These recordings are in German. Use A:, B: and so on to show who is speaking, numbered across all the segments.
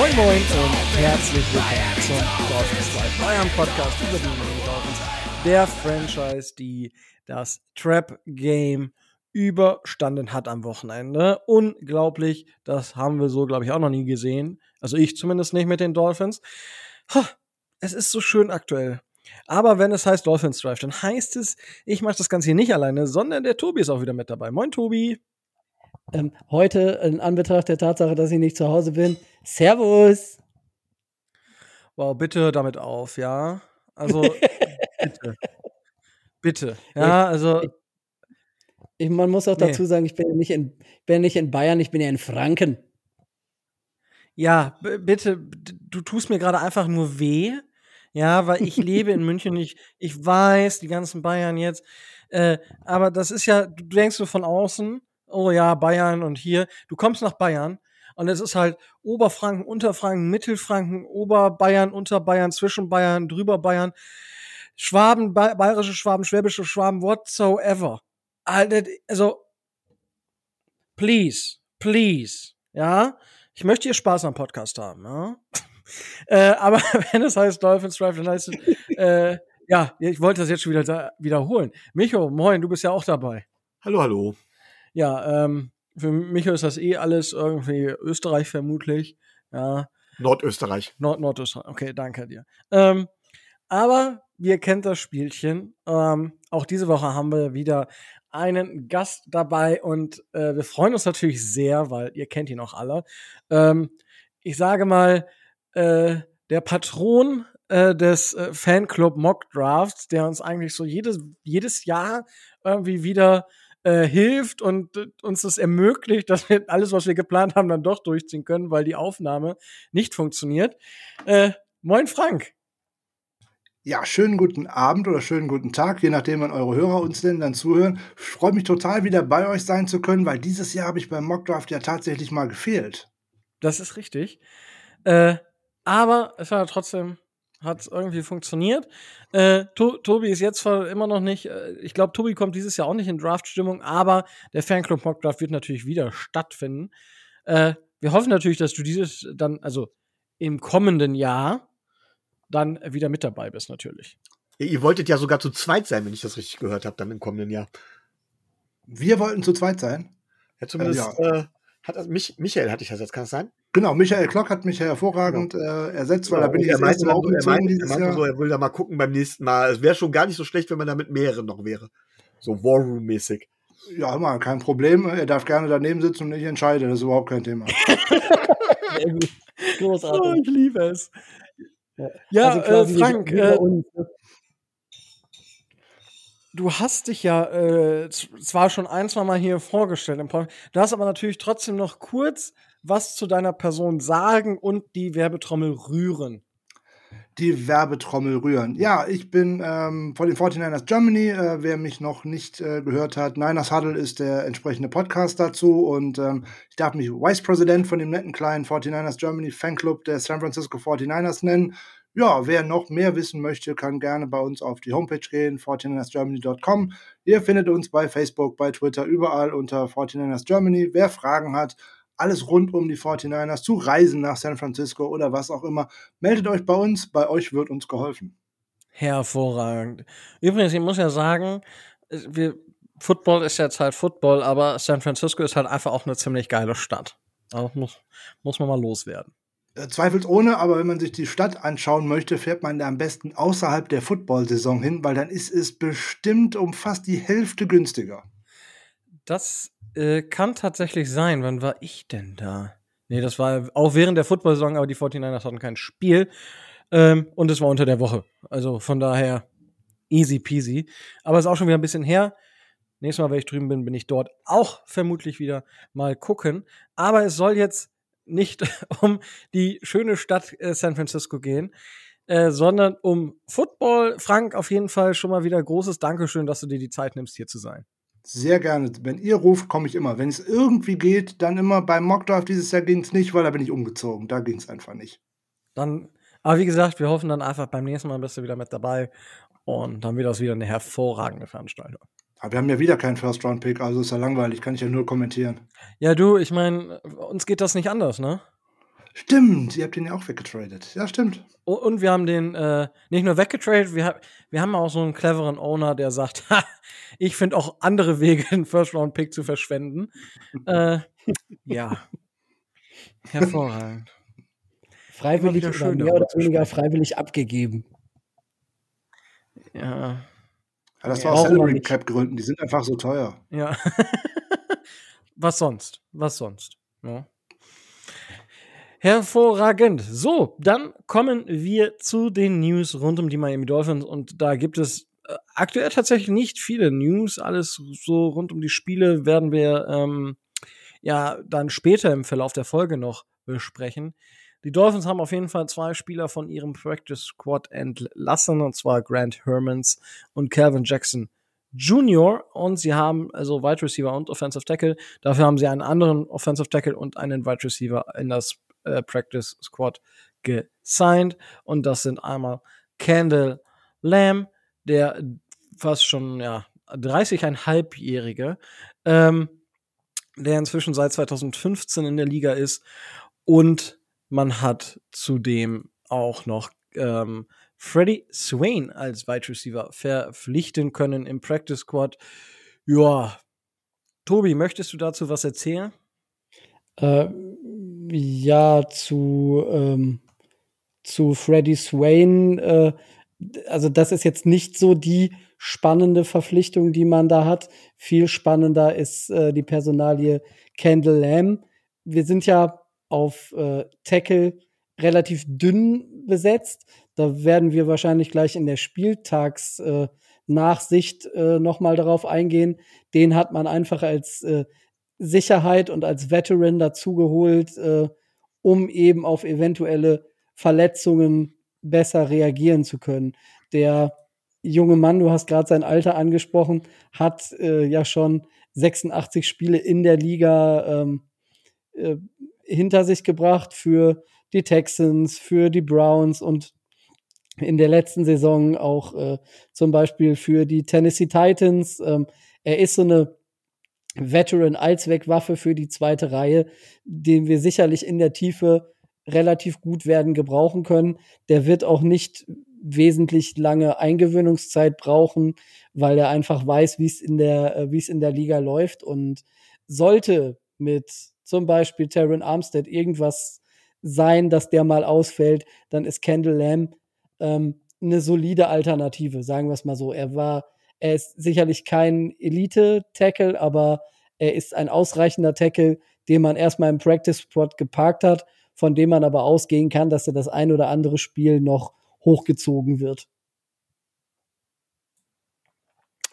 A: Moin Moin und herzlich willkommen zum Dolphins Live, eurem Podcast über die Miami Dolphins, der Franchise, die das Trap Game überstanden hat am Wochenende. Unglaublich, das haben wir so, glaube ich, auch noch nie gesehen. Also ich zumindest nicht mit den Dolphins. Es ist so schön aktuell. Aber wenn es heißt Dolphins Drive, dann heißt es, ich mache das Ganze hier nicht alleine, sondern der Tobi ist auch wieder mit dabei. Moin, Tobi.
B: Ähm, heute, in Anbetracht der Tatsache, dass ich nicht zu Hause bin, Servus.
A: Wow, bitte damit auf, ja. Also, bitte. Bitte. Ja, also.
B: Ich, ich, man muss auch nee. dazu sagen, ich bin ja nicht in, bin nicht in Bayern, ich bin ja in Franken.
A: Ja, bitte, du tust mir gerade einfach nur weh. Ja, weil ich lebe in München. Ich, ich weiß, die ganzen Bayern jetzt. Äh, aber das ist ja, du denkst so von außen, oh ja, Bayern und hier. Du kommst nach Bayern und es ist halt Oberfranken, Unterfranken, Mittelfranken, Oberbayern, Unterbayern, Zwischenbayern, drüber Bayern, Schwaben, bayerische Schwaben, schwäbische Schwaben, whatsoever. Also, please, please, ja. Ich möchte hier Spaß am Podcast haben, ja. äh, aber wenn es heißt Dolphins Drive, dann heißt es, äh, ja, ich wollte das jetzt schon wieder wiederholen. Micho, moin, du bist ja auch dabei.
C: Hallo, hallo.
A: Ja, ähm, für Micho ist das eh alles irgendwie Österreich vermutlich. Ja.
C: Nordösterreich.
A: Nord Nordösterreich. Okay, danke dir. Ähm, aber ihr kennt das Spielchen. Ähm, auch diese Woche haben wir wieder einen Gast dabei und äh, wir freuen uns natürlich sehr, weil ihr kennt ihn auch alle. Ähm, ich sage mal, äh, der Patron äh, des äh, Fanclub Mock Drafts, der uns eigentlich so jedes, jedes Jahr irgendwie wieder äh, hilft und äh, uns das ermöglicht, dass wir alles, was wir geplant haben, dann doch durchziehen können, weil die Aufnahme nicht funktioniert. Äh, moin Frank.
C: Ja, schönen guten Abend oder schönen guten Tag, je nachdem, wann eure Hörer uns denn dann zuhören. Ich freue mich total, wieder bei euch sein zu können, weil dieses Jahr habe ich beim Mockdraft ja tatsächlich mal gefehlt.
A: Das ist richtig. Äh, aber es war trotzdem, hat irgendwie funktioniert. Äh, to Tobi ist jetzt immer noch nicht, äh, ich glaube, Tobi kommt dieses Jahr auch nicht in Draft-Stimmung, aber der Fanclub Mockdraft wird natürlich wieder stattfinden. Äh, wir hoffen natürlich, dass du dieses dann, also im kommenden Jahr, dann wieder mit dabei bist, natürlich.
C: Ihr wolltet ja sogar zu zweit sein, wenn ich das richtig gehört habe, dann im kommenden Jahr.
B: Wir wollten zu zweit sein?
C: Ja, zumindest äh, ja. Äh, hat das, mich, Michael hatte ich das jetzt, kann das sein?
B: Genau, Michael Klock hat mich hervorragend genau. äh, ersetzt, weil genau. da bin ich erste
C: Mal umgezogen er meinte, er meinte so, er will da mal gucken beim nächsten Mal. Es wäre schon gar nicht so schlecht, wenn man da mit mehreren noch wäre. So War Room-mäßig.
B: Ja, immer, kein Problem. Er darf gerne daneben sitzen und ich entscheide. Das ist überhaupt kein Thema.
A: Großartig. Oh, ich liebe es. Ja, also äh, Frank, äh, ne? du hast dich ja äh, zwar schon ein, zwei Mal hier vorgestellt im Podcast, du hast aber natürlich trotzdem noch kurz was zu deiner Person sagen und die Werbetrommel rühren.
B: Die Werbetrommel rühren. Ja, ich bin ähm, von den 49ers Germany. Äh, wer mich noch nicht äh, gehört hat, Niners Huddle ist der entsprechende Podcast dazu und ähm, ich darf mich Vice President von dem netten kleinen 49ers Germany Fanclub der San Francisco 49ers nennen. Ja, wer noch mehr wissen möchte, kann gerne bei uns auf die Homepage gehen, 49ersgermany.com. Ihr findet uns bei Facebook, bei Twitter, überall unter 49ers Germany. Wer Fragen hat, alles rund um die 49ers, zu Reisen nach San Francisco oder was auch immer, meldet euch bei uns, bei euch wird uns geholfen.
A: Hervorragend. Übrigens, ich muss ja sagen, wir, Football ist jetzt halt Football, aber San Francisco ist halt einfach auch eine ziemlich geile Stadt. Also muss, muss man mal loswerden.
B: Äh, zweifelsohne, aber wenn man sich die Stadt anschauen möchte, fährt man da am besten außerhalb der Football-Saison hin, weil dann ist es bestimmt um fast die Hälfte günstiger.
A: Das äh, kann tatsächlich sein. Wann war ich denn da? Nee, das war auch während der Football-Saison, aber die 49ers hatten kein Spiel. Ähm, und es war unter der Woche. Also von daher easy peasy. Aber es ist auch schon wieder ein bisschen her. Nächstes Mal, wenn ich drüben bin, bin ich dort auch vermutlich wieder mal gucken. Aber es soll jetzt nicht um die schöne Stadt äh, San Francisco gehen, äh, sondern um Football. Frank, auf jeden Fall schon mal wieder großes Dankeschön, dass du dir die Zeit nimmst, hier zu sein.
B: Sehr gerne. Wenn ihr ruft, komme ich immer. Wenn es irgendwie geht, dann immer beim Mockdraft. Dieses Jahr ging es nicht, weil da bin ich umgezogen. Da ging es einfach nicht.
A: Dann, aber wie gesagt, wir hoffen dann einfach beim nächsten Mal bist du wieder mit dabei. Und dann wird das wieder eine hervorragende Veranstaltung.
B: Aber wir haben ja wieder keinen First-Round-Pick, also ist ja langweilig, kann ich ja nur kommentieren.
A: Ja, du, ich meine, uns geht das nicht anders, ne?
B: Stimmt, ihr habt den ja auch weggetradet. Ja, stimmt.
A: Und wir haben den äh, nicht nur weggetradet, wir, wir haben auch so einen cleveren Owner, der sagt, ich finde auch andere Wege, einen First-Round-Pick zu verschwenden. äh, ja. Hervorragend.
D: Freiwillig oder schön, mehr oder weniger freiwillig abgegeben.
A: Ja.
B: ja das war aus Salary Cap Gründen, die sind einfach so teuer.
A: Ja. Was sonst? Was sonst? Ja. Hervorragend. So, dann kommen wir zu den News rund um die Miami Dolphins und da gibt es äh, aktuell tatsächlich nicht viele News. Alles so rund um die Spiele werden wir ähm, ja dann später im Verlauf der Folge noch besprechen. Die Dolphins haben auf jeden Fall zwei Spieler von ihrem Practice Squad entlassen, und zwar Grant Hermans und Calvin Jackson Junior. Und sie haben also Wide Receiver und Offensive Tackle. Dafür haben sie einen anderen Offensive Tackle und einen Wide Receiver in das äh, Practice Squad gesigned. Und das sind einmal Kendall Lamb, der fast schon ja 30,5-Jährige, ähm, der inzwischen seit 2015 in der Liga ist. Und man hat zudem auch noch ähm, Freddie Swain als Wide Receiver verpflichten können im Practice Squad. Ja, Tobi, möchtest du dazu was erzählen?
D: Äh, ja, zu, ähm, zu Freddie Swain. Äh, also, das ist jetzt nicht so die spannende Verpflichtung, die man da hat. Viel spannender ist äh, die Personalie Kendall Lamb. Wir sind ja auf äh, Tackle relativ dünn besetzt. Da werden wir wahrscheinlich gleich in der Spieltagsnachsicht äh, äh, nochmal darauf eingehen. Den hat man einfach als äh, Sicherheit und als Veteran dazugeholt, äh, um eben auf eventuelle Verletzungen besser reagieren zu können. Der junge Mann, du hast gerade sein Alter angesprochen, hat äh, ja schon 86 Spiele in der Liga ähm, äh, hinter sich gebracht für die Texans, für die Browns und in der letzten Saison auch äh, zum Beispiel für die Tennessee Titans. Ähm, er ist so eine Veteran-Allzweckwaffe für die zweite Reihe, den wir sicherlich in der Tiefe relativ gut werden gebrauchen können. Der wird auch nicht wesentlich lange Eingewöhnungszeit brauchen, weil er einfach weiß, wie es in der, äh, es in der Liga läuft und sollte mit zum Beispiel Terran Armstead irgendwas sein, dass der mal ausfällt, dann ist Kendall Lamb ähm, eine solide Alternative, sagen wir es mal so. Er war er ist sicherlich kein Elite-Tackle, aber er ist ein ausreichender Tackle, den man erstmal im Practice-Spot geparkt hat, von dem man aber ausgehen kann, dass er das ein oder andere Spiel noch hochgezogen wird.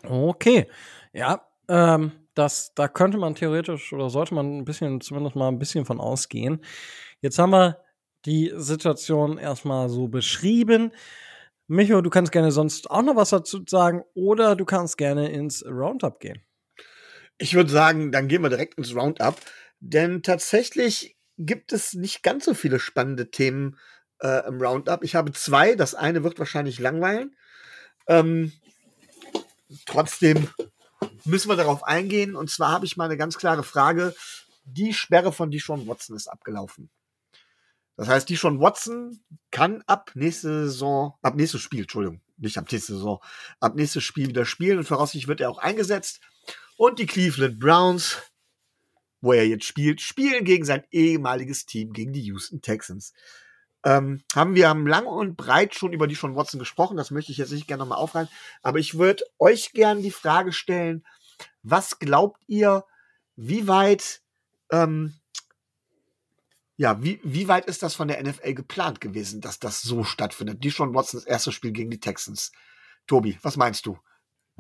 A: Okay, ja, ähm, das, da könnte man theoretisch oder sollte man ein bisschen, zumindest mal ein bisschen von ausgehen. Jetzt haben wir die Situation erstmal so beschrieben. Micho, du kannst gerne sonst auch noch was dazu sagen oder du kannst gerne ins Roundup gehen.
C: Ich würde sagen, dann gehen wir direkt ins Roundup, denn tatsächlich gibt es nicht ganz so viele spannende Themen äh, im Roundup. Ich habe zwei, das eine wird wahrscheinlich langweilen. Ähm, trotzdem müssen wir darauf eingehen und zwar habe ich mal eine ganz klare Frage. Die Sperre von Deshaun Watson ist abgelaufen. Das heißt, die schon Watson kann ab nächste Saison, ab nächstes Spiel, Entschuldigung, nicht ab nächste Saison, ab nächstes Spiel wieder spielen und voraussichtlich wird er auch eingesetzt. Und die Cleveland Browns, wo er jetzt spielt, spielen gegen sein ehemaliges Team, gegen die Houston Texans. Ähm, haben wir haben lang und breit schon über die schon Watson gesprochen, das möchte ich jetzt nicht gerne nochmal aufreihen, aber ich würde euch gerne die Frage stellen, was glaubt ihr, wie weit ähm, ja, wie, wie weit ist das von der NFL geplant gewesen, dass das so stattfindet? Die schon Watsons erstes Spiel gegen die Texans. Tobi, was meinst du?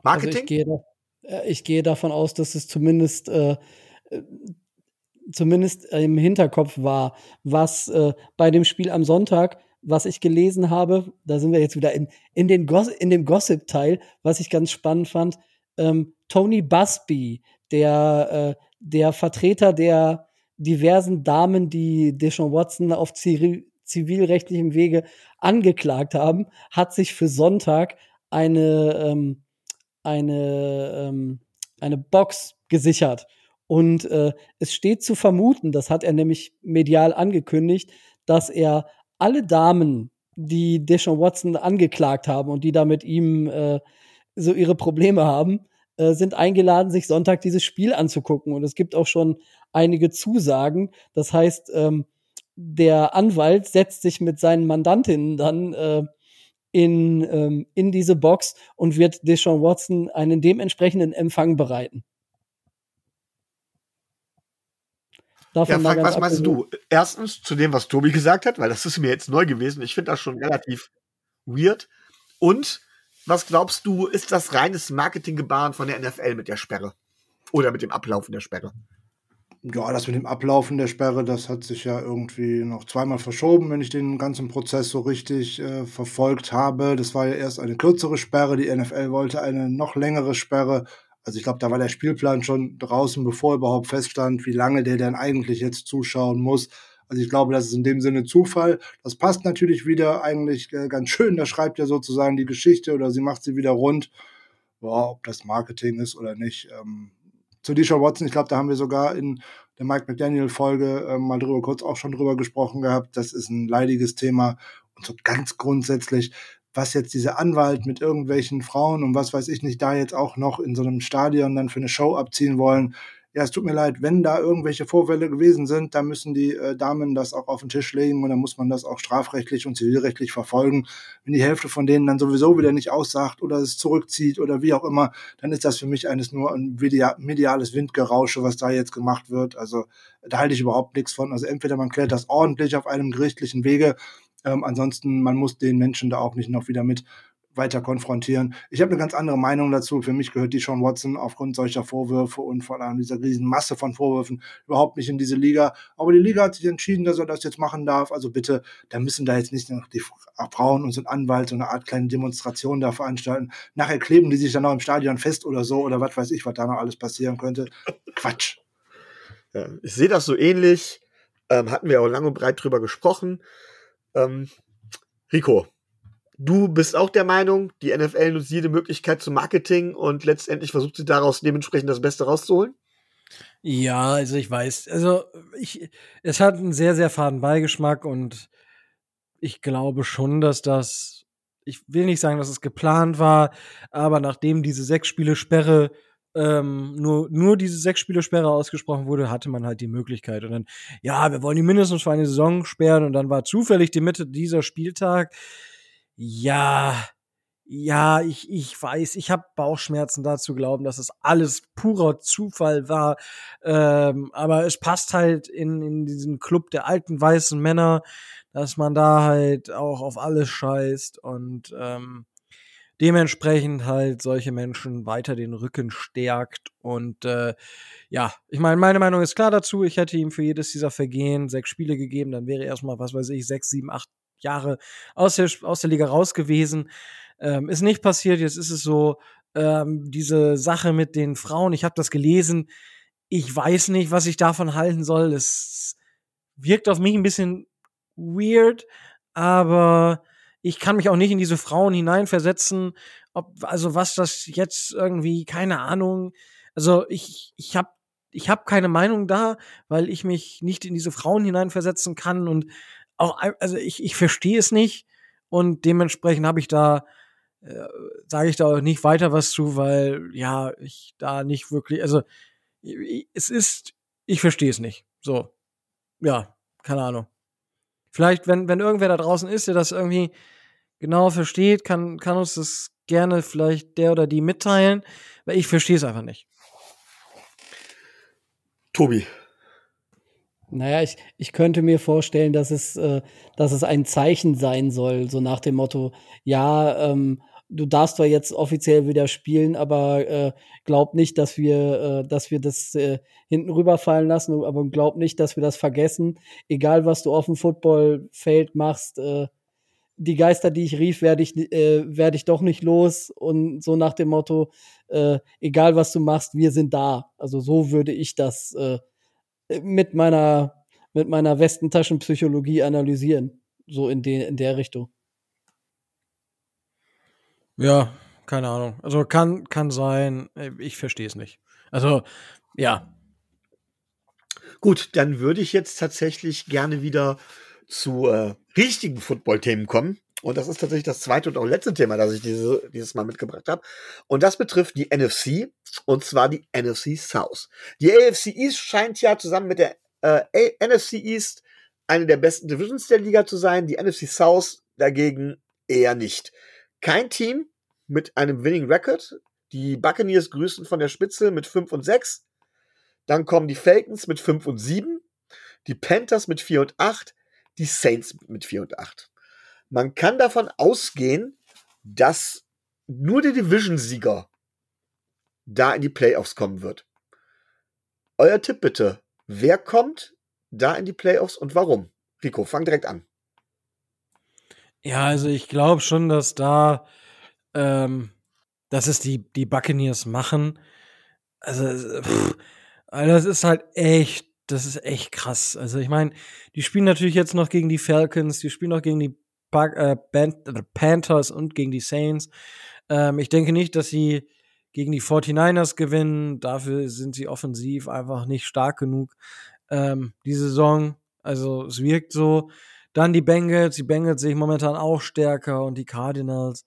C: Marketing? Also
D: ich, gehe äh, ich, gehe davon aus, dass es zumindest, äh, äh, zumindest im Hinterkopf war, was äh, bei dem Spiel am Sonntag, was ich gelesen habe, da sind wir jetzt wieder in, in, den Goss in dem Gossip-Teil, was ich ganz spannend fand. Ähm, Tony Busby, der, äh, der Vertreter der diversen Damen, die Deshaun Watson auf zivilrechtlichem Wege angeklagt haben, hat sich für Sonntag eine, ähm, eine, ähm, eine Box gesichert. Und äh, es steht zu vermuten, das hat er nämlich medial angekündigt, dass er alle Damen, die Deshaun Watson angeklagt haben und die da mit ihm äh, so ihre Probleme haben, äh, sind eingeladen, sich Sonntag dieses Spiel anzugucken. Und es gibt auch schon einige Zusagen. Das heißt, ähm, der Anwalt setzt sich mit seinen Mandantinnen dann äh, in, ähm, in diese Box und wird Deshaun Watson einen dementsprechenden Empfang bereiten.
C: Davon ja, Frank, was meinst du? Erstens zu dem, was Tobi gesagt hat, weil das ist mir jetzt neu gewesen. Ich finde das schon relativ weird. Und was glaubst du, ist das reines Marketinggebaren von der NFL mit der Sperre? Oder mit dem Ablaufen der Sperre?
B: Ja, das mit dem Ablaufen der Sperre, das hat sich ja irgendwie noch zweimal verschoben, wenn ich den ganzen Prozess so richtig äh, verfolgt habe. Das war ja erst eine kürzere Sperre, die NFL wollte eine noch längere Sperre. Also ich glaube, da war der Spielplan schon draußen, bevor überhaupt feststand, wie lange der denn eigentlich jetzt zuschauen muss. Also ich glaube, das ist in dem Sinne Zufall. Das passt natürlich wieder eigentlich äh, ganz schön. Da schreibt ja sozusagen die Geschichte oder sie macht sie wieder rund. Boah, ob das Marketing ist oder nicht. Ähm, zu Deshaun Watson, ich glaube, da haben wir sogar in der Mike McDaniel-Folge äh, mal drüber kurz auch schon drüber gesprochen gehabt. Das ist ein leidiges Thema. Und so ganz grundsätzlich, was jetzt dieser Anwalt mit irgendwelchen Frauen und was weiß ich nicht, da jetzt auch noch in so einem Stadion dann für eine Show abziehen wollen, ja, es tut mir leid, wenn da irgendwelche Vorfälle gewesen sind, dann müssen die äh, Damen das auch auf den Tisch legen und dann muss man das auch strafrechtlich und zivilrechtlich verfolgen. Wenn die Hälfte von denen dann sowieso wieder nicht aussagt oder es zurückzieht oder wie auch immer, dann ist das für mich eines nur ein mediales Windgerausche, was da jetzt gemacht wird. Also da halte ich überhaupt nichts von. Also entweder man klärt das ordentlich auf einem gerichtlichen Wege, ähm, ansonsten, man muss den Menschen da auch nicht noch wieder mit weiter konfrontieren. Ich habe eine ganz andere Meinung dazu. Für mich gehört die Sean Watson aufgrund solcher Vorwürfe und vor allem dieser riesen Masse von Vorwürfen überhaupt nicht in diese Liga. Aber die Liga hat sich entschieden, dass er das jetzt machen darf. Also bitte, da müssen da jetzt nicht noch die Frauen und so ein Anwalt so eine Art kleine Demonstration da veranstalten. Nachher kleben die sich dann noch im Stadion fest oder so oder was weiß ich, was da noch alles passieren könnte. Quatsch.
C: Ja, ich sehe das so ähnlich. Ähm, hatten wir auch lang und breit drüber gesprochen. Ähm, Rico, Du bist auch der Meinung, die NFL nutzt jede Möglichkeit zum Marketing und letztendlich versucht sie daraus dementsprechend das Beste rauszuholen?
A: Ja, also ich weiß, also ich, es hat einen sehr, sehr faden Beigeschmack und ich glaube schon, dass das, ich will nicht sagen, dass es geplant war, aber nachdem diese sechs Spiele Sperre ähm, nur, nur diese sechs Spiele Sperre ausgesprochen wurde, hatte man halt die Möglichkeit. Und dann, ja, wir wollen die mindestens für eine Saison sperren und dann war zufällig die Mitte dieser Spieltag. Ja, ja, ich, ich weiß, ich habe Bauchschmerzen dazu glauben, dass es alles purer Zufall war. Ähm, aber es passt halt in, in diesen Club der alten weißen Männer, dass man da halt auch auf alles scheißt und ähm, dementsprechend halt solche Menschen weiter den Rücken stärkt. Und äh, ja, ich meine, meine Meinung ist klar dazu. Ich hätte ihm für jedes dieser Vergehen sechs Spiele gegeben, dann wäre erstmal, was weiß ich, sechs, sieben, acht Jahre aus der, aus der Liga raus gewesen. Ähm, ist nicht passiert. Jetzt ist es so, ähm, diese Sache mit den Frauen, ich habe das gelesen. Ich weiß nicht, was ich davon halten soll. Es wirkt auf mich ein bisschen weird, aber ich kann mich auch nicht in diese Frauen hineinversetzen. Ob, also was das jetzt irgendwie, keine Ahnung. Also ich, ich habe ich hab keine Meinung da, weil ich mich nicht in diese Frauen hineinversetzen kann und auch, also ich, ich verstehe es nicht und dementsprechend habe ich da, äh, sage ich da auch nicht weiter was zu, weil ja, ich da nicht wirklich, also es ist, ich verstehe es nicht. So, ja, keine Ahnung. Vielleicht, wenn, wenn irgendwer da draußen ist, der das irgendwie genau versteht, kann, kann uns das gerne vielleicht der oder die mitteilen, weil ich verstehe es einfach nicht.
C: Tobi,
D: naja, ich, ich könnte mir vorstellen, dass es, äh, dass es ein Zeichen sein soll, so nach dem Motto, ja, ähm, du darfst zwar jetzt offiziell wieder spielen, aber äh, glaub nicht, dass wir, äh, dass wir das äh, hinten rüberfallen lassen, aber glaub nicht, dass wir das vergessen. Egal, was du auf dem Footballfeld machst, äh, die Geister, die ich rief, werde ich, äh, werde ich doch nicht los. Und so nach dem Motto, äh, egal was du machst, wir sind da. Also so würde ich das äh, mit meiner, mit meiner Westentaschenpsychologie analysieren. So in, de, in der Richtung.
A: Ja, keine Ahnung. Also kann, kann sein. Ich verstehe es nicht. Also, ja.
C: Gut, dann würde ich jetzt tatsächlich gerne wieder zu äh, richtigen Football-Themen kommen. Und das ist tatsächlich das zweite und auch letzte Thema, das ich diese, dieses Mal mitgebracht habe. Und das betrifft die NFC, und zwar die NFC South. Die AFC East scheint ja zusammen mit der äh, NFC East eine der besten Divisions der Liga zu sein. Die NFC South dagegen eher nicht. Kein Team mit einem Winning Record. Die Buccaneers grüßen von der Spitze mit 5 und 6. Dann kommen die Falcons mit 5 und 7. Die Panthers mit 4 und 8. Die Saints mit 4 und 8. Man kann davon ausgehen, dass nur der Division-Sieger da in die Playoffs kommen wird. Euer Tipp bitte. Wer kommt da in die Playoffs und warum? Rico, fang direkt an.
A: Ja, also ich glaube schon, dass da, ähm, dass es die, die Buccaneers machen. Also, pff, also das ist halt echt, das ist echt krass. Also ich meine, die spielen natürlich jetzt noch gegen die Falcons, die spielen noch gegen die Bug, äh, Band, äh, Panthers und gegen die Saints. Ähm, ich denke nicht, dass sie gegen die 49ers gewinnen. Dafür sind sie offensiv einfach nicht stark genug ähm, die Saison. Also es wirkt so. Dann die Bengals. Die Bengals sehe ich momentan auch stärker und die Cardinals.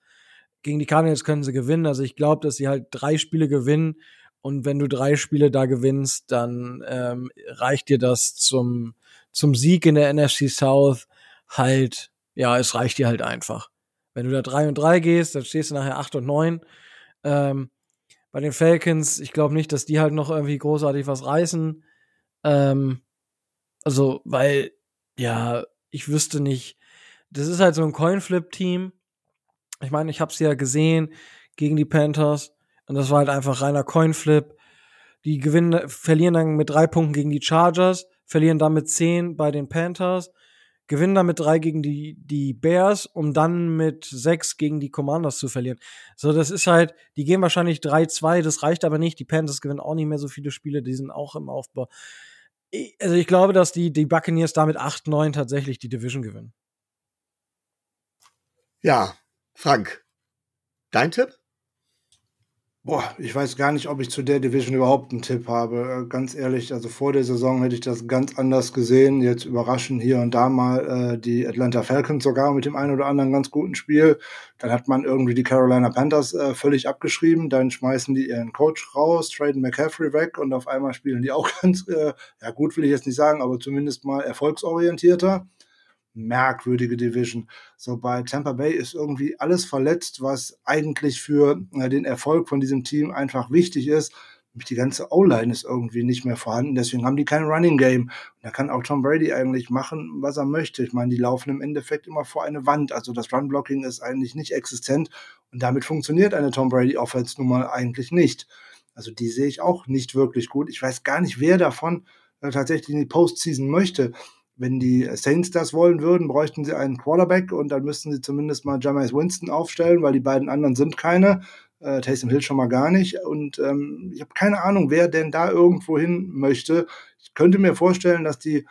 A: Gegen die Cardinals können sie gewinnen. Also ich glaube, dass sie halt drei Spiele gewinnen. Und wenn du drei Spiele da gewinnst, dann ähm, reicht dir das zum, zum Sieg in der NFC South halt ja, es reicht dir halt einfach. Wenn du da 3 und 3 gehst, dann stehst du nachher 8 und 9. Ähm, bei den Falcons, ich glaube nicht, dass die halt noch irgendwie großartig was reißen. Ähm, also, weil, ja, ich wüsste nicht. Das ist halt so ein Coinflip-Team. Ich meine, ich habe es ja gesehen gegen die Panthers und das war halt einfach reiner Coinflip. Die gewinnen, verlieren dann mit drei Punkten gegen die Chargers, verlieren dann mit zehn bei den Panthers gewinnen dann mit drei gegen die, die Bears, um dann mit sechs gegen die Commanders zu verlieren. So, das ist halt, die gehen wahrscheinlich 3-2, das reicht aber nicht. Die Panthers gewinnen auch nicht mehr so viele Spiele, die sind auch im Aufbau. also ich glaube, dass die, die Buccaneers damit 8-9 tatsächlich die Division gewinnen.
C: Ja, Frank, dein Tipp?
B: Boah, ich weiß gar nicht, ob ich zu der Division überhaupt einen Tipp habe. Äh, ganz ehrlich, also vor der Saison hätte ich das ganz anders gesehen. Jetzt überraschen hier und da mal äh, die Atlanta Falcons sogar mit dem einen oder anderen ganz guten Spiel. Dann hat man irgendwie die Carolina Panthers äh, völlig abgeschrieben. Dann schmeißen die ihren Coach raus, traden McCaffrey weg und auf einmal spielen die auch ganz, äh, ja gut will ich jetzt nicht sagen, aber zumindest mal erfolgsorientierter merkwürdige Division. So bei Tampa Bay ist irgendwie alles verletzt, was eigentlich für äh, den Erfolg von diesem Team einfach wichtig ist. Die ganze O-Line ist irgendwie nicht mehr vorhanden, deswegen haben die kein Running Game. Und da kann auch Tom Brady eigentlich machen, was er möchte. Ich meine, die laufen im Endeffekt immer vor eine Wand. Also das Run-Blocking ist eigentlich nicht existent und damit funktioniert eine Tom Brady-Offense nun mal eigentlich nicht. Also die sehe ich auch nicht wirklich gut. Ich weiß gar nicht, wer davon äh, tatsächlich in die Postseason möchte wenn die Saints das wollen würden, bräuchten sie einen Quarterback und dann müssten sie zumindest mal Jameis Winston aufstellen, weil die beiden anderen sind keine. Äh, Taysom Hill schon mal gar nicht. Und ähm, ich habe keine Ahnung, wer denn da irgendwo hin möchte. Ich könnte mir vorstellen, dass die,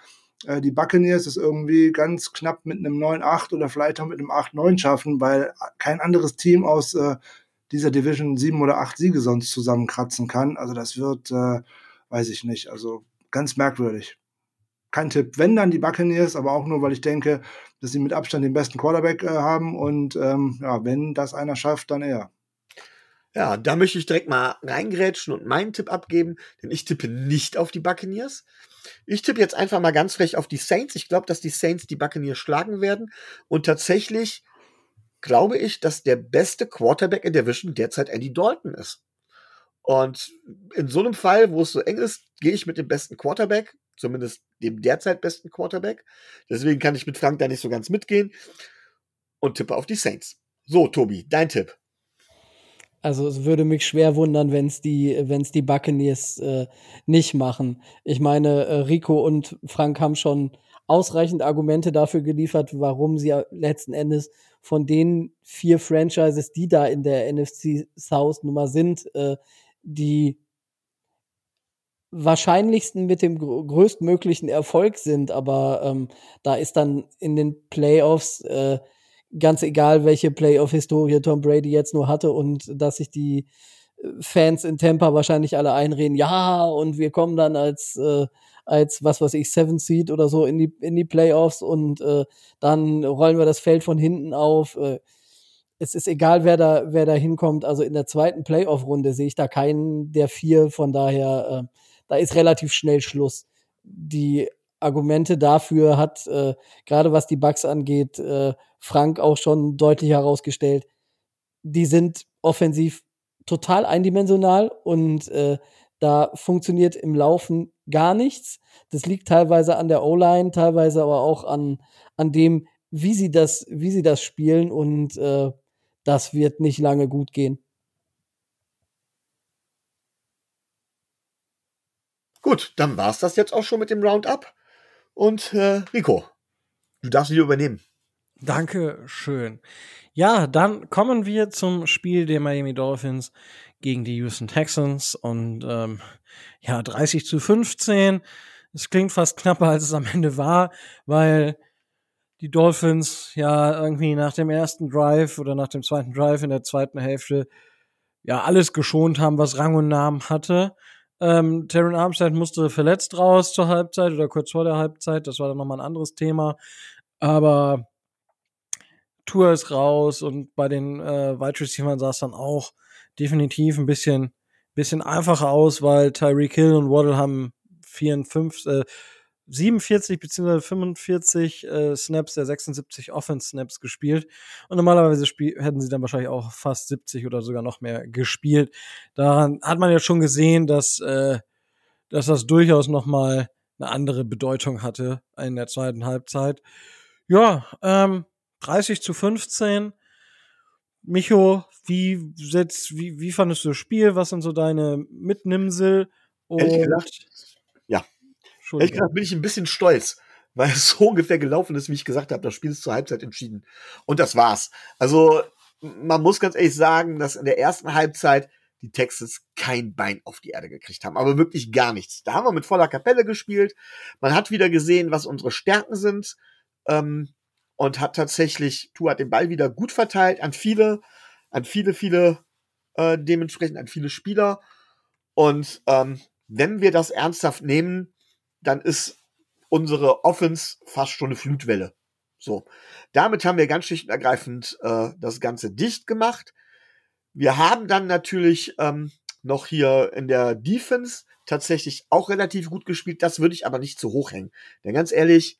B: äh, die Buccaneers es irgendwie ganz knapp mit einem 9-8 oder vielleicht auch mit einem 8-9 schaffen, weil kein anderes Team aus äh, dieser Division 7 oder 8 Siege sonst zusammenkratzen kann. Also das wird, äh, weiß ich nicht, also ganz merkwürdig kein Tipp. Wenn dann die Buccaneers, aber auch nur, weil ich denke, dass sie mit Abstand den besten Quarterback äh, haben und ähm, ja, wenn das einer schafft, dann er.
C: Ja, da möchte ich direkt mal reingrätschen und meinen Tipp abgeben, denn ich tippe nicht auf die Buccaneers. Ich tippe jetzt einfach mal ganz frech auf die Saints. Ich glaube, dass die Saints die Buccaneers schlagen werden und tatsächlich glaube ich, dass der beste Quarterback in der Division derzeit Andy Dalton ist. Und in so einem Fall, wo es so eng ist, gehe ich mit dem besten Quarterback zumindest dem derzeit besten Quarterback. Deswegen kann ich mit Frank da nicht so ganz mitgehen und tippe auf die Saints. So, Tobi, dein Tipp.
D: Also es würde mich schwer wundern, wenn es die, wenn's die Buccaneers äh, nicht machen. Ich meine, äh, Rico und Frank haben schon ausreichend Argumente dafür geliefert, warum sie letzten Endes von den vier Franchises, die da in der NFC South Nummer sind, äh, die wahrscheinlichsten mit dem größtmöglichen Erfolg sind, aber ähm, da ist dann in den Playoffs äh, ganz egal, welche Playoff-Historie Tom Brady jetzt nur hatte und dass sich die äh, Fans in Tampa wahrscheinlich alle einreden, ja, und wir kommen dann als, äh, als was weiß ich, Seven Seed oder so in die, in die Playoffs und äh, dann rollen wir das Feld von hinten auf. Äh, es ist egal, wer da, wer da hinkommt. Also in der zweiten Playoff-Runde sehe ich da keinen der vier. Von daher, äh, da ist relativ schnell Schluss. Die Argumente dafür hat, äh, gerade was die Bugs angeht, äh, Frank auch schon deutlich herausgestellt. Die sind offensiv total eindimensional und äh, da funktioniert im Laufen gar nichts. Das liegt teilweise an der O-Line, teilweise aber auch an, an dem, wie sie das, wie sie das spielen und äh, das wird nicht lange gut gehen.
C: Gut, dann war's das jetzt auch schon mit dem Roundup. Und äh, Rico, du darfst wieder übernehmen.
A: Danke schön. Ja, dann kommen wir zum Spiel der Miami Dolphins gegen die Houston Texans und ähm, ja, 30 zu 15. Es klingt fast knapper, als es am Ende war, weil die Dolphins ja irgendwie nach dem ersten Drive oder nach dem zweiten Drive in der zweiten Hälfte ja alles geschont haben, was Rang und Namen hatte. Ähm, Terran Armstead musste verletzt raus zur Halbzeit oder kurz vor der Halbzeit. Das war dann nochmal ein anderes Thema. Aber Tour ist raus und bei den äh, Wide Receivers sah es dann auch definitiv ein bisschen, bisschen einfacher aus, weil Tyreek Hill und Waddle haben 54, äh, 47 bzw. 45 äh, Snaps der 76 Offense-Snaps gespielt. Und normalerweise hätten sie dann wahrscheinlich auch fast 70 oder sogar noch mehr gespielt. Daran hat man ja schon gesehen, dass, äh, dass das durchaus noch mal eine andere Bedeutung hatte in der zweiten Halbzeit. Ja, ähm, 30 zu 15. Micho, wie, setzt, wie, wie fandest du das Spiel? Was sind so deine Mitnimmsel?
C: Und Ehrlich gesagt. Ehrlich gesagt bin ich ein bisschen stolz, weil es so ungefähr gelaufen ist, wie ich gesagt habe. Das Spiel ist zur Halbzeit entschieden. Und das war's. Also, man muss ganz ehrlich sagen, dass in der ersten Halbzeit die Texans kein Bein auf die Erde gekriegt haben, aber wirklich gar nichts. Da haben wir mit voller Kapelle gespielt. Man hat wieder gesehen, was unsere Stärken sind. Ähm, und hat tatsächlich, Tu hat den Ball wieder gut verteilt an viele, an viele, viele, äh, dementsprechend an viele Spieler. Und ähm, wenn wir das ernsthaft nehmen, dann ist unsere Offense fast schon eine Flutwelle. So, damit haben wir ganz schlicht und ergreifend äh, das Ganze dicht gemacht. Wir haben dann natürlich ähm, noch hier in der Defense tatsächlich auch relativ gut gespielt. Das würde ich aber nicht zu hoch hängen. Denn ganz ehrlich,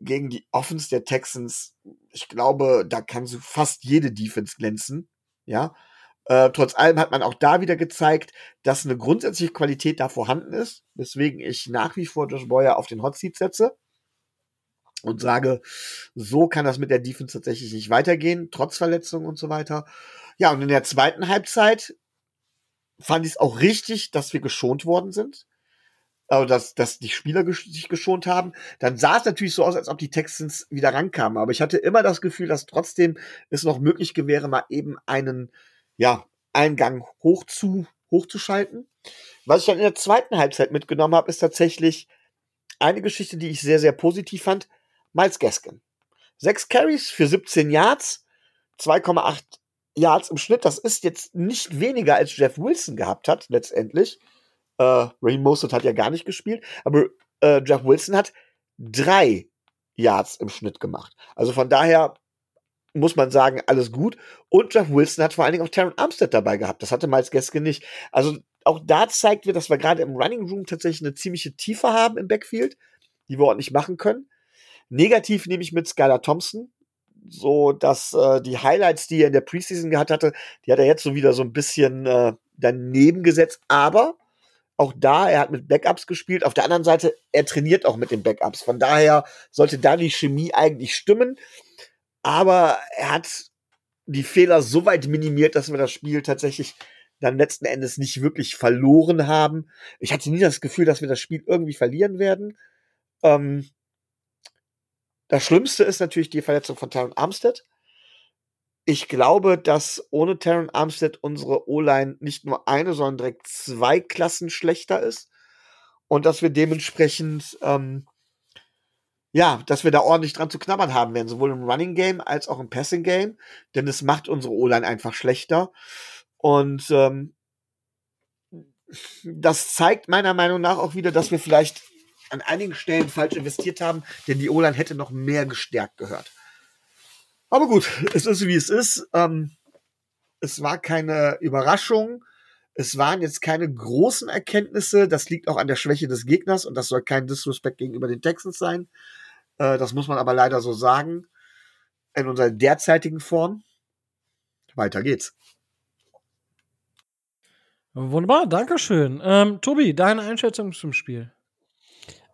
C: gegen die Offense der Texans, ich glaube, da kann so fast jede Defense glänzen. Ja. Äh, trotz allem hat man auch da wieder gezeigt, dass eine grundsätzliche Qualität da vorhanden ist, weswegen ich nach wie vor Josh Boyer auf den Hot Seat setze und sage, so kann das mit der Defense tatsächlich nicht weitergehen, trotz Verletzungen und so weiter. Ja, und in der zweiten Halbzeit fand ich es auch richtig, dass wir geschont worden sind also dass, dass die Spieler ges sich geschont haben, dann sah es natürlich so aus, als ob die Texans wieder rankamen. Aber ich hatte immer das Gefühl, dass trotzdem es noch möglich gewähre, mal eben einen, ja, Eingang hoch zu, hochzuschalten. Was ich dann in der zweiten Halbzeit mitgenommen habe, ist tatsächlich eine Geschichte, die ich sehr, sehr positiv fand. Miles Gaskin. Sechs Carries für 17 Yards, 2,8 Yards im Schnitt. Das ist jetzt nicht weniger als Jeff Wilson gehabt hat, letztendlich. Äh, Raheem Mostert hat ja gar nicht gespielt, aber äh, Jeff Wilson hat drei Yards im Schnitt gemacht. Also von daher muss man sagen, alles gut. Und Jeff Wilson hat vor allen Dingen auch Terran Armstead dabei gehabt. Das hatte Miles Geske nicht. Also auch da zeigt wir, dass wir gerade im Running Room tatsächlich eine ziemliche Tiefe haben im Backfield, die wir ordentlich machen können. Negativ nehme ich mit Skylar Thompson, so dass äh, die Highlights, die er in der Preseason gehabt hatte, die hat er jetzt so wieder so ein bisschen äh, daneben gesetzt. Aber auch da, er hat mit Backups gespielt. Auf der anderen Seite, er trainiert auch mit den Backups. Von daher sollte da die Chemie eigentlich stimmen. Aber er hat die Fehler so weit minimiert, dass wir das Spiel tatsächlich dann letzten Endes nicht wirklich verloren haben. Ich hatte nie das Gefühl, dass wir das Spiel irgendwie verlieren werden. Ähm, das Schlimmste ist natürlich die Verletzung von Tyron Armstead ich glaube, dass ohne Terran Armstead unsere O-Line nicht nur eine, sondern direkt zwei Klassen schlechter ist. Und dass wir dementsprechend, ähm, ja, dass wir da ordentlich dran zu knabbern haben werden, sowohl im Running Game als auch im Passing Game. Denn es macht unsere O-Line einfach schlechter. Und ähm, das zeigt meiner Meinung nach auch wieder, dass wir vielleicht an einigen Stellen falsch investiert haben, denn die O-Line hätte noch mehr gestärkt gehört. Aber gut, es ist wie es ist. Ähm, es war keine Überraschung. Es waren jetzt keine großen Erkenntnisse. Das liegt auch an der Schwäche des Gegners und das soll kein Disrespect gegenüber den Texans sein. Äh, das muss man aber leider so sagen. In unserer derzeitigen Form. Weiter geht's.
A: Wunderbar, Dankeschön. Ähm, Tobi, deine Einschätzung zum Spiel?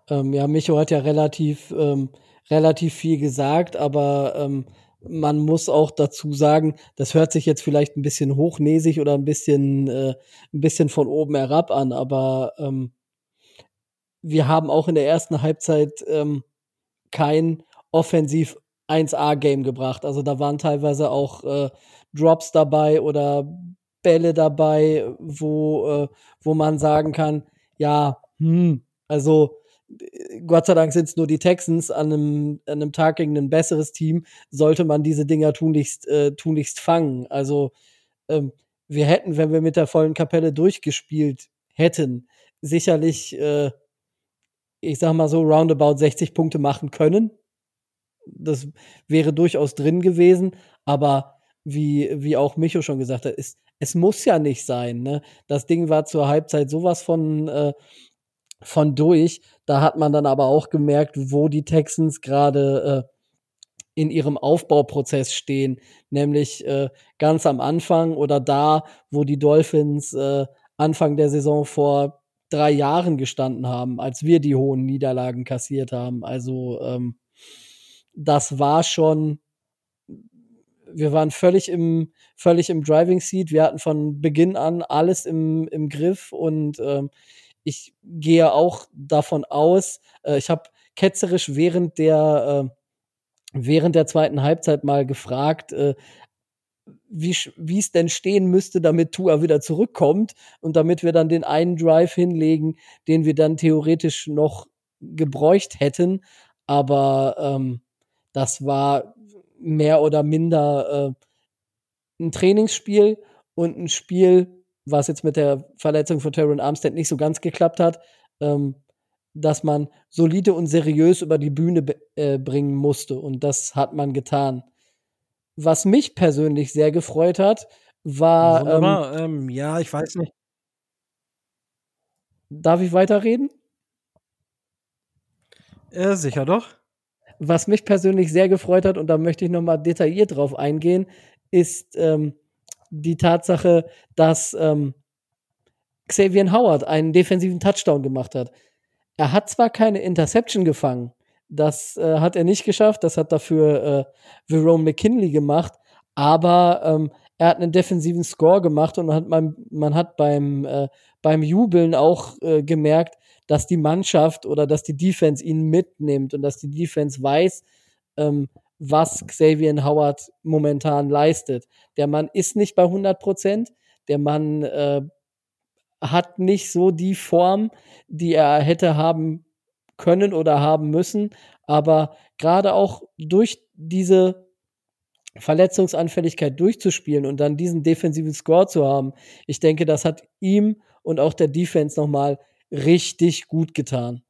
D: Ähm, ja, Micho hat ja relativ, ähm, relativ viel gesagt, aber ähm, man muss auch dazu sagen, das hört sich jetzt vielleicht ein bisschen hochnäsig oder ein bisschen, äh, ein bisschen von oben herab an, aber ähm, wir haben auch in der ersten Halbzeit ähm, kein offensiv 1A-Game gebracht. Also da waren teilweise auch äh, Drops dabei oder Bälle dabei, wo, äh, wo man sagen kann, ja, hm, also Gott sei Dank sind es nur die Texans an einem, an einem Tag gegen ein besseres Team, sollte man diese Dinger tunlichst, äh, tunlichst fangen. Also ähm, wir hätten, wenn wir mit der vollen Kapelle durchgespielt hätten, sicherlich, äh, ich sag mal so, roundabout 60 Punkte machen können. Das wäre durchaus drin gewesen, aber wie, wie auch Micho schon gesagt hat, ist, es muss ja nicht sein. Ne? Das Ding war zur Halbzeit sowas von, äh, von durch. Da hat man dann aber auch gemerkt, wo die Texans gerade äh, in ihrem Aufbauprozess stehen, nämlich äh, ganz am Anfang oder da, wo die Dolphins äh, Anfang der Saison vor drei Jahren gestanden haben, als wir die hohen Niederlagen kassiert haben. Also ähm, das war schon, wir waren völlig im, völlig im Driving Seat. Wir hatten von Beginn an alles im, im Griff und ähm, ich gehe auch davon aus, äh, ich habe ketzerisch während der, äh, während der zweiten Halbzeit mal gefragt, äh, wie es denn stehen müsste, damit Tua wieder zurückkommt und damit wir dann den einen Drive hinlegen, den wir dann theoretisch noch gebräucht hätten. Aber ähm, das war mehr oder minder äh, ein Trainingsspiel und ein Spiel, was jetzt mit der Verletzung von Terran Armstead nicht so ganz geklappt hat, ähm, dass man solide und seriös über die Bühne äh, bringen musste. Und das hat man getan. Was mich persönlich sehr gefreut hat, war.
A: Wunderbar. Ähm, ähm, ja, ich weiß nicht.
D: Darf ich weiterreden?
A: Äh, sicher doch.
D: Was mich persönlich sehr gefreut hat, und da möchte ich nochmal detailliert drauf eingehen, ist, ähm, die Tatsache, dass ähm, Xavier Howard einen defensiven Touchdown gemacht hat. Er hat zwar keine Interception gefangen, das äh, hat er nicht geschafft, das hat dafür äh, Jerome McKinley gemacht, aber ähm, er hat einen defensiven Score gemacht und man hat, man, man hat beim, äh, beim Jubeln auch äh, gemerkt, dass die Mannschaft oder dass die Defense ihn mitnimmt und dass die Defense weiß, ähm, was Xavier Howard momentan leistet. Der Mann ist nicht bei 100 Prozent. Der Mann äh, hat nicht so die Form, die er hätte haben können oder haben müssen. Aber gerade auch durch diese Verletzungsanfälligkeit durchzuspielen und dann diesen defensiven Score zu haben, ich denke, das hat ihm und auch der Defense nochmal richtig gut getan.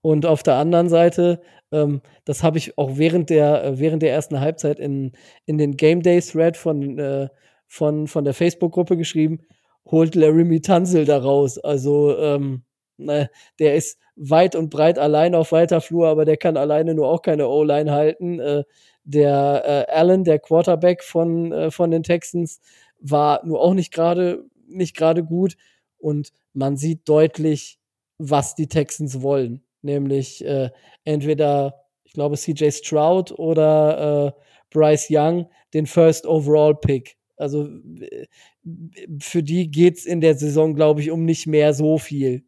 D: Und auf der anderen Seite, ähm, das habe ich auch während der, äh, während der ersten Halbzeit in, in den Game Day Thread von, äh, von, von der Facebook-Gruppe geschrieben, holt Larry Tanzel da raus. Also, ähm, ne, der ist weit und breit allein auf weiter Flur, aber der kann alleine nur auch keine O-Line halten. Äh, der äh, Allen, der Quarterback von, äh, von den Texans, war nur auch nicht gerade nicht gerade gut. Und man sieht deutlich, was die Texans wollen nämlich äh, entweder, ich glaube, CJ Stroud oder äh, Bryce Young den First Overall Pick. Also für die geht es in der Saison, glaube ich, um nicht mehr so viel.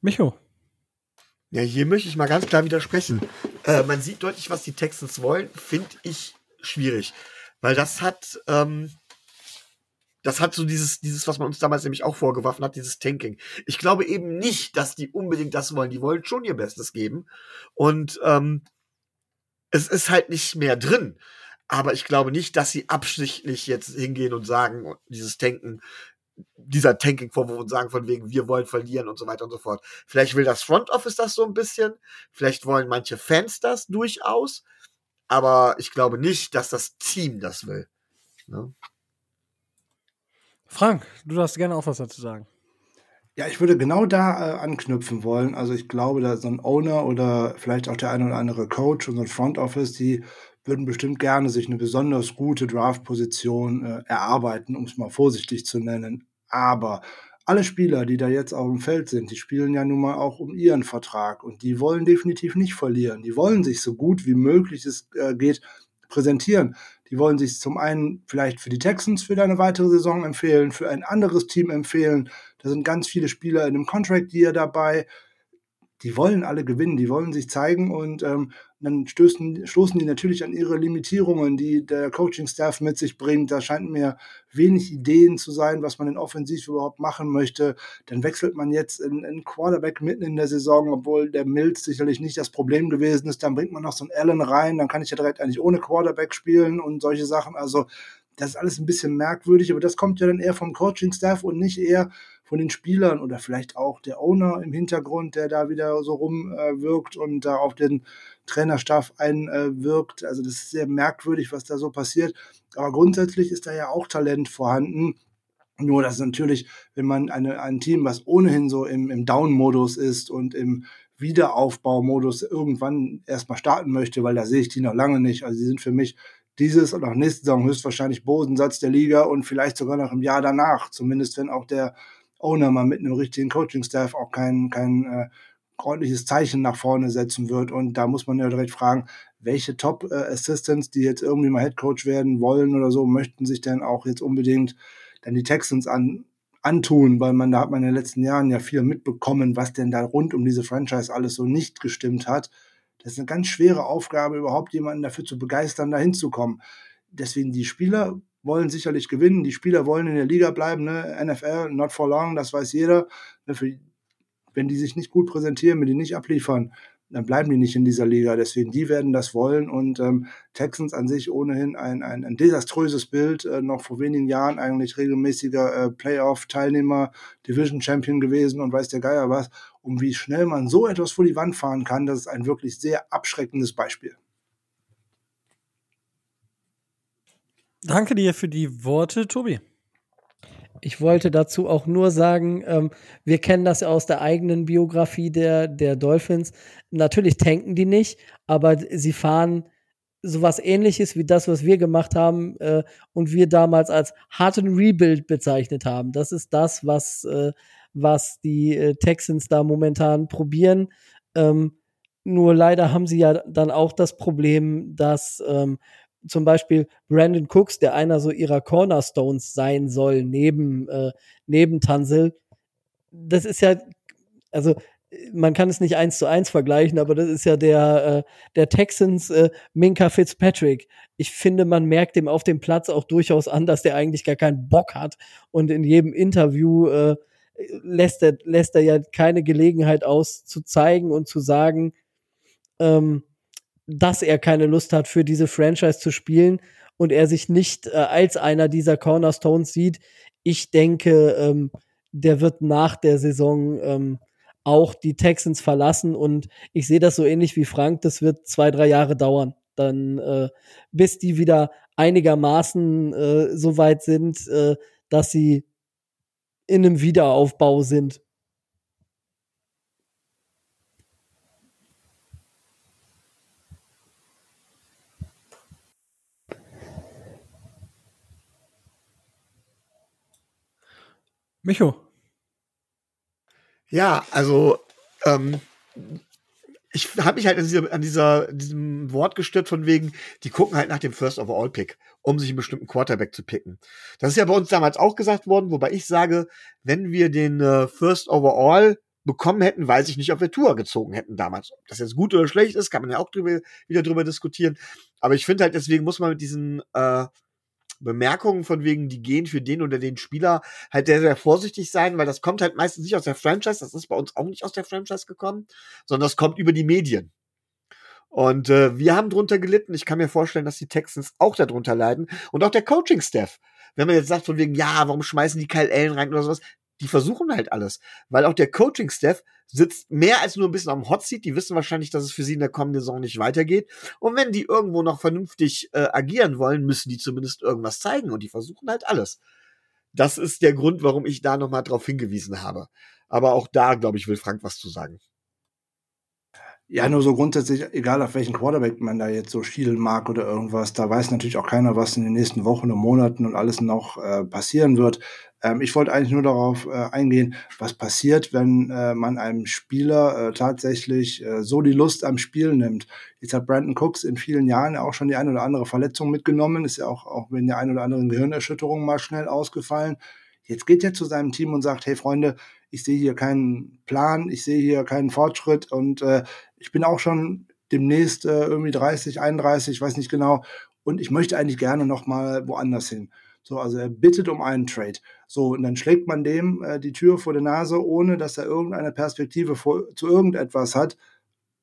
A: Micho.
C: Ja, hier möchte ich mal ganz klar widersprechen. Äh, man sieht deutlich, was die Texans wollen, finde ich schwierig. Weil das hat, ähm, das hat so dieses, dieses, was man uns damals nämlich auch vorgeworfen hat, dieses Tanking. Ich glaube eben nicht, dass die unbedingt das wollen. Die wollen schon ihr Bestes geben. Und ähm, es ist halt nicht mehr drin. Aber ich glaube nicht, dass sie absichtlich jetzt hingehen und sagen, dieses Tanken, dieser Tanking-Vorwurf und sagen von wegen, wir wollen verlieren und so weiter und so fort. Vielleicht will das Front Office das so ein bisschen, vielleicht wollen manche Fans das durchaus, aber ich glaube nicht, dass das Team das will. Ne?
A: Frank, du darfst gerne auch was dazu sagen.
B: Ja, ich würde genau da äh, anknüpfen wollen. Also ich glaube, da so ein Owner oder vielleicht auch der eine oder andere Coach und so ein Front Office, die würden bestimmt gerne sich eine besonders gute Draft-Position äh, erarbeiten, um es mal vorsichtig zu nennen. Aber alle Spieler, die da jetzt auf dem Feld sind, die spielen ja nun mal auch um ihren Vertrag und die wollen definitiv nicht verlieren. Die wollen sich so gut wie möglich es äh, geht präsentieren. Die wollen sich zum einen vielleicht für die Texans für eine weitere Saison empfehlen, für ein anderes Team empfehlen. Da sind ganz viele Spieler in einem Contract Year dabei. Die wollen alle gewinnen, die wollen sich zeigen und ähm, dann stößen, stoßen die natürlich an ihre Limitierungen, die der Coaching-Staff mit sich bringt. Da scheint mir wenig Ideen zu sein, was man in Offensiv überhaupt machen möchte. Dann wechselt man jetzt in, in Quarterback mitten in der Saison, obwohl der Mills sicherlich nicht das Problem gewesen ist. Dann bringt man noch so einen Allen rein, dann kann ich ja direkt eigentlich ohne Quarterback spielen und solche Sachen. Also das ist alles ein bisschen merkwürdig, aber das kommt ja dann eher vom Coaching-Staff und nicht eher von den Spielern oder vielleicht auch der Owner im Hintergrund, der da wieder so rumwirkt äh, und da auf den Trainerstab einwirkt. also das ist sehr merkwürdig, was da so passiert. Aber grundsätzlich ist da ja auch Talent vorhanden. Nur, dass natürlich, wenn man eine, ein Team, was ohnehin so im, im Down-Modus ist und im Wiederaufbaumodus irgendwann erstmal starten möchte, weil da sehe ich die noch lange nicht. Also sie sind für mich dieses und auch nächste Saison höchstwahrscheinlich Bodensatz der Liga und vielleicht sogar noch im Jahr danach. Zumindest wenn auch der Owner mal mit einem richtigen Coaching-Staff auch kein, kein äh, ordentliches Zeichen nach vorne setzen wird. Und da muss man ja direkt fragen, welche Top-Assistants, äh, die jetzt irgendwie mal Headcoach werden wollen oder so, möchten sich denn auch jetzt unbedingt dann die Texans an, antun, weil man da hat man in den letzten Jahren ja viel mitbekommen, was denn da rund um diese Franchise alles so nicht gestimmt hat. Das ist eine ganz schwere Aufgabe, überhaupt jemanden dafür zu begeistern, da hinzukommen. Deswegen die Spieler wollen sicherlich gewinnen, die Spieler wollen in der Liga bleiben, ne? NFL, not for long, das weiß jeder. Ne? Wenn die sich nicht gut präsentieren, wenn die nicht abliefern, dann bleiben die nicht in dieser Liga. Deswegen, die werden das wollen. Und ähm, Texans an sich ohnehin ein, ein, ein desaströses Bild, äh, noch vor wenigen Jahren eigentlich regelmäßiger äh, Playoff-Teilnehmer, Division-Champion gewesen und weiß der Geier was. Und wie schnell man so etwas vor die Wand fahren kann, das ist ein wirklich sehr abschreckendes Beispiel.
A: Danke dir für die Worte, Tobi.
D: Ich wollte dazu auch nur sagen, ähm, wir kennen das ja aus der eigenen Biografie der, der Dolphins. Natürlich tanken die nicht, aber sie fahren sowas ähnliches wie das, was wir gemacht haben äh, und wir damals als harten Rebuild bezeichnet haben. Das ist das, was, äh, was die äh, Texans da momentan probieren. Ähm, nur leider haben sie ja dann auch das Problem, dass ähm, zum Beispiel Brandon Cooks, der einer so ihrer Cornerstones sein soll, neben, äh, neben Tansel. Das ist ja, also man kann es nicht eins zu eins vergleichen, aber das ist ja der, äh, der Texans äh, Minka Fitzpatrick. Ich finde, man merkt dem auf dem Platz auch durchaus an, dass der eigentlich gar keinen Bock hat und in jedem Interview äh, lässt, er, lässt er ja keine Gelegenheit aus zu zeigen und zu sagen, ähm, dass er keine Lust hat, für diese Franchise zu spielen und er sich nicht äh, als einer dieser Cornerstones sieht. Ich denke, ähm, der wird nach der Saison ähm, auch die Texans verlassen und ich sehe das so ähnlich wie Frank. Das wird zwei, drei Jahre dauern, dann äh, bis die wieder einigermaßen äh, so weit sind, äh, dass sie in einem Wiederaufbau sind.
A: Micho.
C: Ja, also ähm, ich habe mich halt an, dieser, an dieser, diesem Wort gestört von wegen, die gucken halt nach dem First Overall Pick, um sich einen bestimmten Quarterback zu picken. Das ist ja bei uns damals auch gesagt worden, wobei ich sage, wenn wir den äh, First Overall bekommen hätten, weiß ich nicht, ob wir Tour gezogen hätten damals. Ob das jetzt gut oder schlecht ist, kann man ja auch drüber, wieder drüber diskutieren. Aber ich finde halt, deswegen muss man mit diesen äh, Bemerkungen von wegen, die gehen für den oder den Spieler halt sehr, sehr vorsichtig sein, weil das kommt halt meistens nicht aus der Franchise, das ist bei uns auch nicht aus der Franchise gekommen, sondern das kommt über die Medien. Und äh, wir haben drunter gelitten. Ich kann mir vorstellen, dass die Texans auch darunter leiden. Und auch der Coaching-Staff. Wenn man jetzt sagt von wegen, ja, warum schmeißen die Kyle Allen rein oder sowas, die versuchen halt alles. Weil auch der Coaching-Staff sitzt mehr als nur ein bisschen am Hotseat. Die wissen wahrscheinlich, dass es für sie in der kommenden Saison nicht weitergeht. Und wenn die irgendwo noch vernünftig äh, agieren wollen, müssen die zumindest irgendwas zeigen. Und die versuchen halt alles. Das ist der Grund, warum ich da nochmal drauf hingewiesen habe. Aber auch da, glaube ich, will Frank was zu sagen.
B: Ja, nur so grundsätzlich, egal auf welchen Quarterback man da jetzt so schielen mag oder irgendwas, da weiß natürlich auch keiner, was in den nächsten Wochen und Monaten und alles noch äh, passieren wird. Ähm, ich wollte eigentlich nur darauf äh, eingehen, was passiert, wenn äh, man einem Spieler äh, tatsächlich äh, so die Lust am Spiel nimmt. Jetzt hat Brandon Cooks in vielen Jahren ja auch schon die eine oder andere Verletzung mitgenommen, ist ja auch, auch wenn die eine oder andere Gehirnerschütterung mal schnell ausgefallen. Jetzt geht er zu seinem Team und sagt, hey Freunde, ich sehe hier keinen Plan, ich sehe hier keinen Fortschritt und äh, ich bin auch schon demnächst äh, irgendwie 30, 31, ich weiß nicht genau, und ich möchte eigentlich gerne noch mal woanders hin. So, also er bittet um einen Trade. So, und dann schlägt man dem äh, die Tür vor der Nase, ohne dass er irgendeine Perspektive vor, zu irgendetwas hat.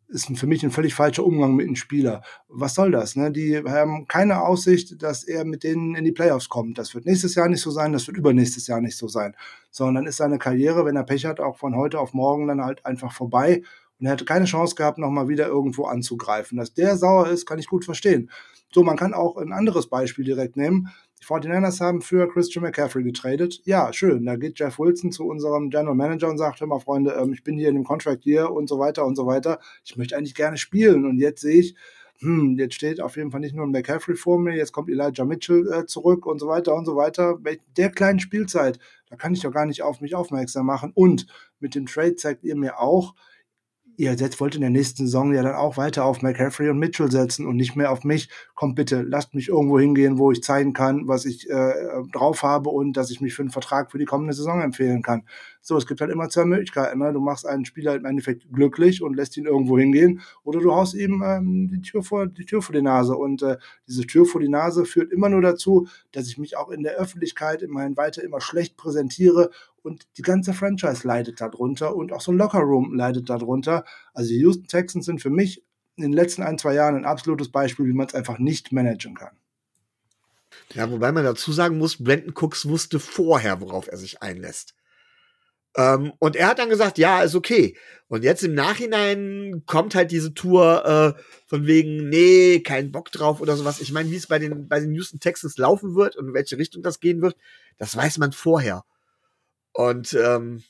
B: Ist für mich ein völlig falscher Umgang mit einem Spieler. Was soll das? Ne? Die haben keine Aussicht, dass er mit denen in die Playoffs kommt. Das wird nächstes Jahr nicht so sein, das wird übernächstes Jahr nicht so sein. Sondern ist seine Karriere, wenn er Pech hat, auch von heute auf morgen dann halt einfach vorbei. Und er hätte keine Chance gehabt, nochmal wieder irgendwo anzugreifen. Dass der sauer ist, kann ich gut verstehen. So, man kann auch ein anderes Beispiel direkt nehmen. Die 49ers haben für Christian McCaffrey getradet. Ja, schön. Da geht Jeff Wilson zu unserem General Manager und sagt, hör mal, Freunde, ähm, ich bin hier in dem Contract hier und so weiter und so weiter. Ich möchte eigentlich gerne spielen. Und jetzt sehe ich, hm, jetzt steht auf jeden Fall nicht nur ein McCaffrey vor mir, jetzt kommt Elijah Mitchell äh, zurück und so weiter und so weiter. Mit der kleinen Spielzeit, da kann ich doch gar nicht auf mich aufmerksam machen. Und mit dem Trade zeigt ihr mir auch, ihr setzt, wollt in der nächsten Saison ja dann auch weiter auf McCaffrey und Mitchell setzen und nicht mehr auf mich. Kommt bitte, lasst mich irgendwo hingehen, wo ich zeigen kann, was ich äh, drauf habe und dass ich mich für einen Vertrag für die kommende Saison empfehlen kann. So, es gibt halt immer zwei Möglichkeiten. Ne? Du machst einen Spieler im Endeffekt glücklich und lässt ihn irgendwo hingehen oder du haust ihm ähm, die, Tür vor, die Tür vor die Nase. Und äh, diese Tür vor die Nase führt immer nur dazu, dass ich mich auch in der Öffentlichkeit immerhin weiter immer schlecht präsentiere und die ganze Franchise leidet darunter und auch so ein Lockerroom leidet darunter. Also die Houston Texans sind für mich in den letzten ein, zwei Jahren ein absolutes Beispiel, wie man es einfach nicht managen kann.
C: Ja, wobei man dazu sagen muss, Brandon Cooks wusste vorher, worauf er sich einlässt. Ähm, und er hat dann gesagt, ja, ist okay. Und jetzt im Nachhinein kommt halt diese Tour äh, von wegen, nee, kein Bock drauf oder sowas. Ich meine, wie es bei den, bei den Houston Texans laufen wird und in welche Richtung das gehen wird, das weiß man vorher. Und ähm,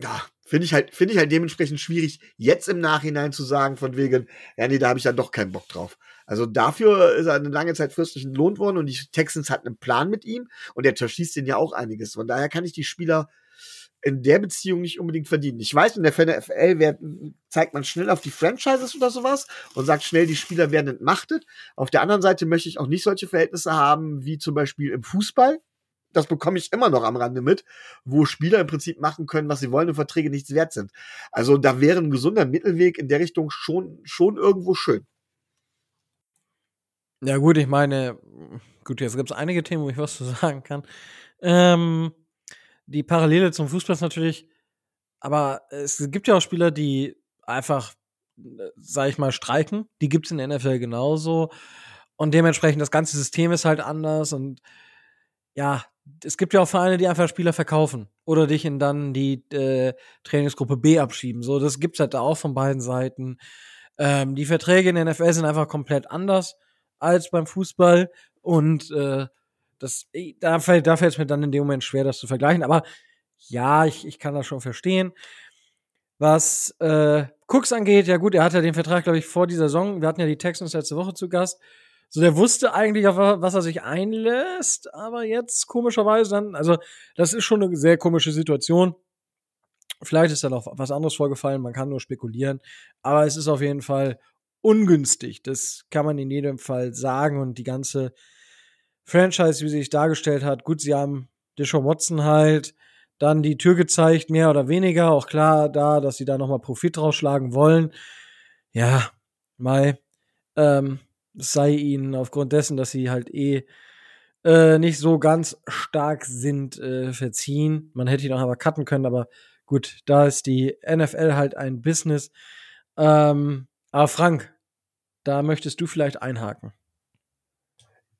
C: ja, finde ich halt, finde ich halt dementsprechend schwierig, jetzt im Nachhinein zu sagen, von wegen, ja, nee, da habe ich dann doch keinen Bock drauf. Also dafür ist er eine lange Zeit fürstlich entlohnt worden und die Texans hatten einen Plan mit ihm und der zerschießt den ja auch einiges. Von daher kann ich die Spieler in der Beziehung nicht unbedingt verdienen. Ich weiß, in der NFL wird, zeigt man schnell auf die Franchises oder sowas und sagt schnell, die Spieler werden entmachtet. Auf der anderen Seite möchte ich auch nicht solche Verhältnisse haben wie zum Beispiel im Fußball. Das bekomme ich immer noch am Rande mit, wo Spieler im Prinzip machen können, was sie wollen und Verträge nichts wert sind. Also da wäre ein gesunder Mittelweg in der Richtung schon, schon irgendwo schön.
A: Ja, gut, ich meine, gut, jetzt gibt es einige Themen, wo ich was zu sagen kann. Ähm, die Parallele zum Fußball ist natürlich, aber es gibt ja auch Spieler, die einfach, sag ich mal, streiken. Die gibt es in der NFL genauso. Und dementsprechend das ganze System ist halt anders. Und ja, es gibt ja auch Vereine, die einfach Spieler verkaufen oder dich in dann die äh, Trainingsgruppe B abschieben. So, das gibt's halt da auch von beiden Seiten. Ähm, die Verträge in der NFL sind einfach komplett anders als beim Fußball und äh, das, da fällt, da fällt es mir dann in dem Moment schwer, das zu vergleichen. Aber ja, ich, ich kann das schon verstehen. Was äh, Cooks angeht, ja gut, er hat ja den Vertrag, glaube ich, vor dieser Saison. Wir hatten ja die Texans letzte Woche zu Gast. So, der wusste eigentlich, auf was er sich einlässt, aber jetzt komischerweise dann, also das ist schon eine sehr komische Situation. Vielleicht ist da noch was anderes vorgefallen, man kann nur spekulieren, aber es ist auf jeden Fall ungünstig. Das kann man in jedem Fall sagen und die ganze Franchise, wie sie sich dargestellt hat. Gut, sie haben Deshaun Watson halt dann die Tür gezeigt, mehr oder weniger. Auch klar da, dass sie da nochmal Profit rausschlagen wollen. Ja, Mai, ähm, sei ihnen aufgrund dessen, dass sie halt eh äh, nicht so ganz stark sind, äh, verziehen. Man hätte ihn auch aber cutten können, aber gut, da ist die NFL halt ein Business. Ähm, aber Frank, da möchtest du vielleicht einhaken.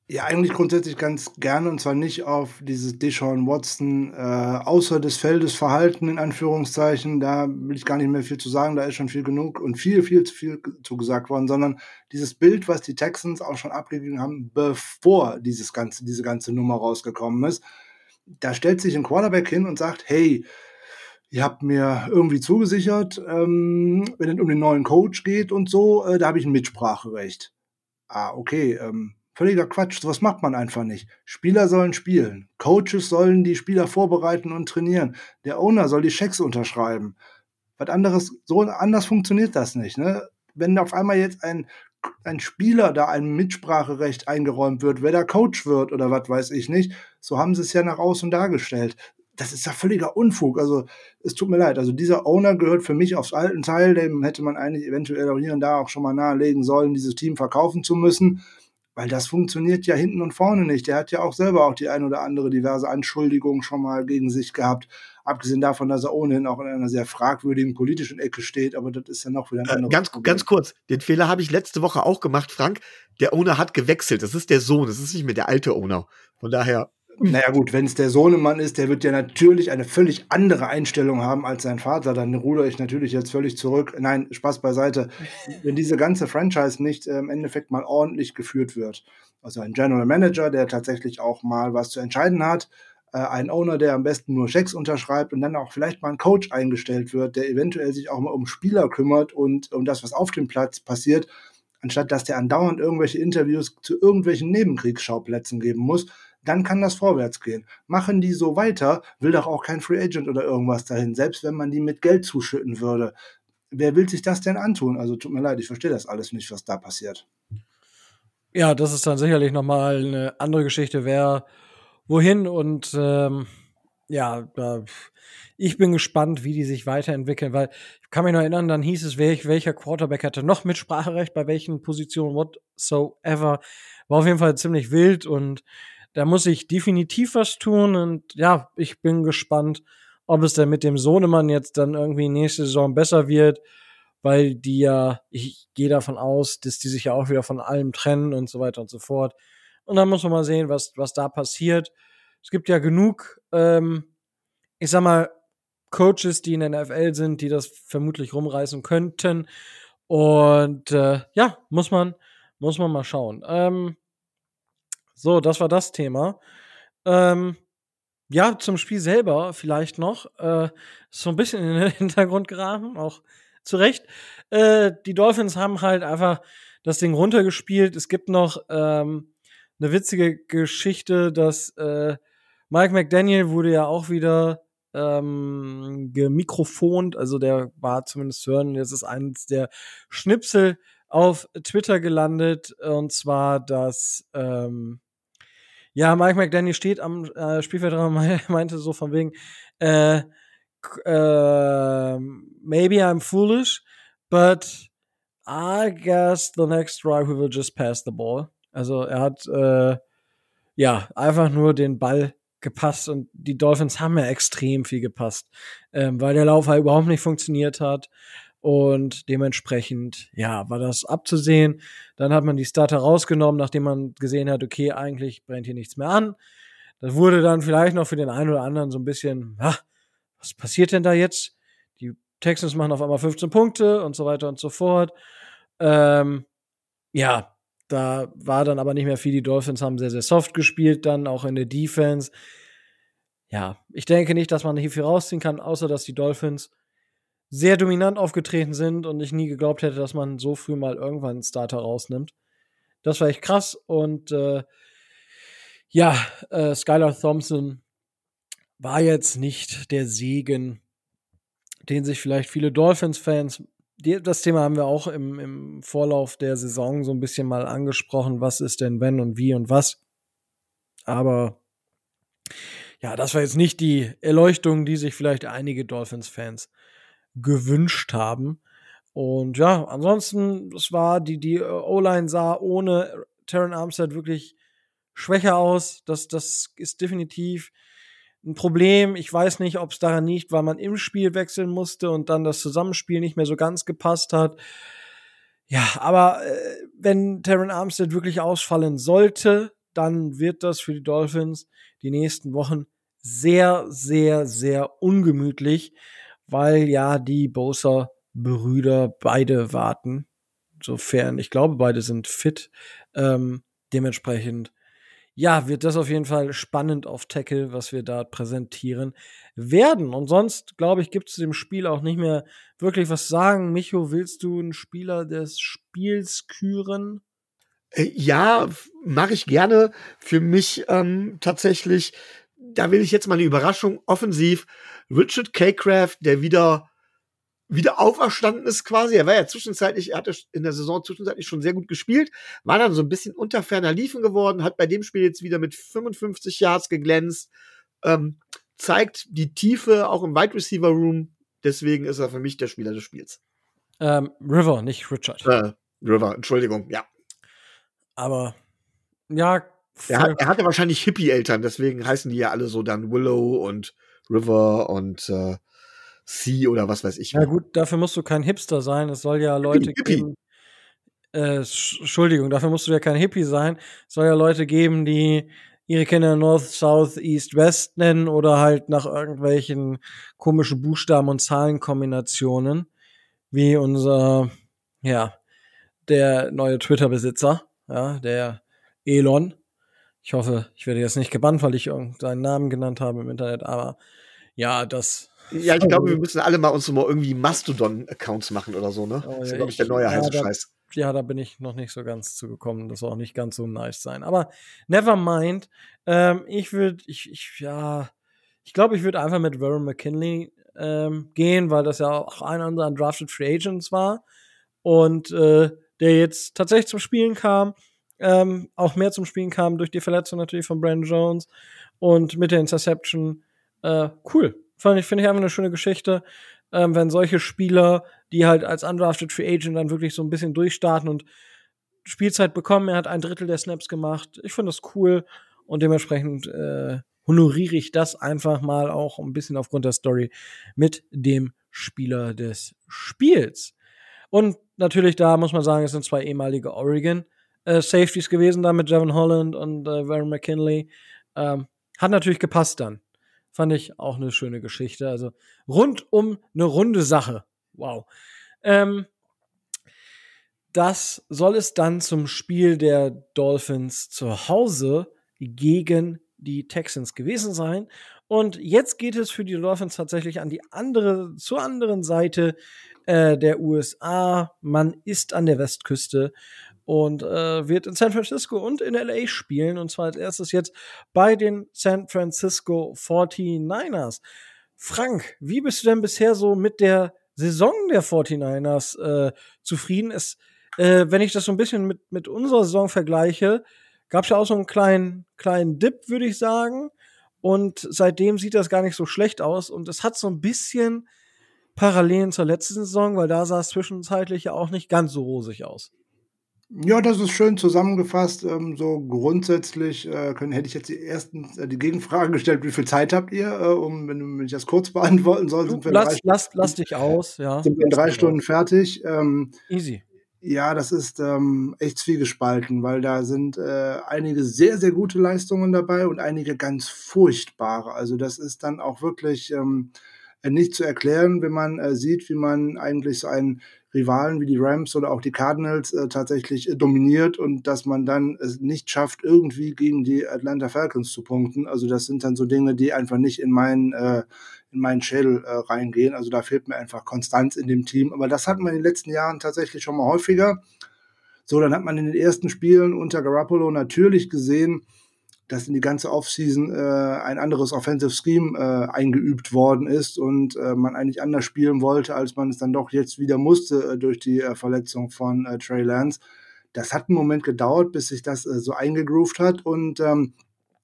B: Ja, eigentlich grundsätzlich ganz gerne und zwar nicht auf dieses Deshaun Watson äh, außer des Feldes Verhalten in Anführungszeichen. Da will ich gar nicht mehr viel zu sagen, da ist schon viel genug und viel, viel zu viel zu gesagt worden, sondern dieses Bild, was die Texans auch schon abgegeben haben, bevor dieses ganze, diese ganze Nummer rausgekommen ist. Da stellt sich ein Quarterback hin und sagt, hey, ihr habt mir irgendwie zugesichert, ähm, wenn es um den neuen Coach geht und so, äh, da habe ich ein Mitspracherecht. Ah, okay, ähm, Völliger Quatsch, sowas macht man einfach nicht. Spieler sollen spielen. Coaches sollen die Spieler vorbereiten und trainieren. Der Owner soll die Schecks unterschreiben. Was anderes, so anders funktioniert das nicht. Ne? Wenn auf einmal jetzt ein, ein Spieler da ein Mitspracherecht eingeräumt wird, wer der Coach wird oder was weiß ich nicht, so haben sie es ja nach außen dargestellt. Das ist ja völliger Unfug. Also, es tut mir leid. Also, dieser Owner gehört für mich aufs alten Teil. Dem hätte man eigentlich eventuell hier und da auch schon mal nahelegen sollen, dieses Team verkaufen zu müssen weil das funktioniert ja hinten und vorne nicht. Der hat ja auch selber auch die ein oder andere diverse Anschuldigung schon mal gegen sich gehabt. Abgesehen davon, dass er ohnehin auch in einer sehr fragwürdigen politischen Ecke steht, aber das ist ja noch wieder ein
C: äh,
B: anderes
C: ganz, ganz kurz, den Fehler habe ich letzte Woche auch gemacht, Frank. Der Owner hat gewechselt. Das ist der Sohn, das ist nicht mehr der alte Owner. Von daher
B: naja gut, wenn es der Sohnemann ist, der wird ja natürlich eine völlig andere Einstellung haben als sein Vater. Dann ruder ich natürlich jetzt völlig zurück. Nein, Spaß beiseite. Wenn diese ganze Franchise nicht äh, im Endeffekt mal ordentlich geführt wird. Also ein General Manager, der tatsächlich auch mal was zu entscheiden hat. Äh, ein Owner, der am besten nur Schecks unterschreibt und dann auch vielleicht mal ein Coach eingestellt wird, der eventuell sich auch mal um Spieler kümmert und um das, was auf dem Platz passiert, anstatt dass der andauernd irgendwelche Interviews zu irgendwelchen Nebenkriegsschauplätzen geben muss dann kann das vorwärts gehen. Machen die so weiter, will doch auch kein Free Agent oder irgendwas dahin, selbst wenn man die mit Geld zuschütten würde. Wer will sich das denn antun? Also tut mir leid, ich verstehe das alles nicht, was da passiert.
A: Ja, das ist dann sicherlich nochmal eine andere Geschichte, wer wohin und ähm, ja, ich bin gespannt, wie die sich weiterentwickeln, weil ich kann mich noch erinnern, dann hieß es, welcher Quarterback hatte noch Mitspracherecht, bei welchen Positionen whatsoever. War auf jeden Fall ziemlich wild und da muss ich definitiv was tun und ja, ich bin gespannt, ob es denn mit dem Sohnemann jetzt dann irgendwie nächste Saison besser wird, weil die ja, ich gehe davon aus, dass die sich ja auch wieder von allem trennen und so weiter und so fort. Und dann muss man mal sehen, was, was da passiert. Es gibt ja genug, ähm, ich sag mal, Coaches, die in der NFL sind, die das vermutlich rumreißen könnten. Und äh, ja, muss man, muss man mal schauen. Ähm, so, das war das Thema. Ähm, ja, zum Spiel selber vielleicht noch. Äh, so ein bisschen in den Hintergrund geraten, auch zu Recht. Äh, die Dolphins haben halt einfach das Ding runtergespielt. Es gibt noch ähm, eine witzige Geschichte, dass äh, Mike McDaniel wurde ja auch wieder ähm, gemikrofont, also der war zumindest zu hören. Jetzt ist eines der Schnipsel auf Twitter gelandet, und zwar, dass ähm, ja, Mike McDaniel steht am äh, Spielfeldrand und meinte so von wegen, äh, äh, maybe I'm foolish, but I guess the next drive we will just pass the ball. Also er hat äh, ja einfach nur den Ball gepasst und die Dolphins haben ja extrem viel gepasst, ähm, weil der Lauf halt überhaupt nicht funktioniert hat. Und dementsprechend, ja, war das abzusehen. Dann hat man die Starter rausgenommen, nachdem man gesehen hat, okay, eigentlich brennt hier nichts mehr an. Das wurde dann vielleicht noch für den einen oder anderen so ein bisschen, ha, was passiert denn da jetzt? Die Texans machen auf einmal 15 Punkte und so weiter und so fort. Ähm, ja, da war dann aber nicht mehr viel. Die Dolphins haben sehr, sehr soft gespielt, dann auch in der Defense. Ja, ich denke nicht, dass man hier viel rausziehen kann, außer dass die Dolphins sehr dominant aufgetreten sind und ich nie geglaubt hätte, dass man so früh mal irgendwann einen Starter rausnimmt. Das war echt krass und äh, ja, äh, Skylar Thompson war jetzt nicht der Segen, den sich vielleicht viele Dolphins-Fans, das Thema haben wir auch im, im Vorlauf der Saison so ein bisschen mal angesprochen, was ist denn wenn und wie und was. Aber ja, das war jetzt nicht die Erleuchtung, die sich vielleicht einige Dolphins-Fans gewünscht haben. Und ja, ansonsten, es war, die, die O-Line sah ohne Terran Armstead wirklich schwächer aus. Das, das ist definitiv ein Problem. Ich weiß nicht, ob es daran liegt, weil man im Spiel wechseln musste und dann das Zusammenspiel nicht mehr so ganz gepasst hat. Ja, aber äh, wenn Terran Armstead wirklich ausfallen sollte, dann wird das für die Dolphins die nächsten Wochen sehr, sehr, sehr ungemütlich, weil ja die Bosa Brüder beide warten. Sofern, ich glaube, beide sind fit. Ähm, dementsprechend, ja, wird das auf jeden Fall spannend auf Tackle, was wir da präsentieren werden. Und sonst, glaube ich, gibt es dem Spiel auch nicht mehr wirklich was sagen. Micho, willst du einen Spieler des Spiels küren?
C: Äh, ja, mache ich gerne. Für mich ähm, tatsächlich, da will ich jetzt mal eine Überraschung. Offensiv, Richard K. Craft, der wieder wieder auferstanden ist quasi. Er war ja zwischenzeitlich, er hatte in der Saison zwischenzeitlich schon sehr gut gespielt, war dann so ein bisschen unter ferner Liefen geworden, hat bei dem Spiel jetzt wieder mit 55 Yards geglänzt, ähm, zeigt die Tiefe auch im Wide Receiver Room. Deswegen ist er für mich der Spieler des Spiels.
A: Ähm, River, nicht Richard.
C: Äh, River, Entschuldigung, ja.
A: Aber ja.
C: Er, hat, er hatte wahrscheinlich Hippie-Eltern, deswegen heißen die ja alle so dann Willow und River und äh, C oder was weiß ich.
A: Ja gut, dafür musst du kein Hipster sein. Es soll ja Leute Hippie. geben. Äh, Entschuldigung, dafür musst du ja kein Hippie sein. Es soll ja Leute geben, die ihre Kinder North, South, East, West nennen oder halt nach irgendwelchen komischen Buchstaben und Zahlenkombinationen, wie unser, ja, der neue Twitter-Besitzer, ja, der Elon. Ich hoffe, ich werde jetzt nicht gebannt, weil ich irgendeinen Namen genannt habe im Internet, aber ja, das
C: ja, ich glaube, wir müssen alle mal uns mal irgendwie Mastodon-Accounts machen oder so, ne? Oh, das ist, glaube ich, der neue ja, heiße
A: da,
C: Scheiß.
A: Ja, da bin ich noch nicht so ganz zugekommen. Das soll auch nicht ganz so nice sein. Aber never mind. Ähm, ich würde, ich, ich, ja, ich glaube, ich würde einfach mit Warren McKinley ähm, gehen, weil das ja auch einer unserer Drafted Free Agents war. Und äh, der jetzt tatsächlich zum Spielen kam. Ähm, auch mehr zum Spielen kam durch die Verletzung natürlich von Brandon Jones und mit der Interception. Äh, cool. Fand ich, finde ich einfach eine schöne Geschichte, ähm, wenn solche Spieler, die halt als undrafted Free Agent dann wirklich so ein bisschen durchstarten und Spielzeit bekommen. Er hat ein Drittel der Snaps gemacht. Ich finde das cool und dementsprechend äh, honoriere ich das einfach mal auch ein bisschen aufgrund der Story mit dem Spieler des Spiels. Und natürlich da muss man sagen, es sind zwei ehemalige Oregon äh, Safeties gewesen, da mit Javon Holland und äh, Warren McKinley. Ähm, hat natürlich gepasst dann. Fand ich auch eine schöne Geschichte. Also rundum eine runde Sache. Wow. Ähm, das soll es dann zum Spiel der Dolphins zu Hause gegen die Texans gewesen sein. Und jetzt geht es für die Dolphins tatsächlich an die andere, zur anderen Seite äh, der USA. Man ist an der Westküste und äh, wird in San Francisco und in LA spielen. Und zwar als erstes jetzt bei den San Francisco 49ers. Frank, wie bist du denn bisher so mit der Saison der 49ers äh, zufrieden? Ist, äh, wenn ich das so ein bisschen mit, mit unserer Saison vergleiche, gab es ja auch so einen kleinen, kleinen Dip, würde ich sagen. Und seitdem sieht das gar nicht so schlecht aus. Und es hat so ein bisschen Parallelen zur letzten Saison, weil da sah es zwischenzeitlich ja auch nicht ganz so rosig aus.
B: Ja, das ist schön zusammengefasst. Ähm, so grundsätzlich äh, können, hätte ich jetzt die ersten, äh, die Gegenfrage gestellt, wie viel Zeit habt ihr, äh, um, wenn, wenn ich das kurz beantworten soll, sind wir
A: lass, drei lass, lass dich aus, ja.
B: Sind wir in drei Stunden fertig. Ähm,
A: Easy.
B: Ja, das ist ähm, echt zwiegespalten, weil da sind äh, einige sehr, sehr gute Leistungen dabei und einige ganz furchtbare. Also das ist dann auch wirklich ähm, nicht zu erklären, wenn man äh, sieht, wie man eigentlich so einen Rivalen wie die Rams oder auch die Cardinals äh, tatsächlich äh, dominiert und dass man dann es nicht schafft, irgendwie gegen die Atlanta Falcons zu punkten. Also das sind dann so Dinge, die einfach nicht in meinen, äh, in meinen Schädel äh, reingehen. Also da fehlt mir einfach Konstanz in dem Team. Aber das hat man in den letzten Jahren tatsächlich schon mal häufiger. So, dann hat man in den ersten Spielen unter Garoppolo natürlich gesehen, dass in die ganze Offseason äh, ein anderes Offensive Scheme äh, eingeübt worden ist und äh, man eigentlich anders spielen wollte, als man es dann doch jetzt wieder musste äh, durch die äh, Verletzung von äh, Trey Lance. Das hat einen Moment gedauert, bis sich das äh, so eingegroovt hat und ähm,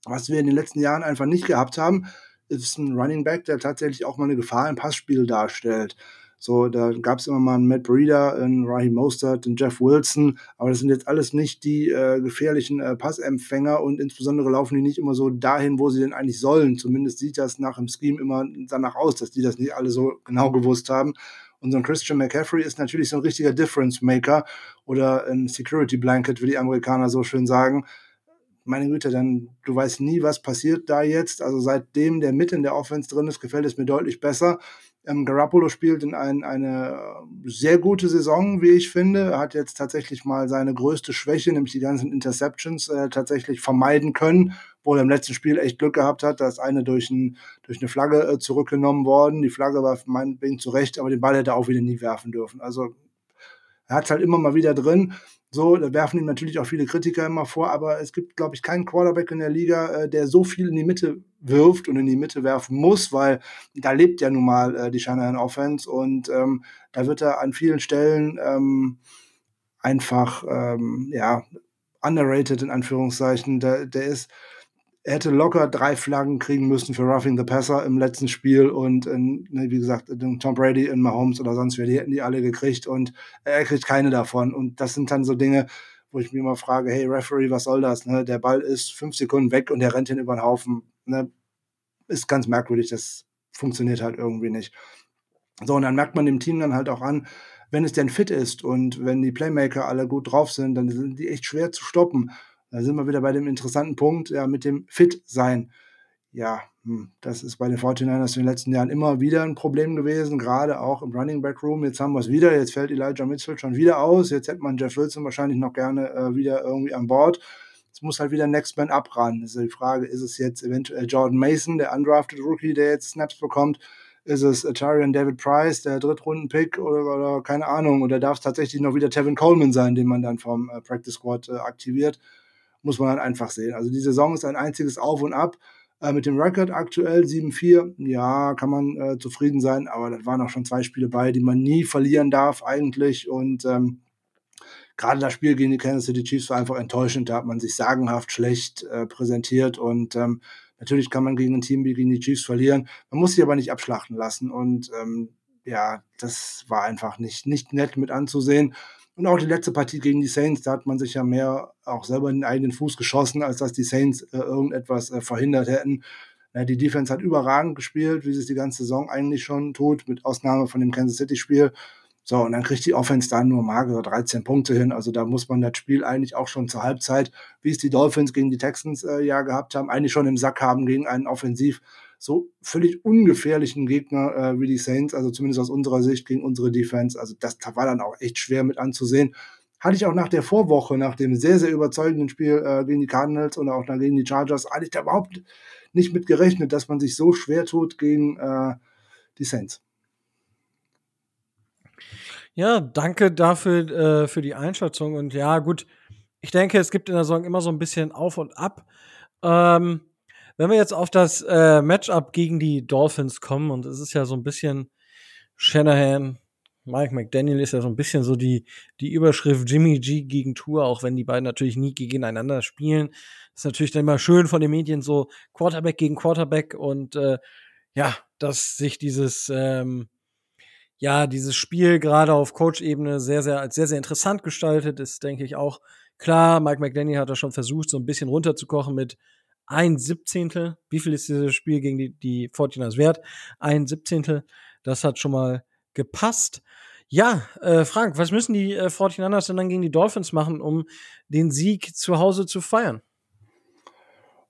B: was wir in den letzten Jahren einfach nicht gehabt haben, ist ein Running Back, der tatsächlich auch mal eine Gefahr im Passspiel darstellt. So, da gab es immer mal einen Matt Breeder, einen Raheem Mostert, einen Jeff Wilson, aber das sind jetzt alles nicht die äh, gefährlichen äh, Passempfänger und insbesondere laufen die nicht immer so dahin, wo sie denn eigentlich sollen. Zumindest sieht das nach dem Scheme immer danach aus, dass die das nicht alle so genau gewusst haben. Und so ein Christian McCaffrey ist natürlich so ein richtiger Difference Maker oder ein Security Blanket, wie die Amerikaner so schön sagen meine Güte, dann du weißt nie, was passiert da jetzt. Also seitdem der mit in der Offense drin ist, gefällt es mir deutlich besser. Ähm, Garoppolo spielt in ein, eine sehr gute Saison, wie ich finde. Er hat jetzt tatsächlich mal seine größte Schwäche, nämlich die ganzen Interceptions, äh, tatsächlich vermeiden können, wo er im letzten Spiel echt Glück gehabt hat. Da ist eine durch, ein, durch eine Flagge äh, zurückgenommen worden. Die Flagge war meinetwegen zurecht, aber den Ball hätte er auch wieder nie werfen dürfen. Also er hat es halt immer mal wieder drin. So, da werfen ihm natürlich auch viele Kritiker immer vor, aber es gibt, glaube ich, keinen Quarterback in der Liga, äh, der so viel in die Mitte wirft und in die Mitte werfen muss, weil da lebt ja nun mal äh, die Shanahan Offense und ähm, da wird er an vielen Stellen ähm, einfach, ähm, ja, underrated in Anführungszeichen. Der, der ist, hätte locker drei Flaggen kriegen müssen für Roughing the Passer im letzten Spiel und in, ne, wie gesagt, Tom Brady in Mahomes oder sonst wer, die hätten die alle gekriegt und er kriegt keine davon. Und das sind dann so Dinge, wo ich mir immer frage, hey Referee, was soll das? Ne? Der Ball ist fünf Sekunden weg und der rennt hin über den Haufen. Ne? Ist ganz merkwürdig, das funktioniert halt irgendwie nicht. So, und dann merkt man dem Team dann halt auch an, wenn es denn fit ist und wenn die Playmaker alle gut drauf sind, dann sind die echt schwer zu stoppen. Da sind wir wieder bei dem interessanten Punkt, ja, mit dem Fit-Sein. Ja, hm, das ist bei den 49ers in den letzten Jahren immer wieder ein Problem gewesen, gerade auch im Running Back Room. Jetzt haben wir es wieder, jetzt fällt Elijah Mitchell schon wieder aus. Jetzt hätte man Jeff Wilson wahrscheinlich noch gerne äh, wieder irgendwie an Bord. Es muss halt wieder Next Man. Das ist die Frage, ist es jetzt eventuell Jordan Mason, der undrafted Rookie, der jetzt Snaps bekommt? Ist es Tyrion David Price, der Drittrunden-Pick oder, oder, keine Ahnung? Oder darf es tatsächlich noch wieder Tevin Coleman sein, den man dann vom äh, Practice Squad äh, aktiviert? Muss man halt einfach sehen. Also die Saison ist ein einziges Auf und Ab. Äh, mit dem Rekord aktuell 7-4, ja, kann man äh, zufrieden sein, aber das waren auch schon zwei Spiele bei, die man nie verlieren darf eigentlich. Und ähm, gerade das Spiel gegen die Kansas City Chiefs war einfach enttäuschend. Da hat man sich sagenhaft schlecht äh, präsentiert und ähm, natürlich kann man gegen ein Team wie gegen die Chiefs verlieren. Man muss sich aber nicht abschlachten lassen und ähm, ja, das war einfach nicht, nicht nett mit anzusehen. Und auch die letzte Partie gegen die Saints, da hat man sich ja mehr auch selber in den eigenen Fuß geschossen, als dass die Saints äh, irgendetwas äh, verhindert hätten. Ja, die Defense hat überragend gespielt, wie sie es die ganze Saison eigentlich schon tut, mit Ausnahme von dem Kansas City-Spiel. So, und dann kriegt die Offense dann nur magere 13 Punkte hin. Also da muss man das Spiel eigentlich auch schon zur Halbzeit, wie es die Dolphins gegen die Texans äh, ja gehabt haben, eigentlich schon im Sack haben gegen einen offensiv so völlig ungefährlichen Gegner äh, wie die Saints, also zumindest aus unserer Sicht gegen unsere Defense. Also das war dann auch echt schwer mit anzusehen. Hatte ich auch nach der Vorwoche, nach dem sehr, sehr überzeugenden Spiel äh, gegen die Cardinals und auch dann gegen die Chargers, hatte ich da überhaupt nicht mit gerechnet, dass man sich so schwer tut gegen äh, die Saints.
A: Ja, danke dafür äh, für die Einschätzung. Und ja, gut, ich denke, es gibt in der Saison immer so ein bisschen auf und ab. Ähm, wenn wir jetzt auf das äh, Matchup gegen die Dolphins kommen, und es ist ja so ein bisschen Shanahan, Mike McDaniel ist ja so ein bisschen so die, die Überschrift Jimmy G gegen Tour, auch wenn die beiden natürlich nie gegeneinander spielen. ist natürlich dann immer schön von den Medien so Quarterback gegen Quarterback und äh, ja, dass sich dieses ähm, ja, dieses Spiel gerade auf Coach-Ebene sehr, sehr, als sehr, sehr interessant gestaltet, ist, denke ich, auch klar. Mike McDaniel hat da schon versucht, so ein bisschen runterzukochen mit ein Siebzehntel. Wie viel ist dieses Spiel gegen die, die 49ers wert? Ein Siebzehntel. Das hat schon mal gepasst. Ja, äh, Frank, was müssen die äh, 49ers denn dann gegen die Dolphins machen, um den Sieg zu Hause zu feiern?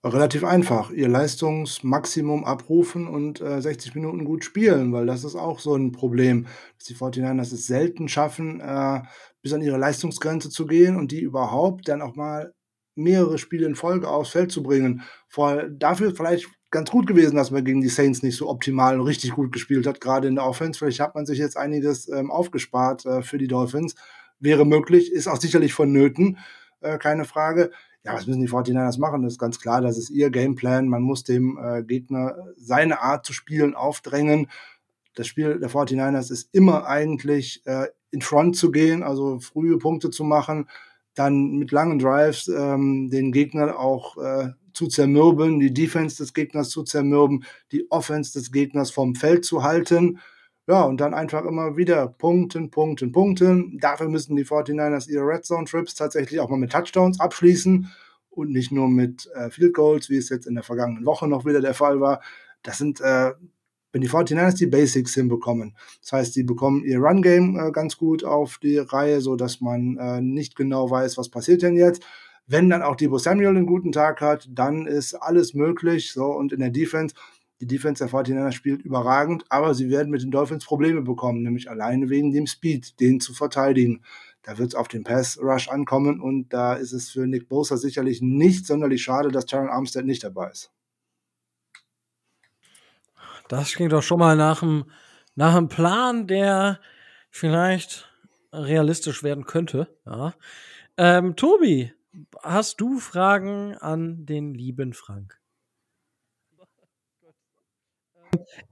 B: Relativ einfach. Ihr Leistungsmaximum abrufen und äh, 60 Minuten gut spielen, weil das ist auch so ein Problem, dass die 49ers es selten schaffen, äh, bis an ihre Leistungsgrenze zu gehen und die überhaupt dann auch mal mehrere Spiele in Folge aufs Feld zu bringen. Vor, dafür vielleicht ganz gut gewesen, dass man gegen die Saints nicht so optimal und richtig gut gespielt hat, gerade in der Offense. Vielleicht hat man sich jetzt einiges ähm, aufgespart äh, für die Dolphins. Wäre möglich, ist auch sicherlich vonnöten, äh, keine Frage. Ja, was müssen die 49ers machen? Das ist ganz klar, das ist ihr Gameplan. Man muss dem äh, Gegner seine Art zu spielen aufdrängen. Das Spiel der 49ers ist immer eigentlich äh, in Front zu gehen, also frühe Punkte zu machen, dann mit langen Drives ähm, den Gegner auch äh, zu zermürben, die Defense des Gegners zu zermürben, die Offense des Gegners vom Feld zu halten. Ja, und dann einfach immer wieder punkten, punkten, punkten. Dafür müssen die 49ers ihre Red Zone Trips tatsächlich auch mal mit Touchdowns abschließen und nicht nur mit äh, Field Goals, wie es jetzt in der vergangenen Woche noch wieder der Fall war. Das sind äh, wenn die 49ers die Basics hinbekommen, das heißt, die bekommen ihr Run-Game äh, ganz gut auf die Reihe, so dass man äh, nicht genau weiß, was passiert denn jetzt. Wenn dann auch Debo Samuel einen guten Tag hat, dann ist alles möglich. So, und in der Defense, die Defense der 49ers spielt überragend, aber sie werden mit den Dolphins Probleme bekommen, nämlich alleine wegen dem Speed, den zu verteidigen. Da wird es auf den Pass-Rush ankommen und da ist es für Nick Bosa sicherlich nicht sonderlich schade, dass Terran Armstead nicht dabei ist.
A: Das klingt doch schon mal nach einem, nach einem Plan, der vielleicht realistisch werden könnte. Ja. Ähm, Tobi, hast du Fragen an den lieben Frank?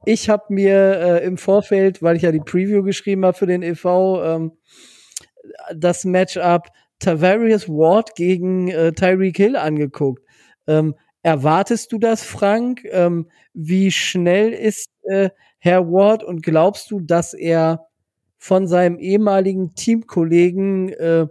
D: Ich habe mir äh, im Vorfeld, weil ich ja die Preview geschrieben habe für den EV, ähm, das Matchup Tavarius Ward gegen äh, Tyreek Hill angeguckt. Ähm, erwartest du das, Frank? Ähm, wie schnell ist äh, Herr Ward und glaubst du, dass er von seinem ehemaligen Teamkollegen, äh,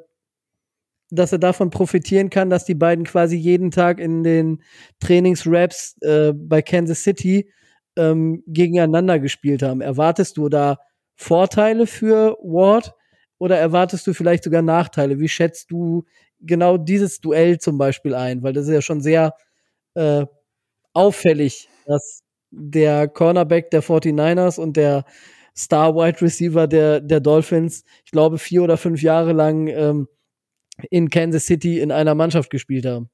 D: dass er davon profitieren kann, dass die beiden quasi jeden Tag in den Trainingsraps äh, bei Kansas City ähm, gegeneinander gespielt haben? Erwartest du da Vorteile für Ward? oder erwartest du vielleicht sogar Nachteile? Wie schätzt du genau dieses Duell zum Beispiel ein? Weil das ist ja schon sehr äh, auffällig, dass der Cornerback der 49ers und der Star Wide Receiver der, der Dolphins, ich glaube, vier oder fünf Jahre lang ähm, in Kansas City in einer Mannschaft gespielt haben.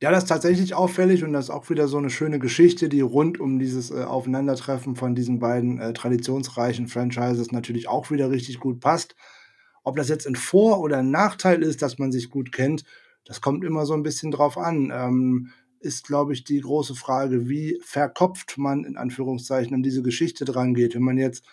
B: Ja, das ist tatsächlich auffällig und das ist auch wieder so eine schöne Geschichte, die rund um dieses äh, Aufeinandertreffen von diesen beiden äh, traditionsreichen Franchises natürlich auch wieder richtig gut passt. Ob das jetzt ein Vor- oder ein Nachteil ist, dass man sich gut kennt, das kommt immer so ein bisschen drauf an. Ähm, ist, glaube ich, die große Frage, wie verkopft man in Anführungszeichen an diese Geschichte dran geht. Wenn man jetzt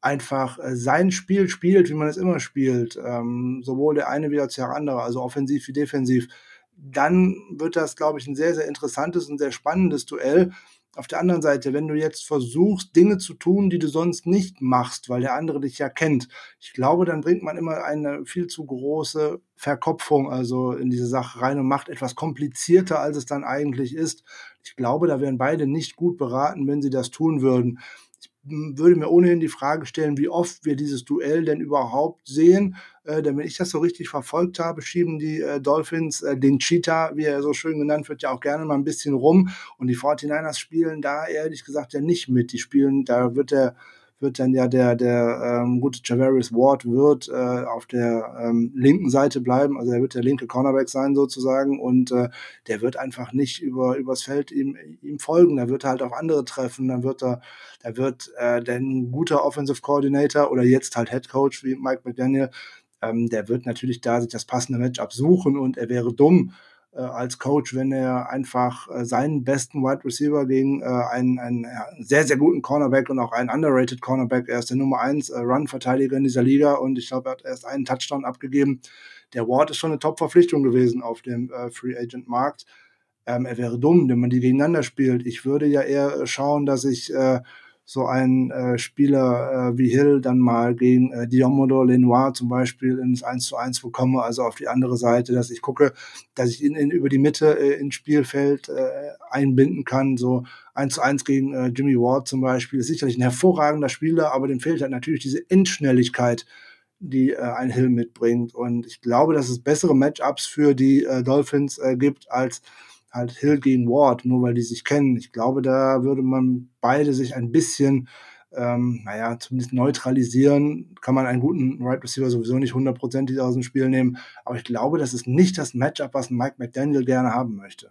B: einfach äh, sein Spiel spielt, wie man es immer spielt, ähm, sowohl der eine wie auch der andere, also offensiv wie defensiv, dann wird das, glaube ich, ein sehr, sehr interessantes und sehr spannendes Duell. Auf der anderen Seite, wenn du jetzt versuchst, Dinge zu tun, die du sonst nicht machst, weil der andere dich ja kennt, ich glaube, dann bringt man immer eine viel zu große Verkopfung also in diese Sache rein und macht etwas komplizierter, als es dann eigentlich ist. Ich glaube, da wären beide nicht gut beraten, wenn sie das tun würden würde mir ohnehin die Frage stellen, wie oft wir dieses Duell denn überhaupt sehen. Äh, denn wenn ich das so richtig verfolgt habe, schieben die äh, Dolphins äh, den Cheetah, wie er so schön genannt wird, ja auch gerne mal ein bisschen rum. Und die 49ers spielen da ehrlich gesagt ja nicht mit. Die spielen, da wird der wird dann ja der, der ähm, gute Javarius Ward wird äh, auf der ähm, linken Seite bleiben, also er wird der linke Cornerback sein sozusagen und äh, der wird einfach nicht über übers Feld ihm, ihm folgen, da wird er halt auf andere treffen, dann wird er, da wird äh, ein guter Offensive Coordinator oder jetzt halt Head Coach wie Mike McDaniel, ähm, der wird natürlich da sich das passende Matchup suchen und er wäre dumm, äh, als Coach, wenn er einfach äh, seinen besten Wide Receiver gegen äh, einen, einen sehr, sehr guten Cornerback und auch einen underrated Cornerback, er ist der Nummer 1 äh, Run-Verteidiger in dieser Liga und ich glaube, er hat erst einen Touchdown abgegeben. Der Ward ist schon eine Top-Verpflichtung gewesen auf dem Free Agent-Markt. Ähm, er wäre dumm, wenn man die gegeneinander spielt. Ich würde ja eher schauen, dass ich so einen äh, Spieler äh, wie Hill dann mal gegen äh, Diomodor Lenoir zum Beispiel ins 1 zu 1 bekomme, also auf die andere Seite, dass ich gucke, dass ich ihn in, über die Mitte äh, ins Spielfeld äh, einbinden kann, so 1 zu 1 gegen äh, Jimmy Ward zum Beispiel, ist sicherlich ein hervorragender Spieler, aber dem fehlt halt natürlich diese Endschnelligkeit, die äh, ein Hill mitbringt. Und ich glaube, dass es bessere Matchups für die äh, Dolphins äh, gibt als halt Hill gegen Ward, nur weil die sich kennen. Ich glaube, da würde man beide sich ein bisschen, ähm, naja, zumindest neutralisieren. Kann man einen guten Right Receiver sowieso nicht hundertprozentig aus dem Spiel nehmen. Aber ich glaube, das ist nicht das Matchup, was Mike McDaniel gerne haben möchte.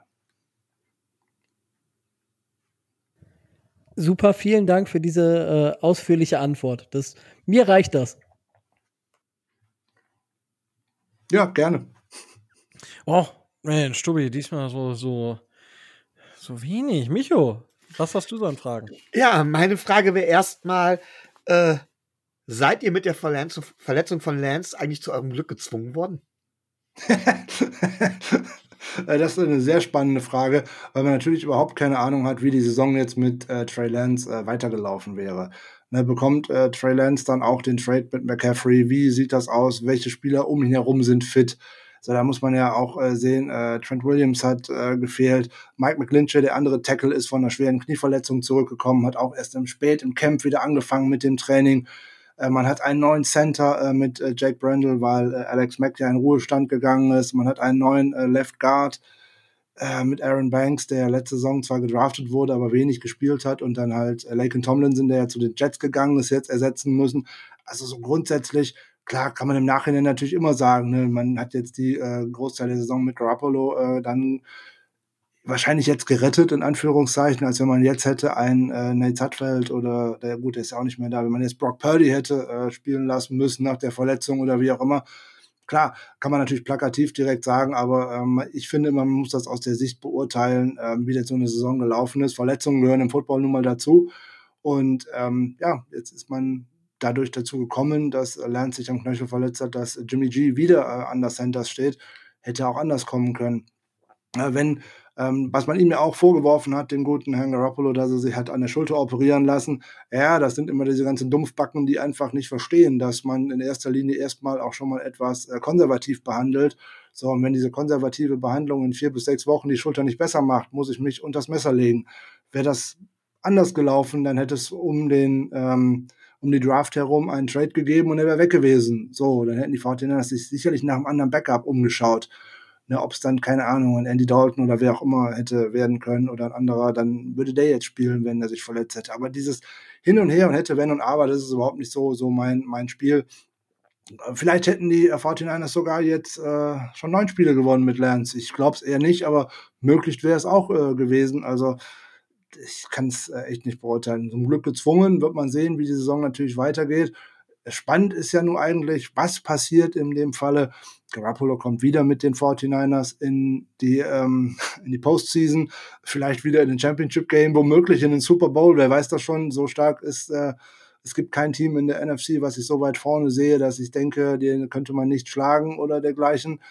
D: Super, vielen Dank für diese äh, ausführliche Antwort. Das, mir reicht das.
B: Ja, gerne.
A: Oh, Mensch, Tobi, diesmal so, so, so wenig. Micho, was hast du so an Fragen?
C: Ja, meine Frage wäre erstmal, äh, seid ihr mit der Verletzung, Verletzung von Lance eigentlich zu eurem Glück gezwungen worden?
B: das ist eine sehr spannende Frage, weil man natürlich überhaupt keine Ahnung hat, wie die Saison jetzt mit äh, Trey Lance äh, weitergelaufen wäre. Ne, bekommt äh, Trey Lance dann auch den Trade mit McCaffrey? Wie sieht das aus? Welche Spieler um ihn herum sind fit? So, da muss man ja auch äh, sehen, äh, Trent Williams hat äh, gefehlt. Mike McGlinchey, der andere Tackle, ist von einer schweren Knieverletzung zurückgekommen, hat auch erst im Spät im Camp wieder angefangen mit dem Training. Äh, man hat einen neuen Center äh, mit äh, Jake Brandle, weil Alex Mack ja in Ruhestand gegangen ist. Man hat einen neuen Left Guard mit Aaron Banks, der letzte Saison zwar gedraftet wurde, aber wenig gespielt hat und dann halt Laken Tomlinson, der ja zu den Jets gegangen ist, jetzt ersetzen müssen. Also so grundsätzlich, klar kann man im Nachhinein natürlich immer sagen, ne, man hat jetzt die äh, Großteil der Saison mit Garoppolo äh, dann wahrscheinlich jetzt gerettet, in Anführungszeichen, als wenn man jetzt hätte einen äh, Nate Sutfeld oder, der gut, der ist ja auch nicht mehr da, wenn man jetzt Brock Purdy hätte äh, spielen lassen müssen nach der Verletzung oder wie auch immer, Klar, kann man natürlich plakativ direkt sagen, aber ähm, ich finde, man muss das aus der Sicht beurteilen, ähm, wie jetzt so eine Saison gelaufen ist. Verletzungen gehören im Football nun mal dazu. Und ähm, ja, jetzt ist man dadurch dazu gekommen, dass Lance sich am Knöchel verletzt hat, dass Jimmy G wieder äh, an der Centers steht. Hätte auch anders kommen können. Äh, wenn ähm, was man ihm ja auch vorgeworfen hat, dem guten Herrn Garoppolo, dass er sich hat an der Schulter operieren lassen. Ja, das sind immer diese ganzen Dumpfbacken, die einfach nicht verstehen, dass man in erster Linie erstmal auch schon mal etwas äh, konservativ behandelt. So, und wenn diese konservative Behandlung in vier bis sechs Wochen die Schulter nicht besser macht, muss ich mich unters Messer legen. Wäre das anders gelaufen, dann hätte es um den ähm, um die Draft herum einen Trade gegeben und er wäre weg gewesen. So, dann hätten die 49 sich sicherlich nach einem anderen Backup umgeschaut. Ne, Ob es dann, keine Ahnung, ein Andy Dalton oder wer auch immer hätte werden können oder ein anderer, dann würde der jetzt spielen, wenn er sich verletzt hätte. Aber dieses Hin und Her und hätte, wenn und aber, das ist überhaupt nicht so, so mein, mein Spiel. Vielleicht hätten die 49ers sogar jetzt äh, schon neun Spiele gewonnen mit Lance. Ich glaube es eher nicht, aber möglich wäre es auch äh, gewesen. Also ich kann es äh, echt nicht beurteilen. Zum Glück gezwungen, wird man sehen, wie die Saison natürlich weitergeht. Spannend ist ja nun eigentlich, was passiert in dem Falle. Garoppolo kommt wieder mit den 49ers in die, ähm, in die Postseason, vielleicht wieder in den Championship Game, womöglich in den Super Bowl, wer weiß das schon, so stark ist, äh, es gibt kein Team in der NFC, was ich so weit vorne sehe, dass ich denke, den könnte man nicht schlagen oder dergleichen.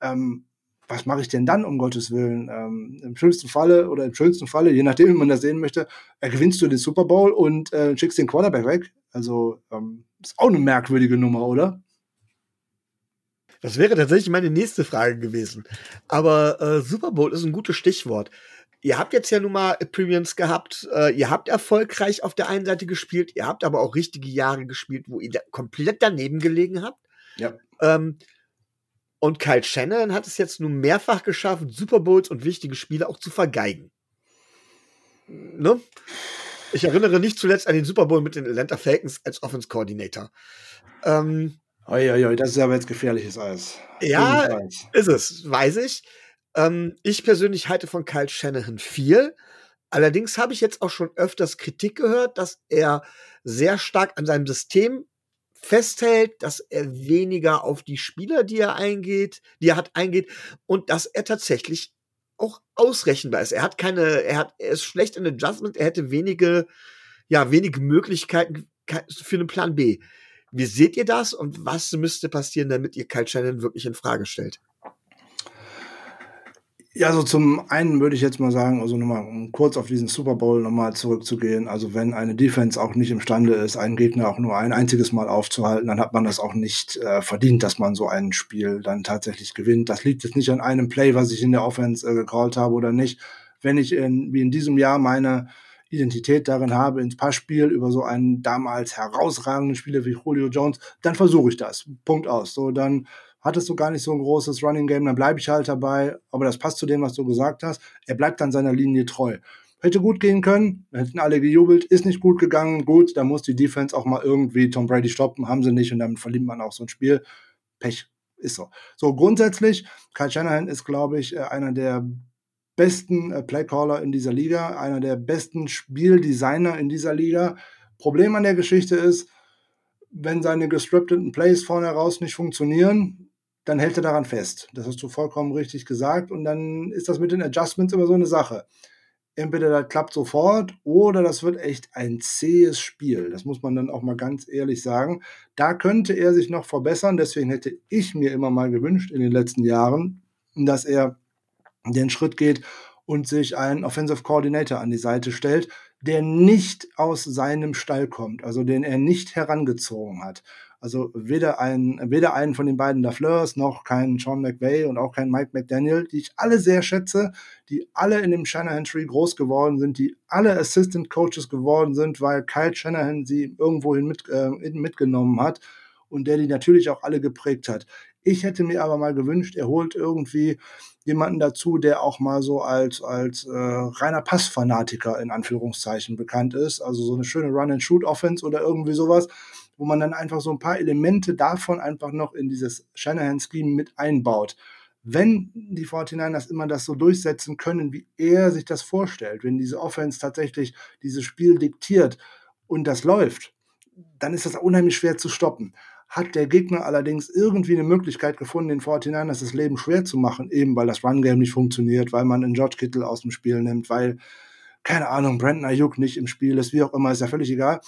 B: Ähm, was mache ich denn dann, um Gottes Willen? Ähm, Im schlimmsten Falle oder im schönsten Falle, je nachdem, wie man das sehen möchte, gewinnst du den Super Bowl und äh, schickst den Quarterback weg. Also ähm, ist auch eine merkwürdige Nummer, oder?
C: Das wäre tatsächlich meine nächste Frage gewesen. Aber äh, Super Bowl ist ein gutes Stichwort. Ihr habt jetzt ja nun mal Premiums gehabt. Äh, ihr habt erfolgreich auf der einen Seite gespielt. Ihr habt aber auch richtige Jahre gespielt, wo ihr da komplett daneben gelegen habt.
B: Ja.
C: Ähm, und Kyle Shannon hat es jetzt nun mehrfach geschafft, Super Bowls und wichtige Spiele auch zu vergeigen. Ne? Ich erinnere nicht zuletzt an den Super Bowl mit den Atlanta Falcons als Offense Coordinator. Ähm,
B: oi, oi, oi, das ist aber jetzt gefährliches Eis.
C: Ja, ist es, weiß ich. Ähm, ich persönlich halte von Kyle Shanahan viel. Allerdings habe ich jetzt auch schon öfters Kritik gehört, dass er sehr stark an seinem System festhält, dass er weniger auf die Spieler, die er eingeht, die er hat, eingeht und dass er tatsächlich auch ausrechenbar ist. Er hat keine, er hat, er ist schlecht in Adjustment, er hätte wenige, ja, wenige Möglichkeiten für einen Plan B. Wie seht ihr das und was müsste passieren, damit ihr Kyle Shannon wirklich in Frage stellt?
B: Ja, also zum einen würde ich jetzt mal sagen, also nochmal, um kurz auf diesen Super Bowl nochmal zurückzugehen. Also wenn eine Defense auch nicht imstande ist, einen Gegner auch nur ein einziges Mal aufzuhalten, dann hat man das auch nicht äh, verdient, dass man so ein Spiel dann tatsächlich gewinnt. Das liegt jetzt nicht an einem Play, was ich in der Offense äh, gecallt habe oder nicht. Wenn ich in, wie in diesem Jahr meine Identität darin habe, ins Passspiel über so einen damals herausragenden Spieler wie Julio Jones, dann versuche ich das. Punkt aus. So, dann hattest du gar nicht so ein großes Running Game, dann bleibe ich halt dabei. Aber das passt zu dem, was du gesagt hast. Er bleibt dann seiner Linie treu. Hätte gut gehen können, hätten alle gejubelt, ist nicht gut gegangen. Gut, da muss die Defense auch mal irgendwie Tom Brady stoppen, haben sie nicht und dann verliert man auch so ein Spiel. Pech, ist so. So, grundsätzlich, Kyle Shanahan ist, glaube ich, äh, einer der besten äh, Playcaller in dieser Liga, einer der besten Spieldesigner in dieser Liga. Problem an der Geschichte ist, wenn seine gescripteten Plays vorne raus nicht funktionieren, dann hält er daran fest. Das hast du vollkommen richtig gesagt. Und dann ist das mit den Adjustments immer so eine Sache. Entweder das klappt sofort oder das wird echt ein zähes Spiel. Das muss man dann auch mal ganz ehrlich sagen. Da könnte er sich noch verbessern. Deswegen hätte ich mir immer mal gewünscht in den letzten Jahren, dass er den Schritt geht und sich einen Offensive Coordinator an die Seite stellt, der nicht aus seinem Stall kommt, also den er nicht herangezogen hat. Also weder, ein, weder einen von den beiden Lafleurs, noch keinen Sean McVay und auch keinen Mike McDaniel, die ich alle sehr schätze, die alle in dem Shanahan Tree groß geworden sind, die alle Assistant Coaches geworden sind, weil Kyle Shanahan sie irgendwohin mit, äh, mitgenommen hat und der die natürlich auch alle geprägt hat. Ich hätte mir aber mal gewünscht, er holt irgendwie jemanden dazu, der auch mal so als, als äh, reiner Passfanatiker in Anführungszeichen bekannt ist. Also so eine schöne Run-and-Shoot-Offense oder irgendwie sowas, wo man dann einfach so ein paar Elemente davon einfach noch in dieses Shanahan-Scheme mit einbaut. Wenn die 49ers immer das so durchsetzen können, wie er sich das vorstellt, wenn diese Offense tatsächlich dieses Spiel diktiert und das läuft, dann ist das unheimlich schwer zu stoppen hat der Gegner allerdings irgendwie eine Möglichkeit gefunden, den 49ers das Leben schwer zu machen, eben weil das Run-Game nicht funktioniert, weil man einen George Kittle aus dem Spiel nimmt, weil, keine Ahnung, Brandon Ayuk nicht im Spiel ist, wie auch immer, ist ja völlig egal.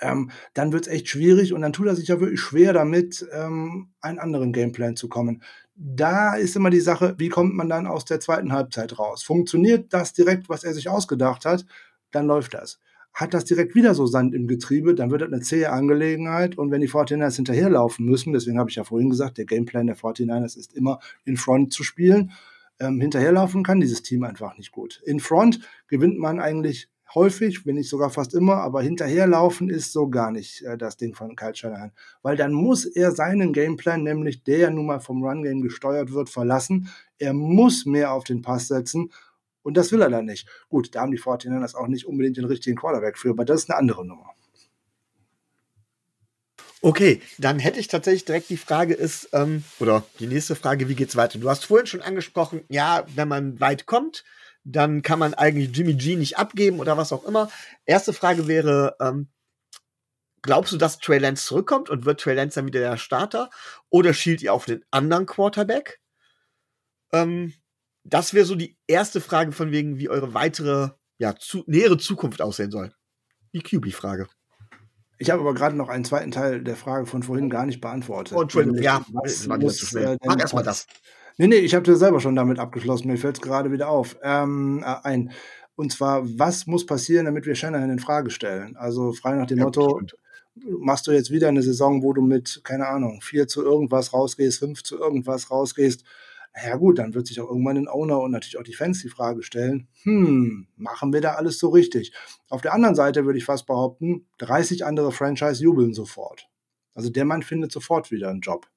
B: Ähm, dann wird es echt schwierig und dann tut er sich ja wirklich schwer damit, ähm, einen anderen Gameplan zu kommen. Da ist immer die Sache, wie kommt man dann aus der zweiten Halbzeit raus? Funktioniert das direkt, was er sich ausgedacht hat? Dann läuft das hat das direkt wieder so Sand im Getriebe, dann wird das eine zähe Angelegenheit. Und wenn die 49ers hinterherlaufen müssen, deswegen habe ich ja vorhin gesagt, der Gameplan der 49ers ist immer in Front zu spielen, ähm, hinterherlaufen kann dieses Team einfach nicht gut. In Front gewinnt man eigentlich häufig, wenn nicht sogar fast immer, aber hinterherlaufen ist so gar nicht äh, das Ding von Kyle Shanahan. Weil dann muss er seinen Gameplan, nämlich der ja nun mal vom Run-Game gesteuert wird, verlassen. Er muss mehr auf den Pass setzen und das will er dann nicht. Gut, da haben die 49ers auch nicht unbedingt den richtigen Quarterback für, aber das ist eine andere Nummer.
C: Okay, dann hätte ich tatsächlich direkt die Frage ist, ähm, oder die nächste Frage, wie geht's weiter? Du hast vorhin schon angesprochen, ja, wenn man weit kommt, dann kann man eigentlich Jimmy G nicht abgeben oder was auch immer. Erste Frage wäre, ähm, glaubst du, dass Trey Lance zurückkommt und wird Trey Lance dann wieder der Starter? Oder schielt ihr auf den anderen Quarterback? Ähm, das wäre so die erste Frage von wegen, wie eure weitere, ja, zu, nähere Zukunft aussehen soll. Die QB-Frage.
B: Ich habe aber gerade noch einen zweiten Teil der Frage von vorhin gar nicht beantwortet.
C: Oh, Entschuldigung, ja, was war muss, zu schnell. Äh, Mach erstmal das.
B: Nee, nee, ich habe das selber schon damit abgeschlossen. Mir fällt es gerade wieder auf. Ähm, äh, ein. Und zwar, was muss passieren, damit wir Shanahan in Frage stellen? Also frei nach dem ja, Motto, machst du jetzt wieder eine Saison, wo du mit, keine Ahnung, vier zu irgendwas rausgehst, fünf zu irgendwas rausgehst ja gut, dann wird sich auch irgendwann ein Owner und natürlich auch die Fans die Frage stellen, hm, machen wir da alles so richtig? Auf der anderen Seite würde ich fast behaupten, 30 andere Franchise jubeln sofort. Also der Mann findet sofort wieder einen Job.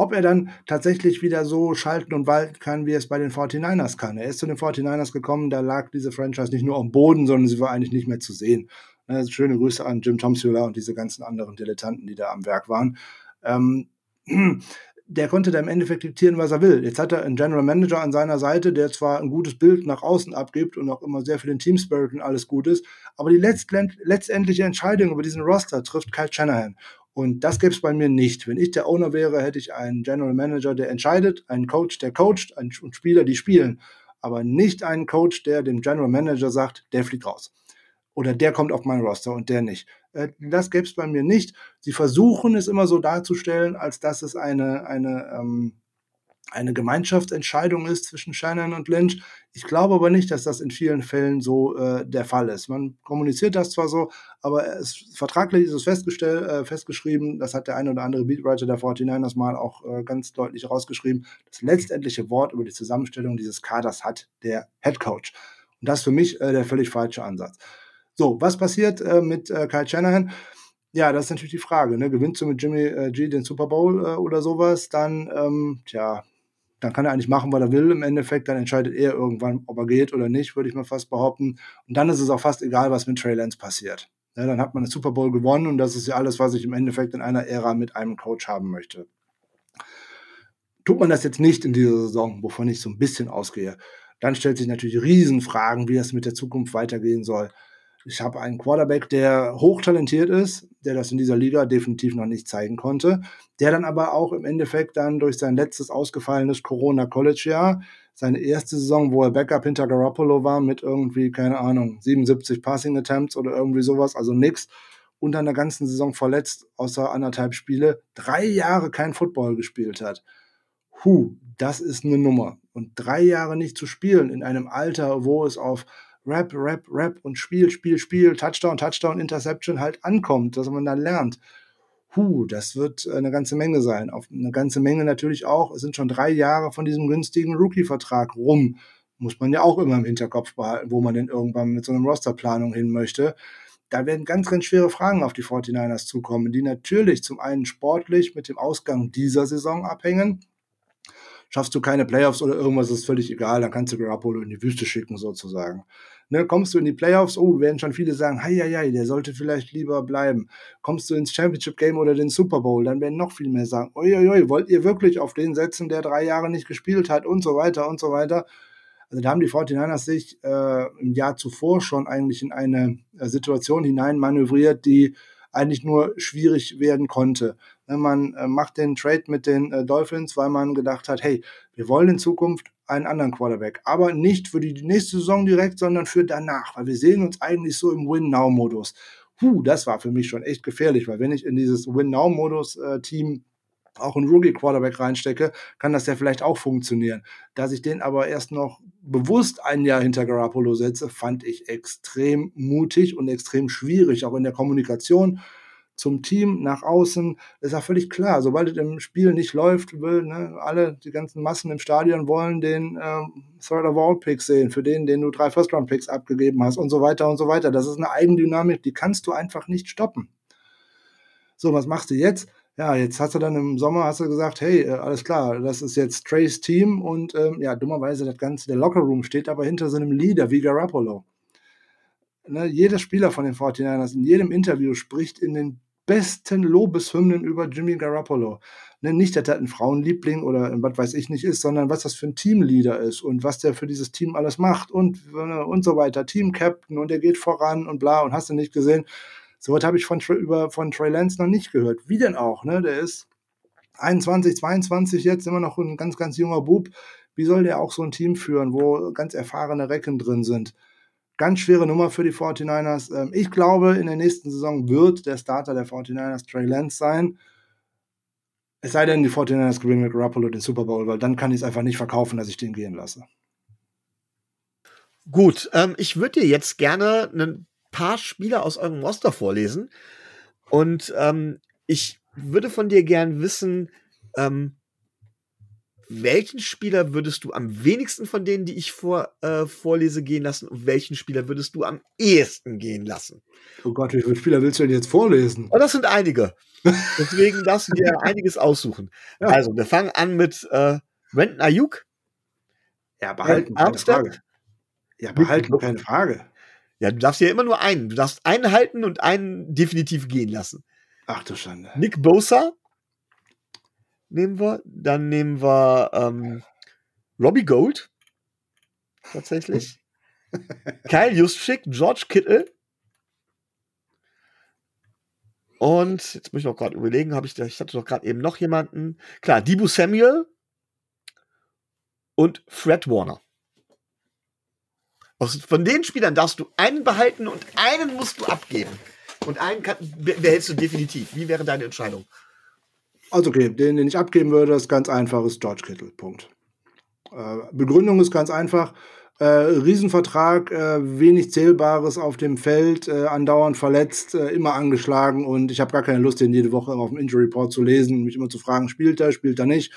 B: Ob er dann tatsächlich wieder so schalten und walten kann, wie es bei den 49ers kann. Er ist zu den 49ers gekommen, da lag diese Franchise nicht nur am Boden, sondern sie war eigentlich nicht mehr zu sehen. Also schöne Grüße an Jim Tomsula und diese ganzen anderen Dilettanten, die da am Werk waren. Ähm, der konnte da im Endeffekt diktieren, was er will. Jetzt hat er einen General Manager an seiner Seite, der zwar ein gutes Bild nach außen abgibt und auch immer sehr für den Team Spirit und alles gut ist, aber die letztendliche Entscheidung über diesen Roster trifft Kyle Shanahan. Und das gäbe es bei mir nicht. Wenn ich der Owner wäre, hätte ich einen General Manager, der entscheidet, einen Coach, der coacht, einen Spieler, die spielen, aber nicht einen Coach, der dem General Manager sagt, der fliegt raus oder der kommt auf mein Roster und der nicht. Äh, das gäbe es bei mir nicht. Sie versuchen es immer so darzustellen, als dass es eine, eine, ähm, eine Gemeinschaftsentscheidung ist zwischen Shannon und Lynch. Ich glaube aber nicht, dass das in vielen Fällen so äh, der Fall ist. Man kommuniziert das zwar so, aber es, vertraglich ist es festgestellt, äh, festgeschrieben, das hat der eine oder andere Beatwriter der 49ers mal auch äh, ganz deutlich rausgeschrieben, das letztendliche Wort über die Zusammenstellung dieses Kaders hat der Head Coach. Und das ist für mich äh, der völlig falsche Ansatz. So, was passiert äh, mit äh, Kyle Shanahan? Ja, das ist natürlich die Frage. Ne? Gewinnst du mit Jimmy G den Super Bowl oder sowas, dann, ähm, tja, dann kann er eigentlich machen, was er will. Im Endeffekt, dann entscheidet er irgendwann, ob er geht oder nicht, würde ich mal fast behaupten. Und dann ist es auch fast egal, was mit Trey Lance passiert. Ja, dann hat man den Super Bowl gewonnen und das ist ja alles, was ich im Endeffekt in einer Ära mit einem Coach haben möchte. Tut man das jetzt nicht in dieser Saison, wovon ich so ein bisschen ausgehe, dann stellt sich natürlich Riesenfragen, wie es mit der Zukunft weitergehen soll. Ich habe einen Quarterback, der hochtalentiert ist, der das in dieser Liga definitiv noch nicht zeigen konnte, der dann aber auch im Endeffekt dann durch sein letztes ausgefallenes Corona-College-Jahr, seine erste Saison, wo er Backup hinter Garoppolo war, mit irgendwie, keine Ahnung, 77 Passing Attempts oder irgendwie sowas, also nix, unter einer ganzen Saison verletzt, außer anderthalb Spiele, drei Jahre kein Football gespielt hat. Huh, das ist eine Nummer. Und drei Jahre nicht zu spielen in einem Alter, wo es auf Rap, Rap, Rap und Spiel, Spiel, Spiel, Touchdown, Touchdown, Interception halt ankommt, dass man dann lernt. Huh, das wird eine ganze Menge sein. Auf eine ganze Menge natürlich auch. Es sind schon drei Jahre von diesem günstigen Rookie-Vertrag rum. Muss man ja auch immer im Hinterkopf behalten, wo man denn irgendwann mit so einer Rosterplanung hin möchte. Da werden ganz, ganz schwere Fragen auf die 49ers zukommen, die natürlich zum einen sportlich mit dem Ausgang dieser Saison abhängen. Schaffst du keine Playoffs oder irgendwas, ist völlig egal, dann kannst du Garoppolo in die Wüste schicken sozusagen. Ne, kommst du in die Playoffs, oh, werden schon viele sagen, hei, hei, hei, der sollte vielleicht lieber bleiben. Kommst du ins Championship Game oder den Super Bowl, dann werden noch viel mehr sagen, oi, oi, oi, wollt ihr wirklich auf den setzen, der drei Jahre nicht gespielt hat und so weiter und so weiter. Also da haben die 49ers sich äh, im Jahr zuvor schon eigentlich in eine äh, Situation hinein manövriert, die eigentlich nur schwierig werden konnte. Man äh, macht den Trade mit den äh, Dolphins, weil man gedacht hat, hey, wir wollen in Zukunft einen anderen Quarterback. Aber nicht für die nächste Saison direkt, sondern für danach, weil wir sehen uns eigentlich so im Win-Now-Modus. Puh, das war für mich schon echt gefährlich, weil wenn ich in dieses Win-Now-Modus-Team äh, auch einen Rookie-Quarterback reinstecke, kann das ja vielleicht auch funktionieren. Dass ich den aber erst noch bewusst ein Jahr hinter Garoppolo setze, fand ich extrem mutig und extrem schwierig, auch in der Kommunikation zum Team nach außen ist ja völlig klar. Sobald es im Spiel nicht läuft, will ne, alle, die ganzen Massen im Stadion wollen den ähm, Third of All Picks sehen, für den, den du drei First Round Picks abgegeben hast und so weiter und so weiter. Das ist eine Eigendynamik, die kannst du einfach nicht stoppen. So, was machst du jetzt? Ja, jetzt hast du dann im Sommer hast du gesagt, hey, äh, alles klar, das ist jetzt Trace Team und ähm, ja, dummerweise das Ganze, der Lockerroom steht aber hinter so einem Leader wie Garoppolo. Ne, jeder Spieler von den 49ers in jedem Interview spricht in den besten Lobeshymnen über Jimmy Garoppolo. Ne, nicht, dass er ein Frauenliebling oder was weiß ich nicht ist, sondern was das für ein Teamleader ist und was der für dieses Team alles macht und, ne, und so weiter. Team-Captain und er geht voran und bla und hast du nicht gesehen. So was habe ich von, über, von Trey Lance noch nicht gehört. Wie denn auch, ne? Der ist 21, 22 jetzt, immer noch ein ganz, ganz junger Bub. Wie soll der auch so ein Team führen, wo ganz erfahrene Recken drin sind? Ganz schwere Nummer für die 49ers. Ähm, ich glaube, in der nächsten Saison wird der Starter der 49ers Trey Lance sein. Es sei denn, die 49ers gewinnen mit Garoppolo den Super Bowl, weil dann kann ich es einfach nicht verkaufen, dass ich den gehen lasse.
C: Gut, ähm, ich würde dir jetzt gerne ein paar Spieler aus eurem Roster vorlesen. Und ähm, ich würde von dir gern wissen, ähm, welchen Spieler würdest du am wenigsten von denen, die ich vor, äh, vorlese, gehen lassen und welchen Spieler würdest du am ehesten gehen lassen?
B: Oh Gott, wie viele Spieler willst du denn jetzt vorlesen?
C: Oh, das sind einige. Deswegen du dir einiges aussuchen. Ja. Also, wir fangen an mit äh, Brandon Ayuk.
B: Ja, behalten, keine Frage. Ja, behalten, keine Frage.
C: Ja, du darfst ja immer nur einen. Du darfst einen halten und einen definitiv gehen lassen.
B: Ach du Schande.
C: Nick Bosa nehmen wir. Dann nehmen wir ähm, Robbie Gold. Tatsächlich. Kyle Juszczyk, George Kittle. Und jetzt muss ich noch gerade überlegen, habe ich, ich hatte doch gerade eben noch jemanden. Klar, Dibu Samuel und Fred Warner. Aus, von den Spielern darfst du einen behalten und einen musst du abgeben. Und einen kann, behältst du definitiv. Wie wäre deine Entscheidung?
B: Also okay, den, den ich abgeben würde, ist ganz einfach, ist George Kittle. Punkt. Äh, Begründung ist ganz einfach. Äh, Riesenvertrag, äh, wenig Zählbares auf dem Feld, äh, andauernd verletzt, äh, immer angeschlagen und ich habe gar keine Lust, den jede Woche auf dem Injury Report zu lesen, mich immer zu fragen, spielt er, spielt er nicht.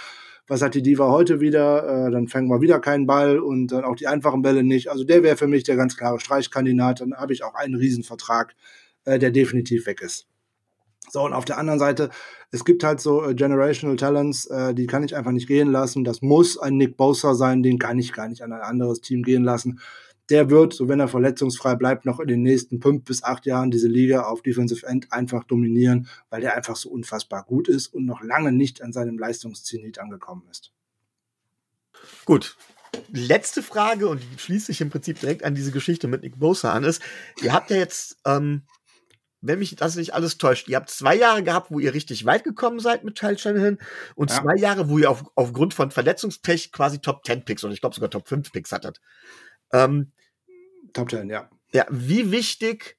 B: Was hat die Diva heute wieder? Äh, dann fangen wir wieder keinen Ball und dann auch die einfachen Bälle nicht. Also der wäre für mich der ganz klare Streichkandidat. Dann habe ich auch einen Riesenvertrag, der definitiv weg ist. So, und auf der anderen Seite, es gibt halt so äh, Generational Talents, äh, die kann ich einfach nicht gehen lassen. Das muss ein Nick Bosa sein, den kann ich gar nicht an ein anderes Team gehen lassen. Der wird, so wenn er verletzungsfrei bleibt, noch in den nächsten fünf bis acht Jahren diese Liga auf Defensive End einfach dominieren, weil der einfach so unfassbar gut ist und noch lange nicht an seinem Leistungszenit angekommen ist.
C: Gut, letzte Frage und die schließt sich im Prinzip direkt an diese Geschichte mit Nick Bosa an ist. Ihr habt ja jetzt ähm, wenn mich das nicht alles täuscht, ihr habt zwei Jahre gehabt, wo ihr richtig weit gekommen seid mit Kyle Shanahan und ja. zwei Jahre, wo ihr auf, aufgrund von Verletzungspech quasi Top 10 Picks oder ich glaube sogar Top 5 Picks hattet. Ähm,
B: Top 10, ja.
C: Ja, wie wichtig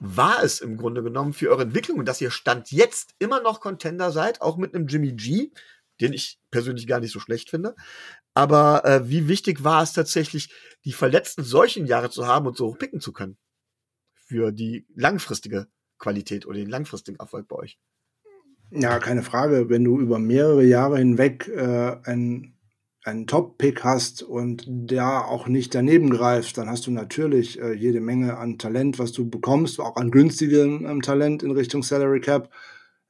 C: war es im Grunde genommen für eure Entwicklung und dass ihr Stand jetzt immer noch Contender seid, auch mit einem Jimmy G, den ich persönlich gar nicht so schlecht finde. Aber äh, wie wichtig war es tatsächlich, die verletzten solchen Jahre zu haben und so hoch picken zu können? Für die langfristige Qualität oder den langfristigen Erfolg bei euch?
B: Ja, keine Frage. Wenn du über mehrere Jahre hinweg äh, ein einen Top-Pick hast und da auch nicht daneben greifst, dann hast du natürlich äh, jede Menge an Talent, was du bekommst, auch an günstigem ähm, Talent in Richtung Salary Cap.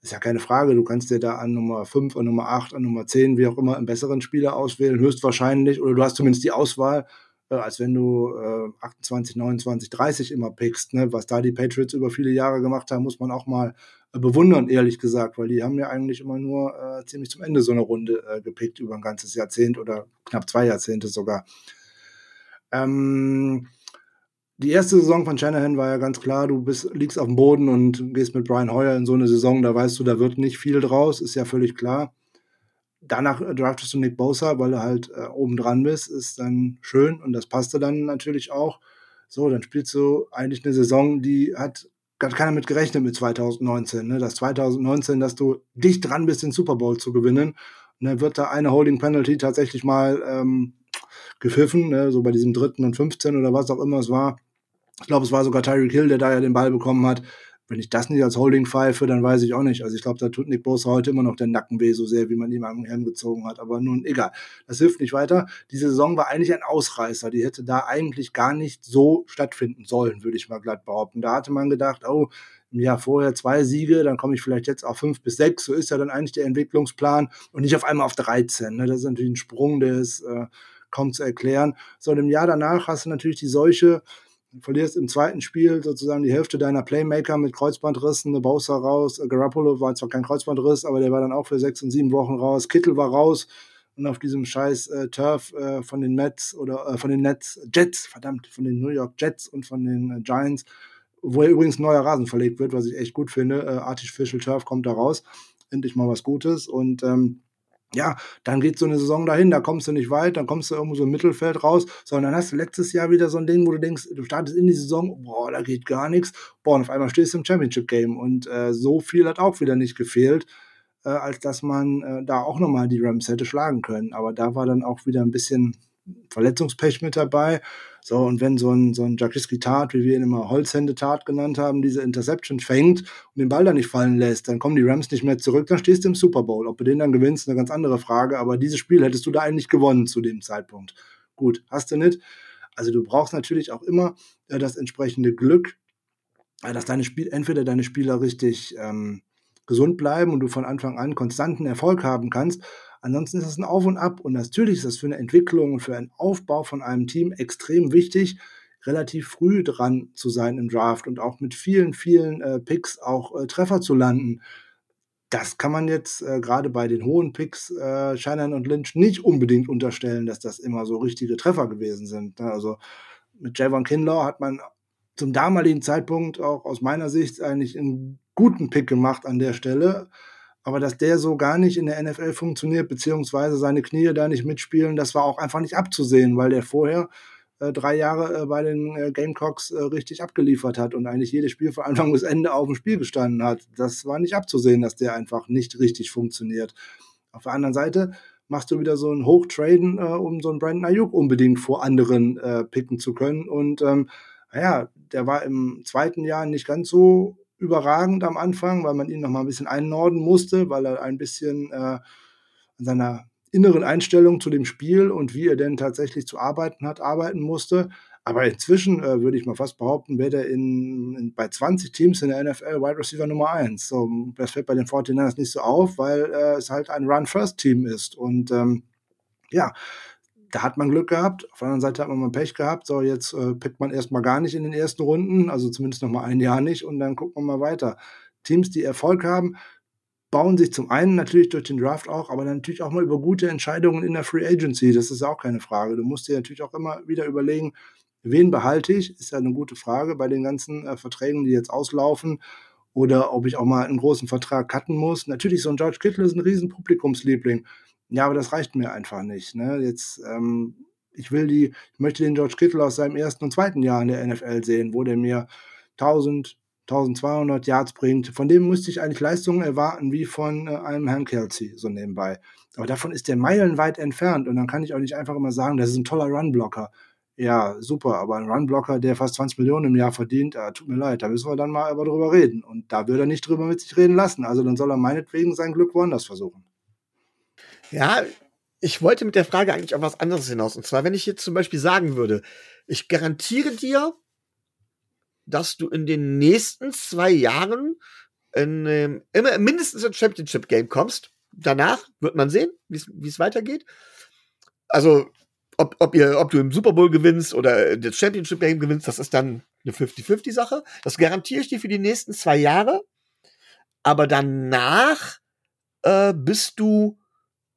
B: Ist ja keine Frage, du kannst dir da an Nummer 5, an Nummer 8, an Nummer 10, wie auch immer, einen besseren Spieler auswählen, höchstwahrscheinlich, oder du hast zumindest die Auswahl, äh, als wenn du äh, 28, 29, 30 immer pickst. Ne? Was da die Patriots über viele Jahre gemacht haben, muss man auch mal äh, bewundern, ehrlich gesagt, weil die haben ja eigentlich immer nur äh, ziemlich zum Ende so eine Runde äh, gepickt über ein ganzes Jahrzehnt oder knapp zwei Jahrzehnte sogar. Ähm, die erste Saison von Shanahan war ja ganz klar, du bist, liegst auf dem Boden und gehst mit Brian Hoyer in so eine Saison, da weißt du, da wird nicht viel draus, ist ja völlig klar. Danach draftest du Nick Bosa, weil du halt äh, oben dran bist, ist dann schön und das passte dann natürlich auch. So, dann spielst du eigentlich eine Saison, die hat hat keiner mit gerechnet mit 2019. Ne? Das 2019, dass du dicht dran bist, den Super Bowl zu gewinnen. Und dann wird da eine Holding Penalty tatsächlich mal ähm, gepfiffen, ne? so bei diesem dritten und 15 oder was auch immer es war. Ich glaube, es war sogar Tyreek Hill, der da ja den Ball bekommen hat. Wenn ich das nicht als Holding pfeife, dann weiß ich auch nicht. Also ich glaube, da tut Nick Bosa heute immer noch den Nacken weh, so sehr, wie man ihm am Helm gezogen hat. Aber nun, egal. Das hilft nicht weiter. Diese Saison war eigentlich ein Ausreißer. Die hätte da eigentlich gar nicht so stattfinden sollen, würde ich mal glatt behaupten. Da hatte man gedacht, oh, im Jahr vorher zwei Siege, dann komme ich vielleicht jetzt auf fünf bis sechs. So ist ja dann eigentlich der Entwicklungsplan und nicht auf einmal auf 13. Ne? Das ist natürlich ein Sprung, der ist äh, kaum zu erklären. So, und im Jahr danach hast du natürlich die Seuche, verlierst im zweiten Spiel sozusagen die Hälfte deiner Playmaker mit Kreuzbandrissen, eine Bowser raus, äh, Garoppolo war zwar kein Kreuzbandriss, aber der war dann auch für sechs und sieben Wochen raus, Kittel war raus und auf diesem scheiß äh, Turf äh, von den Mets oder äh, von den Nets, Jets, verdammt, von den New York Jets und von den äh, Giants, wo ja übrigens neuer Rasen verlegt wird, was ich echt gut finde, äh, Artificial Turf kommt da raus, endlich mal was Gutes und ähm, ja, dann geht so eine Saison dahin, da kommst du nicht weit, dann kommst du irgendwo so im Mittelfeld raus, sondern dann hast du letztes Jahr wieder so ein Ding, wo du denkst, du startest in die Saison, boah, da geht gar nichts, boah, und auf einmal stehst du im Championship-Game und äh, so viel hat auch wieder nicht gefehlt, äh, als dass man äh, da auch nochmal die Rams hätte schlagen können, aber da war dann auch wieder ein bisschen Verletzungspech mit dabei so, und wenn so ein, so ein Jakiski Tat, wie wir ihn immer Holzhände-Tat genannt haben, diese Interception fängt und den Ball dann nicht fallen lässt, dann kommen die Rams nicht mehr zurück, dann stehst du im Super Bowl. Ob du den dann gewinnst, eine ganz andere Frage, aber dieses Spiel hättest du da eigentlich gewonnen zu dem Zeitpunkt. Gut, hast du nicht. Also du brauchst natürlich auch immer äh, das entsprechende Glück, äh, dass deine Spiel, entweder deine Spieler richtig ähm, gesund bleiben und du von Anfang an konstanten Erfolg haben kannst, Ansonsten ist das ein Auf und Ab und natürlich ist das für eine Entwicklung und für einen Aufbau von einem Team extrem wichtig, relativ früh dran zu sein im Draft und auch mit vielen, vielen äh, Picks auch äh, Treffer zu landen. Das kann man jetzt äh, gerade bei den hohen Picks äh, Shannon und Lynch nicht unbedingt unterstellen, dass das immer so richtige Treffer gewesen sind. Ne? Also mit Javon Kinlaw hat man zum damaligen Zeitpunkt auch aus meiner Sicht eigentlich einen guten Pick gemacht an der Stelle. Aber dass der so gar nicht in der NFL funktioniert, beziehungsweise seine Knie da nicht mitspielen, das war auch einfach nicht abzusehen, weil der vorher äh, drei Jahre äh, bei den äh, Gamecocks äh, richtig abgeliefert hat und eigentlich jedes Spiel von Anfang bis Ende auf dem Spiel gestanden hat. Das war nicht abzusehen, dass der einfach nicht richtig funktioniert. Auf der anderen Seite machst du wieder so ein Hochtraden, äh, um so einen Brandon Ayuk unbedingt vor anderen äh, picken zu können. Und ähm, naja, der war im zweiten Jahr nicht ganz so überragend am Anfang, weil man ihn noch mal ein bisschen einnorden musste, weil er ein bisschen äh, an seiner inneren Einstellung zu dem Spiel und wie er denn tatsächlich zu arbeiten hat, arbeiten musste. Aber inzwischen äh, würde ich mal fast behaupten, wäre der in, in, bei 20 Teams in der NFL Wide Receiver Nummer 1. So, das fällt bei den 49ers nicht so auf, weil äh, es halt ein Run-First-Team ist. Und ähm, ja, da hat man Glück gehabt. Auf der anderen Seite hat man mal Pech gehabt. So, jetzt äh, pickt man erstmal gar nicht in den ersten Runden, also zumindest noch mal ein Jahr nicht und dann guckt man mal weiter. Teams, die Erfolg haben, bauen sich zum einen natürlich durch den Draft auch, aber natürlich auch mal über gute Entscheidungen in der Free Agency. Das ist auch keine Frage. Du musst dir natürlich auch immer wieder überlegen, wen behalte ich? Ist ja eine gute Frage bei den ganzen äh, Verträgen, die jetzt auslaufen. Oder ob ich auch mal einen großen Vertrag cutten muss. Natürlich, so ein George Kittle ist ein riesen Publikumsliebling. Ja, aber das reicht mir einfach nicht. Ne? Jetzt, ähm, ich will die, ich möchte den George Kittle aus seinem ersten und zweiten Jahr in der NFL sehen, wo der mir 1000, 1200 Yards bringt. Von dem müsste ich eigentlich Leistungen erwarten wie von äh, einem Herrn Kelsey, so nebenbei. Aber davon ist der meilenweit entfernt und dann kann ich auch nicht einfach immer sagen, das ist ein toller Runblocker. ja, super, aber ein Runblocker, der fast 20 Millionen im Jahr verdient, äh, tut mir leid, da müssen wir dann mal aber drüber reden. Und da würde er nicht drüber mit sich reden lassen. Also dann soll er meinetwegen sein Glück woanders versuchen.
C: Ja, ich wollte mit der Frage eigentlich auf was anderes hinaus. Und zwar, wenn ich jetzt zum Beispiel sagen würde, ich garantiere dir, dass du in den nächsten zwei Jahren in, ähm, immer mindestens ein Championship Game kommst. Danach wird man sehen, wie es weitergeht. Also, ob, ob, ihr, ob du im Super Bowl gewinnst oder das Championship Game gewinnst, das ist dann eine 50-50-Sache. Das garantiere ich dir für die nächsten zwei Jahre. Aber danach äh, bist du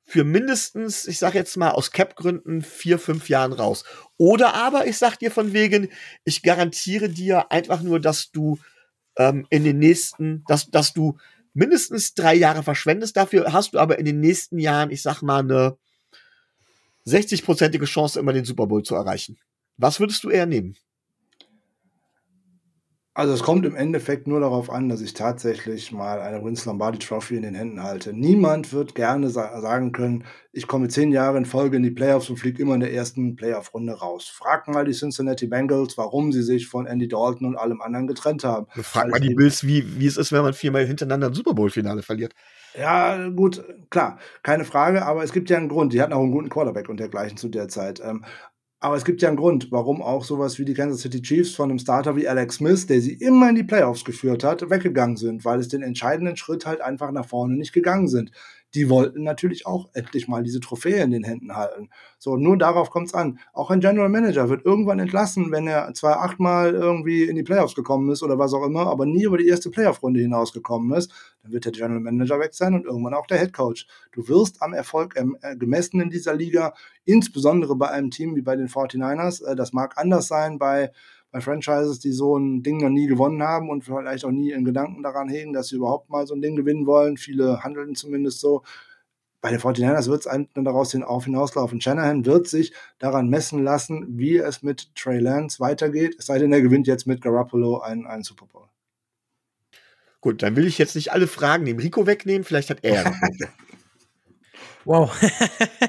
C: für mindestens, ich sag jetzt mal aus Cap-Gründen, vier, fünf Jahren raus. Oder aber ich sag dir von wegen, ich garantiere dir einfach nur, dass du ähm, in den nächsten, dass, dass du mindestens drei Jahre verschwendest. Dafür hast du aber in den nächsten Jahren, ich sag mal, eine 60-prozentige Chance, immer den Super Bowl zu erreichen. Was würdest du eher nehmen?
B: Also es kommt im Endeffekt nur darauf an, dass ich tatsächlich mal eine Vince Lombardi Trophy in den Händen halte. Niemand wird gerne sa sagen können, ich komme zehn Jahre in Folge in die Playoffs und fliege immer in der ersten Playoff-Runde raus. Frag mal die Cincinnati Bengals, warum sie sich von Andy Dalton und allem anderen getrennt haben.
C: Frag mal die Bills, wie, wie es ist, wenn man viermal hintereinander ein Super Bowl-Finale verliert.
B: Ja, gut, klar, keine Frage, aber es gibt ja einen Grund. Die hatten auch einen guten Quarterback und dergleichen zu der Zeit. Ähm, aber es gibt ja einen Grund, warum auch sowas wie die Kansas City Chiefs von einem Starter wie Alex Smith, der sie immer in die Playoffs geführt hat, weggegangen sind, weil es den entscheidenden Schritt halt einfach nach vorne nicht gegangen sind die wollten natürlich auch endlich mal diese Trophäe in den Händen halten. So, nur darauf kommt es an. Auch ein General Manager wird irgendwann entlassen, wenn er zwar achtmal irgendwie in die Playoffs gekommen ist oder was auch immer, aber nie über die erste Playoff-Runde hinausgekommen ist. Dann wird der General Manager weg sein und irgendwann auch der Head Coach. Du wirst am Erfolg äh, gemessen in dieser Liga, insbesondere bei einem Team wie bei den 49ers. Äh, das mag anders sein bei bei Franchises, die so ein Ding noch nie gewonnen haben und vielleicht auch nie in Gedanken daran hegen, dass sie überhaupt mal so ein Ding gewinnen wollen. Viele handeln zumindest so. Bei den 49ers wird es dann daraus auf hinauslaufen. Shanahan wird sich daran messen lassen, wie es mit Trey Lance weitergeht, es sei denn, er gewinnt jetzt mit Garoppolo einen, einen Super Bowl.
C: Gut, dann will ich jetzt nicht alle Fragen dem Rico wegnehmen, vielleicht hat er.
A: wow.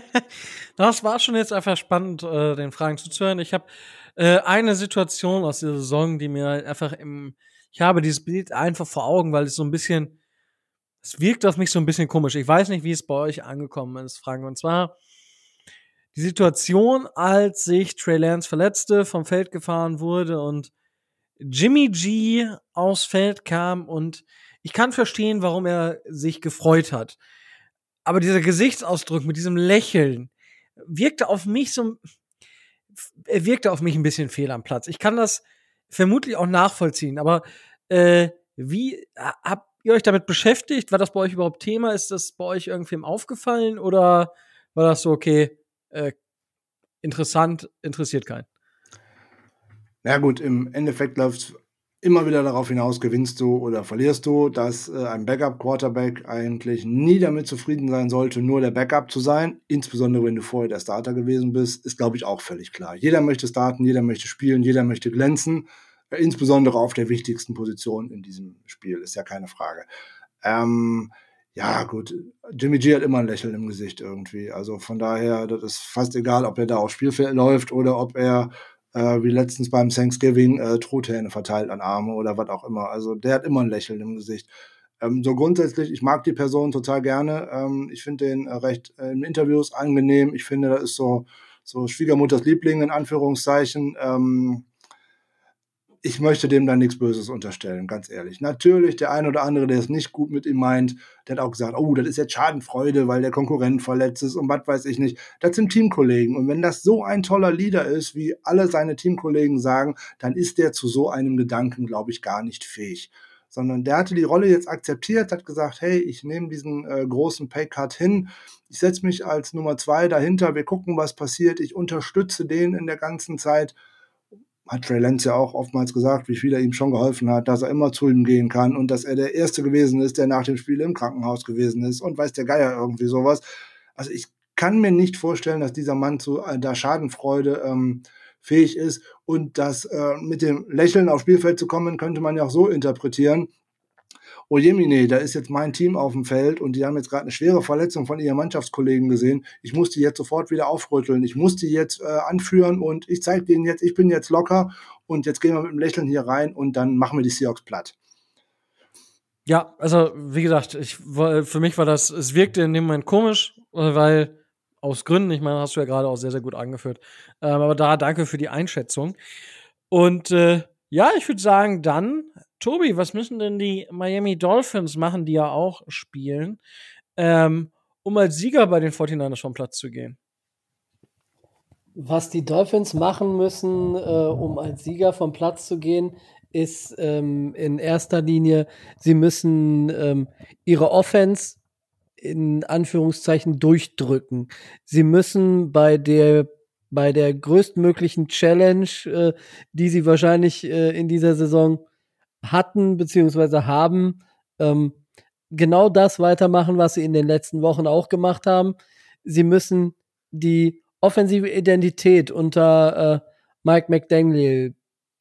A: das war schon jetzt einfach spannend, äh, den Fragen zuzuhören. Ich habe äh, eine Situation aus dieser Saison, die mir einfach im, ich habe dieses Bild einfach vor Augen, weil es so ein bisschen, es wirkt auf mich so ein bisschen komisch. Ich weiß nicht, wie es bei euch angekommen ist, Frank. Und zwar die Situation, als sich Trey Lance verletzte, vom Feld gefahren wurde und Jimmy G aufs Feld kam und ich kann verstehen, warum er sich gefreut hat. Aber dieser Gesichtsausdruck mit diesem Lächeln wirkte auf mich so, er wirkte auf mich ein bisschen fehl am Platz. Ich kann das vermutlich auch nachvollziehen, aber äh, wie habt ihr euch damit beschäftigt? War das bei euch überhaupt Thema? Ist das bei euch irgendwem aufgefallen oder war das so, okay, äh, interessant, interessiert keinen?
B: Na gut, im Endeffekt läuft es immer wieder darauf hinaus, gewinnst du oder verlierst du, dass äh, ein Backup-Quarterback eigentlich nie damit zufrieden sein sollte, nur der Backup zu sein. Insbesondere wenn du vorher der Starter gewesen bist, ist, glaube ich, auch völlig klar. Jeder möchte starten, jeder möchte spielen, jeder möchte glänzen. Äh, insbesondere auf der wichtigsten Position in diesem Spiel, ist ja keine Frage. Ähm, ja, gut, Jimmy G hat immer ein Lächeln im Gesicht irgendwie. Also von daher, das ist fast egal, ob er da aufs Spielfeld läuft oder ob er äh, wie letztens beim Thanksgiving äh, Truthähne verteilt an Arme oder was auch immer. Also der hat immer ein Lächeln im Gesicht. Ähm, so grundsätzlich, ich mag die Person total gerne. Ähm, ich finde den äh, recht äh, in Interviews angenehm. Ich finde, das ist so, so Schwiegermutters Liebling in Anführungszeichen. Ähm, ich möchte dem dann nichts Böses unterstellen, ganz ehrlich. Natürlich, der eine oder andere, der es nicht gut mit ihm meint, der hat auch gesagt, oh, das ist jetzt Schadenfreude, weil der Konkurrent verletzt ist und was weiß ich nicht. Das sind Teamkollegen. Und wenn das so ein toller Leader ist, wie alle seine Teamkollegen sagen, dann ist der zu so einem Gedanken, glaube ich, gar nicht fähig. Sondern der hatte die Rolle jetzt akzeptiert, hat gesagt, hey, ich nehme diesen äh, großen Paycut hin, ich setze mich als Nummer zwei dahinter, wir gucken, was passiert, ich unterstütze den in der ganzen Zeit hat Trey Lance ja auch oftmals gesagt, wie viel er ihm schon geholfen hat, dass er immer zu ihm gehen kann und dass er der Erste gewesen ist, der nach dem Spiel im Krankenhaus gewesen ist und weiß der Geier irgendwie sowas. Also ich kann mir nicht vorstellen, dass dieser Mann zu äh, der Schadenfreude ähm, fähig ist und das äh, mit dem Lächeln aufs Spielfeld zu kommen, könnte man ja auch so interpretieren. Oh Jemine, da ist jetzt mein Team auf dem Feld und die haben jetzt gerade eine schwere Verletzung von ihren Mannschaftskollegen gesehen. Ich muss die jetzt sofort wieder aufrütteln. Ich muss die jetzt äh, anführen und ich zeige denen jetzt, ich bin jetzt locker und jetzt gehen wir mit einem Lächeln hier rein und dann machen wir die Seahawks platt.
A: Ja, also wie gesagt, ich, für mich war das, es wirkte in dem Moment komisch, weil aus Gründen, ich meine, hast du ja gerade auch sehr, sehr gut angeführt. Ähm, aber da danke für die Einschätzung. Und äh, ja, ich würde sagen, dann, Tobi, was müssen denn die Miami Dolphins machen, die ja auch spielen, ähm, um als Sieger bei den 49ers vom Platz zu gehen?
D: Was die Dolphins machen müssen, äh, um als Sieger vom Platz zu gehen, ist ähm, in erster Linie, sie müssen ähm, ihre Offense in Anführungszeichen durchdrücken. Sie müssen bei der bei der größtmöglichen Challenge, äh, die sie wahrscheinlich äh, in dieser Saison hatten beziehungsweise haben, ähm, genau das weitermachen, was sie in den letzten Wochen auch gemacht haben. Sie müssen die offensive Identität unter äh, Mike McDaniel,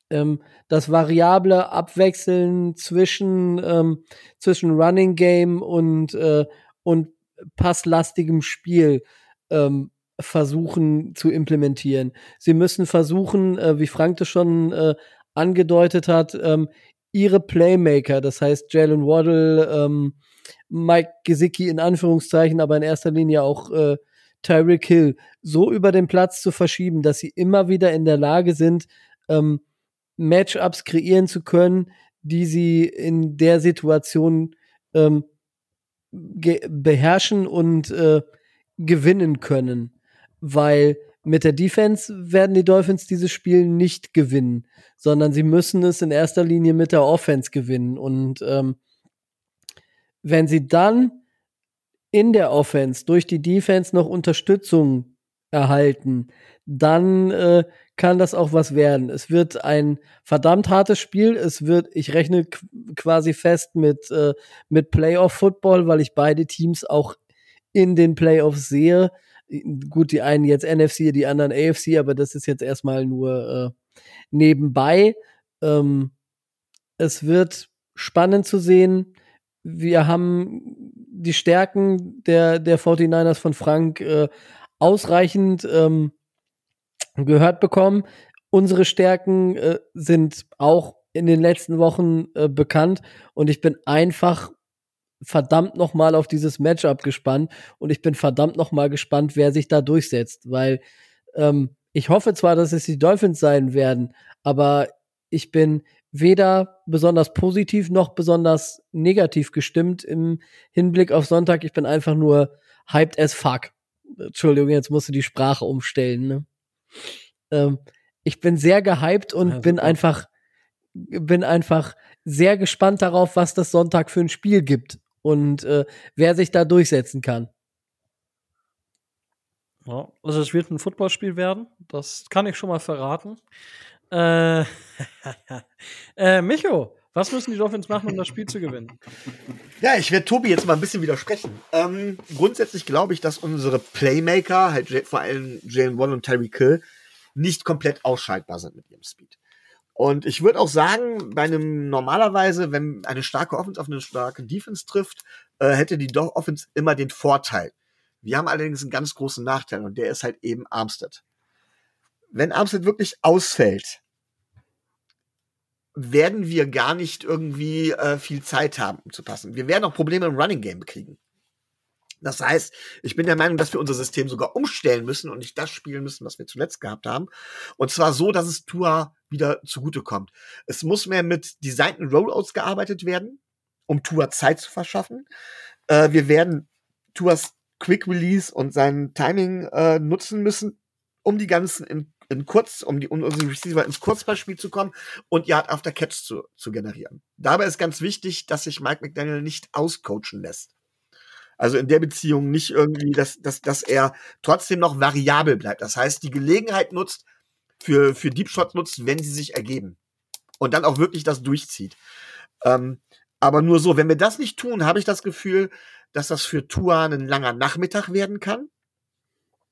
D: ähm, das variable Abwechseln zwischen, ähm, zwischen Running Game und, äh, und passlastigem Spiel ähm, versuchen zu implementieren. Sie müssen versuchen, äh, wie Frank das schon äh, angedeutet hat, ähm, ihre Playmaker, das heißt Jalen Waddle, ähm, Mike Gesicki in Anführungszeichen, aber in erster Linie auch äh, Tyreek Hill, so über den Platz zu verschieben, dass sie immer wieder in der Lage sind, ähm, Matchups kreieren zu können, die sie in der Situation ähm, beherrschen und äh, gewinnen können. Weil mit der Defense werden die Dolphins dieses Spiel nicht gewinnen, sondern sie müssen es in erster Linie mit der Offense gewinnen. Und ähm, wenn sie dann in der Offense durch die Defense noch Unterstützung erhalten, dann äh, kann das auch was werden. Es wird ein verdammt hartes Spiel. Es wird, ich rechne quasi fest mit, äh, mit Playoff-Football, weil ich beide Teams auch in den Playoffs sehe. Gut, die einen jetzt NFC, die anderen AFC, aber das ist jetzt erstmal nur äh, nebenbei. Ähm, es wird spannend zu sehen. Wir haben die Stärken der, der 49ers von Frank äh, ausreichend ähm, gehört bekommen. Unsere Stärken äh, sind auch in den letzten Wochen äh, bekannt und ich bin einfach verdammt noch mal auf dieses Matchup gespannt und ich bin verdammt noch mal gespannt, wer sich da durchsetzt, weil ähm, ich hoffe zwar, dass es die Dolphins sein werden, aber ich bin weder besonders positiv noch besonders negativ gestimmt im Hinblick auf Sonntag. Ich bin einfach nur hyped as fuck. Entschuldigung, jetzt musst du die Sprache umstellen. Ne? Ähm, ich bin sehr gehypt und ja, bin einfach, bin einfach sehr gespannt darauf, was das Sonntag für ein Spiel gibt und äh, wer sich da durchsetzen kann.
A: Ja, also es wird ein Footballspiel werden, das kann ich schon mal verraten. Äh, äh, Micho, was müssen die Dolphins machen, um das Spiel zu gewinnen?
C: Ja, ich werde Tobi jetzt mal ein bisschen widersprechen. Ähm, grundsätzlich glaube ich, dass unsere Playmaker, halt vor allem Jalen Wall und Terry Kill, nicht komplett ausschaltbar sind mit ihrem Speed. Und ich würde auch sagen, bei einem normalerweise, wenn eine starke Offense auf eine starke Defense trifft, äh, hätte die Offense immer den Vorteil. Wir haben allerdings einen ganz großen Nachteil und der ist halt eben Armstead. Wenn Armstead wirklich ausfällt, werden wir gar nicht irgendwie äh, viel Zeit haben, um zu passen. Wir werden auch Probleme im Running Game kriegen. Das heißt, ich bin der Meinung, dass wir unser System sogar umstellen müssen und nicht das spielen müssen, was wir zuletzt gehabt haben. Und zwar so, dass es Tua wieder zugutekommt. Es muss mehr mit designten Rollouts gearbeitet werden, um Tua Zeit zu verschaffen. Äh, wir werden Tuas Quick Release und sein Timing äh, nutzen müssen, um die ganzen in, in kurz, um die um unsere Receiver ins Kurzballspiel zu kommen und Yard after Catch zu, zu generieren. Dabei ist ganz wichtig, dass sich Mike McDaniel nicht auscoachen lässt. Also in der Beziehung nicht irgendwie, dass, dass, dass er trotzdem noch variabel bleibt. Das heißt, die Gelegenheit nutzt, für, für Deep Shots nutzt, wenn sie sich ergeben. Und dann auch wirklich das durchzieht. Ähm, aber nur so, wenn wir das nicht tun, habe ich das Gefühl, dass das für Tua ein langer Nachmittag werden kann.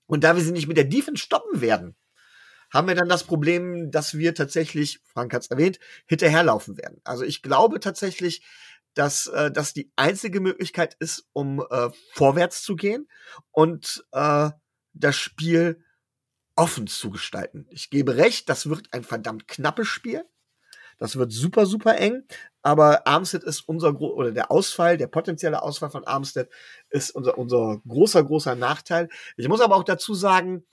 C: Und da wir sie nicht mit der Defense stoppen werden, haben wir dann das Problem, dass wir tatsächlich, Frank hat es erwähnt, hinterherlaufen werden. Also ich glaube tatsächlich, dass äh, das die einzige Möglichkeit ist, um äh, vorwärts zu gehen und äh, das Spiel offen zu gestalten. Ich gebe recht, das wird ein verdammt knappes Spiel. Das wird super, super eng. Aber Armstead ist unser, Gro oder der Ausfall, der potenzielle Ausfall von Armstead ist unser, unser großer, großer Nachteil. Ich muss aber auch dazu sagen,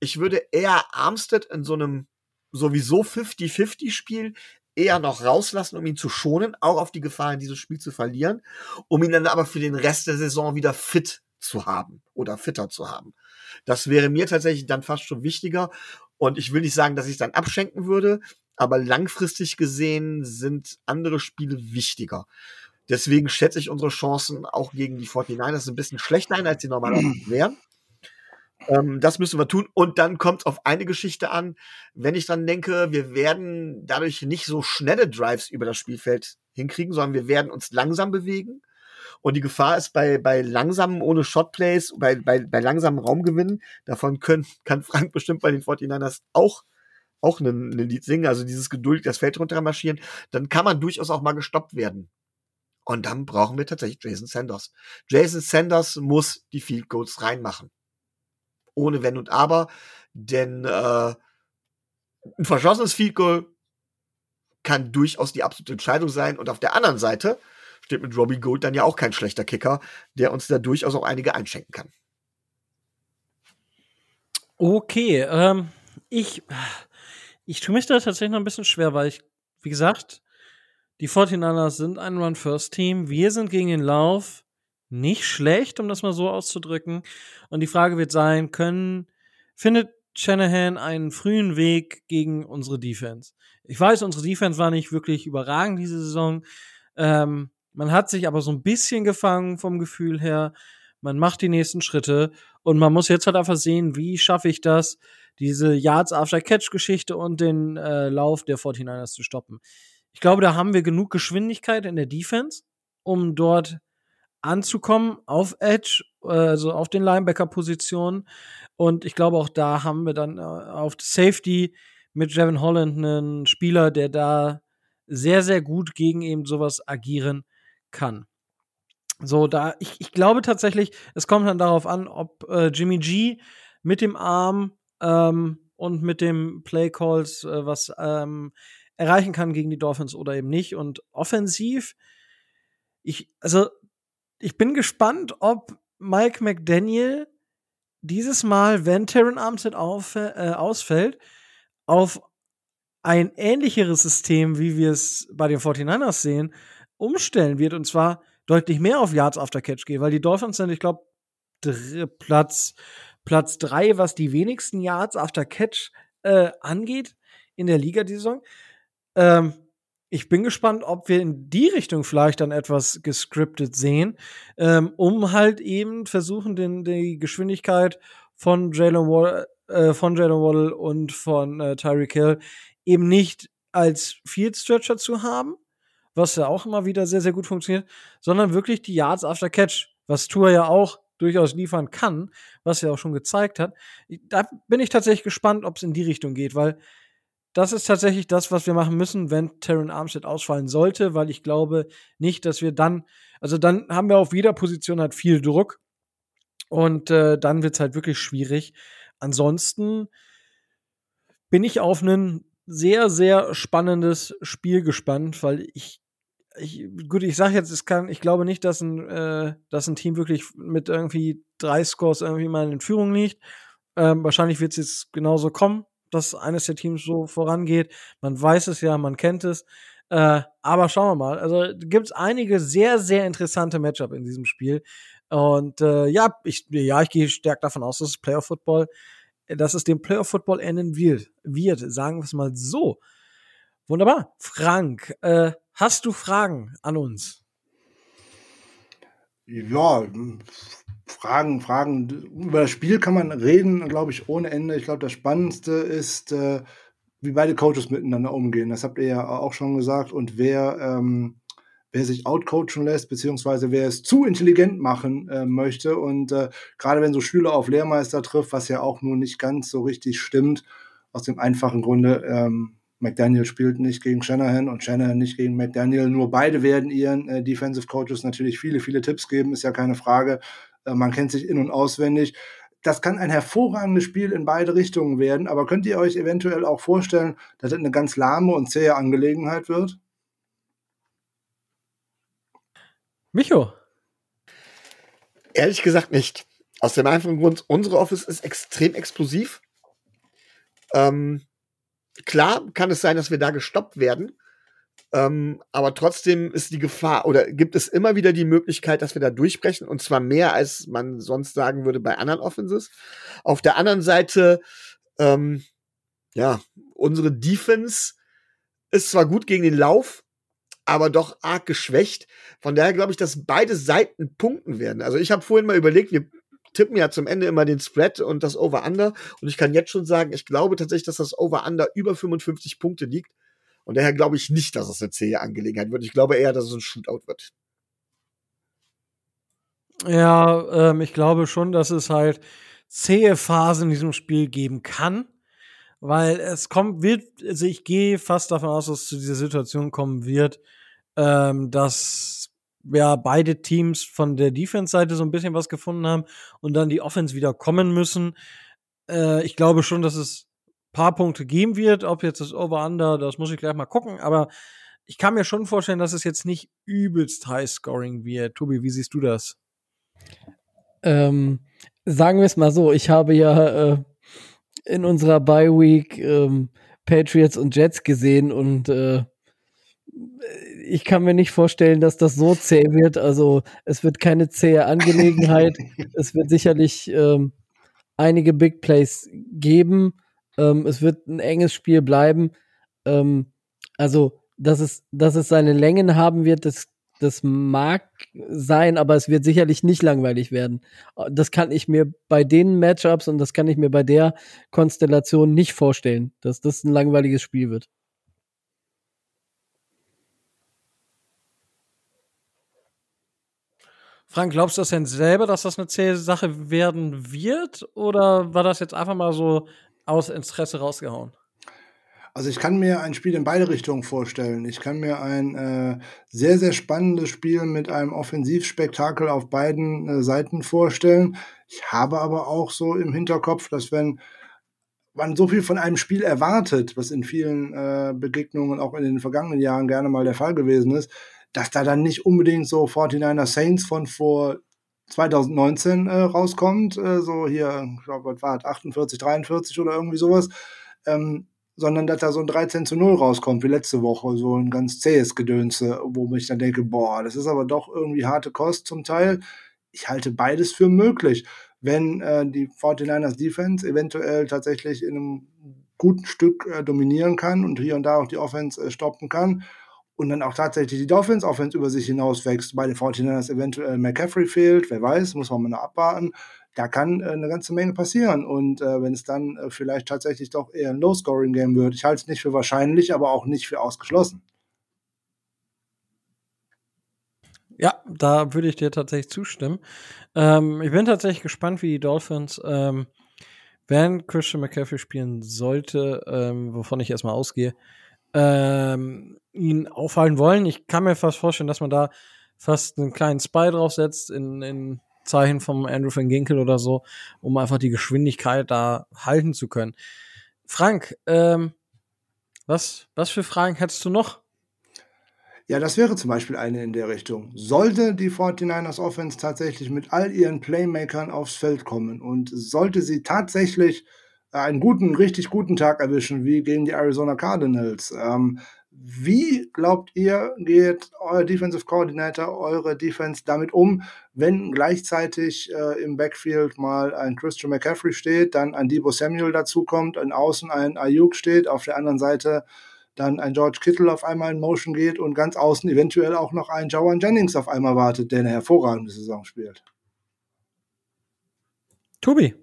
C: ich würde eher Armstead in so einem sowieso 50-50 Spiel eher noch rauslassen, um ihn zu schonen, auch auf die Gefahr, in dieses Spiel zu verlieren, um ihn dann aber für den Rest der Saison wieder fit zu haben oder fitter zu haben. Das wäre mir tatsächlich dann fast schon wichtiger. Und ich will nicht sagen, dass ich es dann abschenken würde, aber langfristig gesehen sind andere Spiele wichtiger. Deswegen schätze ich unsere Chancen auch gegen die 49ers ein bisschen schlechter ein, als sie normalerweise wären. Ähm, das müssen wir tun. Und dann kommt es auf eine Geschichte an. Wenn ich dann denke, wir werden dadurch nicht so schnelle Drives über das Spielfeld hinkriegen, sondern wir werden uns langsam bewegen. Und die Gefahr ist bei, bei langsamen, ohne Shotplays, bei, bei, bei langsamen Raumgewinnen, davon können, kann Frank bestimmt bei den 49ers auch, auch ein, ein Lied singen, also dieses geduldig das Feld runter marschieren, dann kann man durchaus auch mal gestoppt werden. Und dann brauchen wir tatsächlich Jason Sanders. Jason Sanders muss die Field Goals reinmachen ohne Wenn und Aber, denn äh, ein verschossenes Field Goal kann durchaus die absolute Entscheidung sein. Und auf der anderen Seite steht mit Robbie Gold dann ja auch kein schlechter Kicker, der uns da durchaus auch einige einschenken kann.
A: Okay, ähm, ich, ich tue mich da tatsächlich noch ein bisschen schwer, weil ich, wie gesagt, die 49ers sind ein Run-First-Team. Wir sind gegen den Lauf nicht schlecht, um das mal so auszudrücken. Und die Frage wird sein, können, findet Shanahan einen frühen Weg gegen unsere Defense? Ich weiß, unsere Defense war nicht wirklich überragend diese Saison. Ähm, man hat sich aber so ein bisschen gefangen vom Gefühl her. Man macht die nächsten Schritte und man muss jetzt halt einfach sehen, wie schaffe ich das, diese Yards after Catch Geschichte und den äh, Lauf der 49ers zu stoppen. Ich glaube, da haben wir genug Geschwindigkeit in der Defense, um dort anzukommen auf Edge, also auf den Linebacker-Positionen. Und ich glaube, auch da haben wir dann äh, auf Safety mit Jevin Holland einen Spieler, der da sehr, sehr gut gegen eben sowas agieren kann. So, da, ich, ich glaube tatsächlich, es kommt dann darauf an, ob äh, Jimmy G mit dem Arm ähm, und mit dem Play Calls äh, was ähm, erreichen kann gegen die Dolphins oder eben nicht. Und offensiv, ich, also ich bin gespannt, ob Mike McDaniel dieses Mal, wenn Terran Armstead auf, äh, ausfällt, auf ein ähnlicheres System, wie wir es bei den 49ers sehen, umstellen wird. Und zwar deutlich mehr auf Yards after Catch geht, weil die Dolphins sind, ich glaube, Platz, Platz drei, was die wenigsten Yards after Catch äh, angeht in der Liga die Saison. Ähm, ich bin gespannt, ob wir in die Richtung vielleicht dann etwas gescriptet sehen, ähm, um halt eben versuchen, den, die Geschwindigkeit von Jalen Waddle, äh, von Jalen Waddle und von äh, Tyreek Hill eben nicht als Field Stretcher zu haben, was ja auch immer wieder sehr, sehr gut funktioniert, sondern wirklich die Yards after Catch, was Tour ja auch durchaus liefern kann, was er auch schon gezeigt hat. Da bin ich tatsächlich gespannt, ob es in die Richtung geht, weil das ist tatsächlich das, was wir machen müssen, wenn Terran Armstead ausfallen sollte, weil ich glaube nicht, dass wir dann, also dann haben wir auf jeder Position halt viel Druck und äh, dann wird es halt wirklich schwierig. Ansonsten bin ich auf ein sehr, sehr spannendes Spiel gespannt, weil ich, ich gut, ich sage jetzt, es kann, ich glaube nicht, dass ein, äh, dass ein Team wirklich mit irgendwie drei Scores irgendwie mal in Führung liegt. Ähm, wahrscheinlich wird es jetzt genauso kommen dass eines der Teams so vorangeht. Man weiß es ja, man kennt es. Äh, aber schauen wir mal. Also gibt es einige sehr, sehr interessante Matchup in diesem Spiel. Und äh, ja, ich, ja, ich gehe stark davon aus, dass es Playoff Football, dass es dem Playoff Football enden wird. wird sagen wir es mal so. Wunderbar. Frank, äh, hast du Fragen an uns?
B: Ja, Fragen, Fragen. Über das Spiel kann man reden, glaube ich, ohne Ende. Ich glaube, das Spannendste ist, äh, wie beide Coaches miteinander umgehen. Das habt ihr ja auch schon gesagt. Und wer, ähm, wer sich outcoachen lässt, beziehungsweise wer es zu intelligent machen äh, möchte. Und äh, gerade wenn so Schüler auf Lehrmeister trifft, was ja auch nur nicht ganz so richtig stimmt, aus dem einfachen Grunde, ähm, McDaniel spielt nicht gegen Shanahan und Shanahan nicht gegen McDaniel. Nur beide werden ihren äh, Defensive Coaches natürlich viele, viele Tipps geben, ist ja keine Frage. Äh, man kennt sich in- und auswendig. Das kann ein hervorragendes Spiel in beide Richtungen werden, aber könnt ihr euch eventuell auch vorstellen, dass das eine ganz lahme und zähe Angelegenheit wird?
A: Micho.
C: Ehrlich gesagt nicht. Aus dem einfachen Grund, unsere Office ist extrem explosiv. Ähm, klar kann es sein, dass wir da gestoppt werden. Ähm, aber trotzdem ist die Gefahr oder gibt es immer wieder die Möglichkeit, dass wir da durchbrechen und zwar mehr, als man sonst sagen würde bei anderen Offenses. Auf der anderen Seite, ähm, ja, unsere Defense ist zwar gut gegen den Lauf, aber doch arg geschwächt. Von daher glaube ich, dass beide Seiten punkten werden. Also ich habe vorhin mal überlegt, wir tippen ja zum Ende immer den Spread und das Over-Under. Und ich kann jetzt schon sagen, ich glaube tatsächlich, dass das Over-Under über 55 Punkte liegt. Und daher glaube ich nicht, dass es eine zähe Angelegenheit wird. Ich glaube eher, dass es ein Shootout wird.
A: Ja, ähm, ich glaube schon, dass es halt zähe Phasen in diesem Spiel geben kann, weil es kommt, wird, also ich gehe fast davon aus, dass es zu dieser Situation kommen wird, ähm, dass ja beide Teams von der Defense-Seite so ein bisschen was gefunden haben und dann die Offense wieder kommen müssen. Äh, ich glaube schon, dass es paar Punkte geben wird. Ob jetzt das Over-Under, das muss ich gleich mal gucken. Aber ich kann mir schon vorstellen, dass es jetzt nicht übelst High-Scoring wird. Tobi, wie siehst du das?
D: Ähm, sagen wir es mal so, ich habe ja äh, in unserer Bye-Week ähm, Patriots und Jets gesehen und äh, ich kann mir nicht vorstellen, dass das so zäh wird. Also es wird keine zähe Angelegenheit. es wird sicherlich ähm, einige Big Plays geben. Ähm, es wird ein enges Spiel bleiben. Ähm, also, dass es, dass es seine Längen haben wird, das, das mag sein, aber es wird sicherlich nicht langweilig werden. Das kann ich mir bei den Matchups und das kann ich mir bei der Konstellation nicht vorstellen, dass das ein langweiliges Spiel wird.
A: Frank, glaubst du das denn selber, dass das eine zähe Sache werden wird? Oder war das jetzt einfach mal so aus Interesse rausgehauen?
B: Also ich kann mir ein Spiel in beide Richtungen vorstellen. Ich kann mir ein äh, sehr, sehr spannendes Spiel mit einem Offensivspektakel auf beiden äh, Seiten vorstellen. Ich habe aber auch so im Hinterkopf, dass wenn man so viel von einem Spiel erwartet, was in vielen äh, Begegnungen auch in den vergangenen Jahren gerne mal der Fall gewesen ist, dass da dann nicht unbedingt so 49er Saints von vor 2019 äh, rauskommt, äh, so hier, ich glaube, was war 48, 43 oder irgendwie sowas, ähm, sondern dass da so ein 13 zu 0 rauskommt, wie letzte Woche, so ein ganz zähes Gedönse, wo ich dann denke, boah, das ist aber doch irgendwie harte Kost zum Teil. Ich halte beides für möglich. Wenn äh, die 49ers Defense eventuell tatsächlich in einem guten Stück äh, dominieren kann und hier und da auch die Offense äh, stoppen kann und dann auch tatsächlich die Dolphins Offense über sich hinaus wächst, bei den 49ers eventuell McCaffrey fehlt, wer weiß, muss man mal noch abwarten. Da kann äh, eine ganze Menge passieren. Und äh, wenn es dann äh, vielleicht tatsächlich doch eher ein Low-Scoring-Game wird, ich halte es nicht für wahrscheinlich, aber auch nicht für ausgeschlossen.
A: Ja, da würde ich dir tatsächlich zustimmen. Ähm, ich bin tatsächlich gespannt, wie die Dolphins, ähm, wenn Christian McCaffrey spielen sollte, ähm, wovon ich erstmal ausgehe, ähm, ihn aufhalten wollen. Ich kann mir fast vorstellen, dass man da fast einen kleinen Spy draufsetzt in, in Zeichen vom Andrew van Ginkel oder so, um einfach die Geschwindigkeit da halten zu können. Frank, ähm, was, was für Fragen hättest du noch?
B: Ja, das wäre zum Beispiel eine in der Richtung. Sollte die 49ers Offense tatsächlich mit all ihren Playmakern aufs Feld kommen und sollte sie tatsächlich einen guten, richtig guten Tag erwischen, wie gegen die Arizona Cardinals. Ähm, wie glaubt ihr, geht euer Defensive Coordinator, eure Defense damit um, wenn gleichzeitig äh, im Backfield mal ein Christian McCaffrey steht, dann ein Debo Samuel dazukommt, in Außen ein Ayuk steht, auf der anderen Seite dann ein George Kittle auf einmal in Motion geht und ganz außen eventuell auch noch ein Joan Jennings auf einmal wartet, der eine hervorragende Saison spielt?
A: Tobi.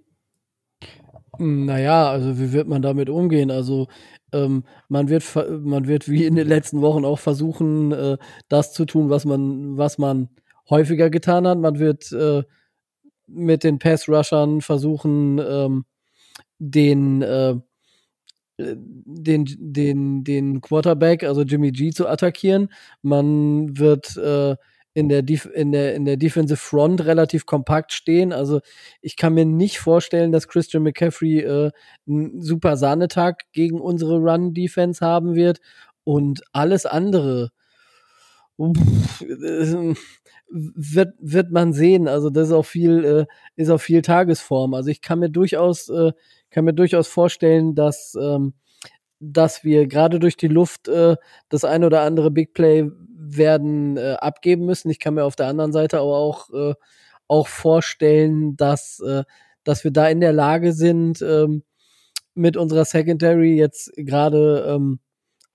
D: Naja, also wie wird man damit umgehen? Also ähm, man, wird, man wird wie in den letzten Wochen auch versuchen, äh, das zu tun, was man, was man häufiger getan hat. Man wird äh, mit den Pass-Rushern versuchen, ähm, den, äh, den, den, den Quarterback, also Jimmy G, zu attackieren. Man wird äh, in, der in, der, in der Defensive Front relativ kompakt stehen. Also ich kann mir nicht vorstellen, dass Christian McCaffrey äh, einen super Sahnetag gegen unsere Run-Defense haben wird. Und alles andere wird, wird man sehen. Also das ist auch viel, äh, ist auch viel Tagesform. Also ich kann mir durchaus äh, kann mir durchaus vorstellen, dass, ähm, dass wir gerade durch die Luft äh, das ein oder andere Big Play werden äh, abgeben müssen. Ich kann mir auf der anderen Seite aber auch, äh, auch vorstellen, dass, äh, dass wir da in der Lage sind, ähm, mit unserer Secondary jetzt gerade ähm,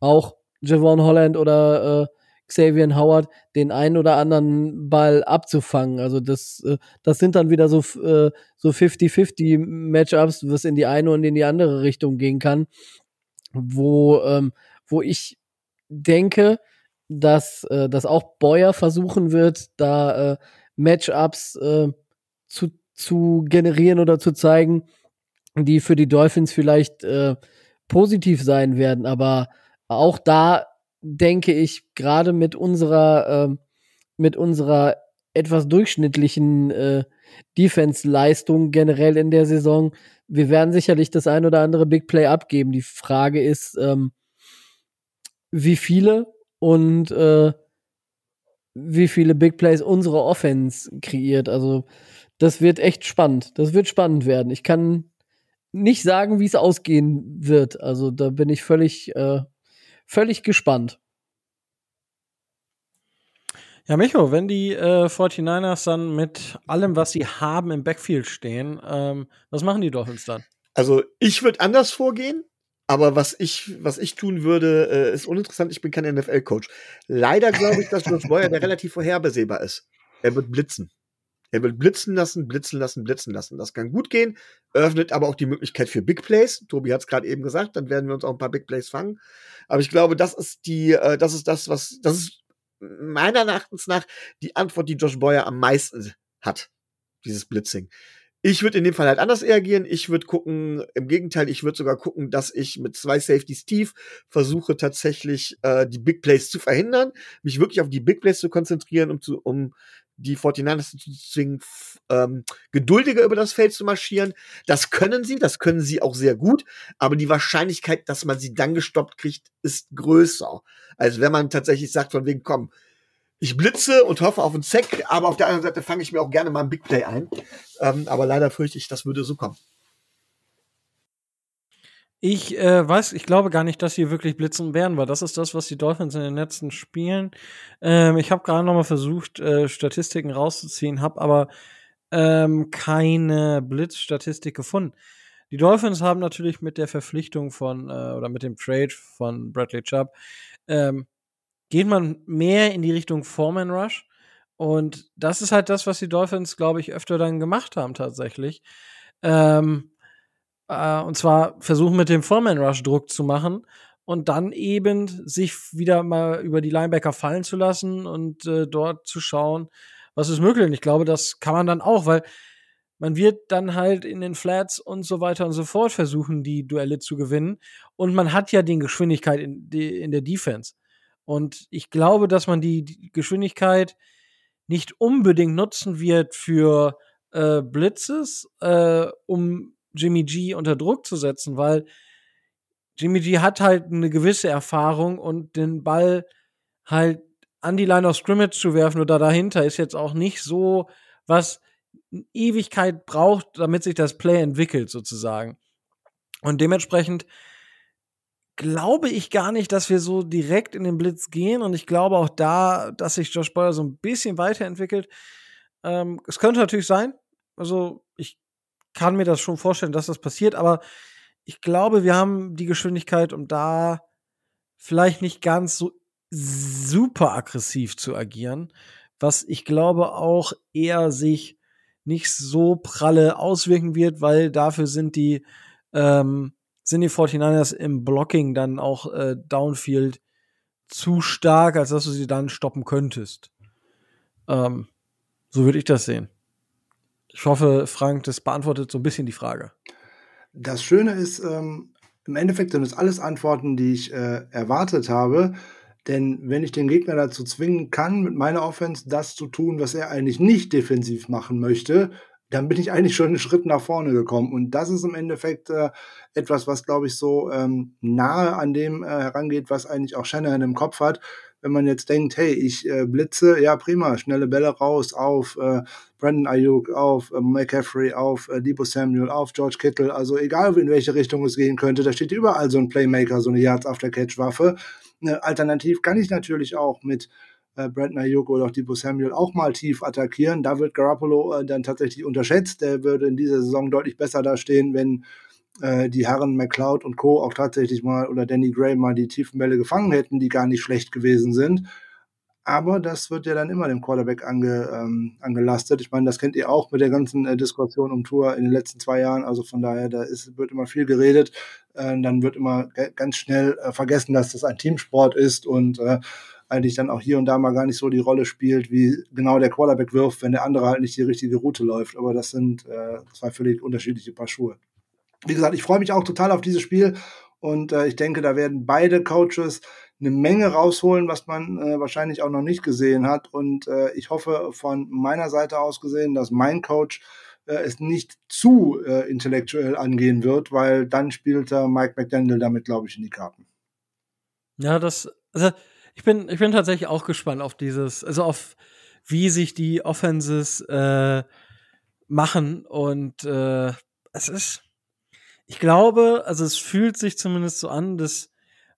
D: auch Javon Holland oder äh, Xavier Howard den einen oder anderen Ball abzufangen. Also das, äh, das sind dann wieder so, äh, so 50-50 Matchups, was in die eine und in die andere Richtung gehen kann, wo, ähm, wo ich denke, dass, äh, dass auch Boyer versuchen wird, da äh, Matchups äh, zu, zu generieren oder zu zeigen, die für die Dolphins vielleicht äh, positiv sein werden. Aber auch da denke ich, gerade mit unserer, äh, mit unserer etwas durchschnittlichen äh, Defense-Leistung generell in der Saison, wir werden sicherlich das ein oder andere Big Play abgeben. Die Frage ist, ähm, wie viele und äh, wie viele Big Plays unsere Offense kreiert. Also das wird echt spannend. Das wird spannend werden. Ich kann nicht sagen, wie es ausgehen wird. Also da bin ich völlig äh, völlig gespannt.
A: Ja, Micho, wenn die äh, 49ers dann mit allem, was sie haben, im Backfield stehen, ähm, was machen die Dolphins dann?
C: Also, ich würde anders vorgehen, aber was ich, was ich tun würde, äh, ist uninteressant. Ich bin kein NFL-Coach. Leider glaube ich, dass George Boyer der relativ vorhersehbar ist. Er wird blitzen. Er will blitzen lassen, blitzen lassen, blitzen lassen. Das kann gut gehen, öffnet aber auch die Möglichkeit für Big Plays. Tobi hat es gerade eben gesagt, dann werden wir uns auch ein paar Big Plays fangen. Aber ich glaube, das ist die, äh, das ist das, was, das ist meiner Erachtens nach die Antwort, die Josh Boyer am meisten hat. Dieses Blitzing. Ich würde in dem Fall halt anders reagieren. Ich würde gucken, im Gegenteil, ich würde sogar gucken, dass ich mit zwei Safeties tief versuche tatsächlich äh, die Big Plays zu verhindern, mich wirklich auf die Big Plays zu konzentrieren, um, zu, um die 49ers zu zwingen, ähm, geduldiger über das Feld zu marschieren. Das können sie, das können sie auch sehr gut, aber die Wahrscheinlichkeit, dass man sie dann gestoppt kriegt, ist größer. als wenn man tatsächlich sagt, von wegen, komm, ich blitze und hoffe auf einen Sack, aber auf der anderen Seite fange ich mir auch gerne mal ein Big Play ein. Ähm, aber leider fürchte ich, das würde so kommen.
A: Ich äh, weiß, ich glaube gar nicht, dass sie wirklich blitzen werden, weil das ist das, was die Dolphins in den letzten Spielen. Ähm, ich habe gerade noch mal versucht, äh, Statistiken rauszuziehen, habe aber ähm, keine Blitzstatistik gefunden. Die Dolphins haben natürlich mit der Verpflichtung von äh, oder mit dem Trade von Bradley Chubb ähm, geht man mehr in die Richtung Foreman Rush und das ist halt das, was die Dolphins, glaube ich, öfter dann gemacht haben tatsächlich. Ähm, äh, und zwar versuchen mit dem Foreman Rush Druck zu machen und dann eben sich wieder mal über die Linebacker fallen zu lassen und äh, dort zu schauen, was ist möglich. Und ich glaube, das kann man dann auch, weil man wird dann halt in den Flats und so weiter und so fort versuchen, die Duelle zu gewinnen. Und man hat ja die Geschwindigkeit in, in der Defense. Und ich glaube, dass man die, die Geschwindigkeit nicht unbedingt nutzen wird für äh, Blitzes, äh, um Jimmy G unter Druck zu setzen, weil Jimmy G hat halt eine gewisse Erfahrung und den Ball halt an die Line of Scrimmage zu werfen oder dahinter ist jetzt auch nicht so, was Ewigkeit braucht, damit sich das Play entwickelt, sozusagen. Und dementsprechend glaube ich gar nicht, dass wir so direkt in den Blitz gehen. Und ich glaube auch da, dass sich Josh Boyer so ein bisschen weiterentwickelt. Ähm, es könnte natürlich sein. Also ich kann mir das schon vorstellen, dass das passiert, aber ich glaube, wir haben die Geschwindigkeit, um da vielleicht nicht ganz so super aggressiv zu agieren, was ich glaube auch eher sich nicht so pralle auswirken wird, weil dafür sind die ähm, sind die 49ers im Blocking dann auch äh, Downfield zu stark, als dass du sie dann stoppen könntest. Ähm, so würde ich das sehen. Ich hoffe, Frank, das beantwortet so ein bisschen die Frage.
B: Das Schöne ist, ähm, Im Endeffekt sind es alles Antworten, die ich äh, erwartet habe. Denn wenn ich den Gegner dazu zwingen kann, mit meiner Offense das zu tun, was er eigentlich nicht defensiv machen möchte, dann bin ich eigentlich schon einen Schritt nach vorne gekommen. Und das ist im Endeffekt äh, etwas, was, glaube ich, so ähm, nahe an dem äh, herangeht, was eigentlich auch Shanahan im Kopf hat. Wenn man jetzt denkt, hey, ich äh, blitze, ja prima, schnelle Bälle raus auf äh, Brandon Ayuk, auf äh, McCaffrey, auf äh, Debo Samuel, auf George Kittle, also egal in welche Richtung es gehen könnte, da steht überall so ein Playmaker, so eine Yards After Catch Waffe. Äh, alternativ kann ich natürlich auch mit äh, Brandon Ayuk oder auch Debo Samuel auch mal tief attackieren. Da wird Garoppolo äh, dann tatsächlich unterschätzt. Der würde in dieser Saison deutlich besser dastehen, wenn äh, die Herren McLeod und Co. auch tatsächlich mal oder Danny Gray mal die tiefen Bälle gefangen hätten, die gar nicht schlecht gewesen sind. Aber das wird ja dann immer dem Quarterback ange, ähm, angelastet. Ich meine, das kennt ihr auch mit der ganzen äh, Diskussion um Tour in den letzten zwei Jahren. Also von daher, da ist, wird immer viel geredet. Äh, dann wird immer ganz schnell äh, vergessen, dass das ein Teamsport ist und äh, eigentlich dann auch hier und da mal gar nicht so die Rolle spielt, wie genau der Quarterback wirft, wenn der andere halt nicht die richtige Route läuft. Aber das sind äh, zwei völlig unterschiedliche Paar Schuhe. Wie gesagt, ich freue mich auch total auf dieses Spiel und äh, ich denke, da werden beide Coaches eine Menge rausholen, was man äh, wahrscheinlich auch noch nicht gesehen hat. Und äh, ich hoffe von meiner Seite aus gesehen, dass mein Coach äh, es nicht zu äh, intellektuell angehen wird, weil dann spielt Mike McDaniel damit, glaube ich, in die Karten.
A: Ja, das, also ich bin, ich bin tatsächlich auch gespannt auf dieses, also auf wie sich die Offenses äh, machen und es ist, ich glaube, also es fühlt sich zumindest so an, dass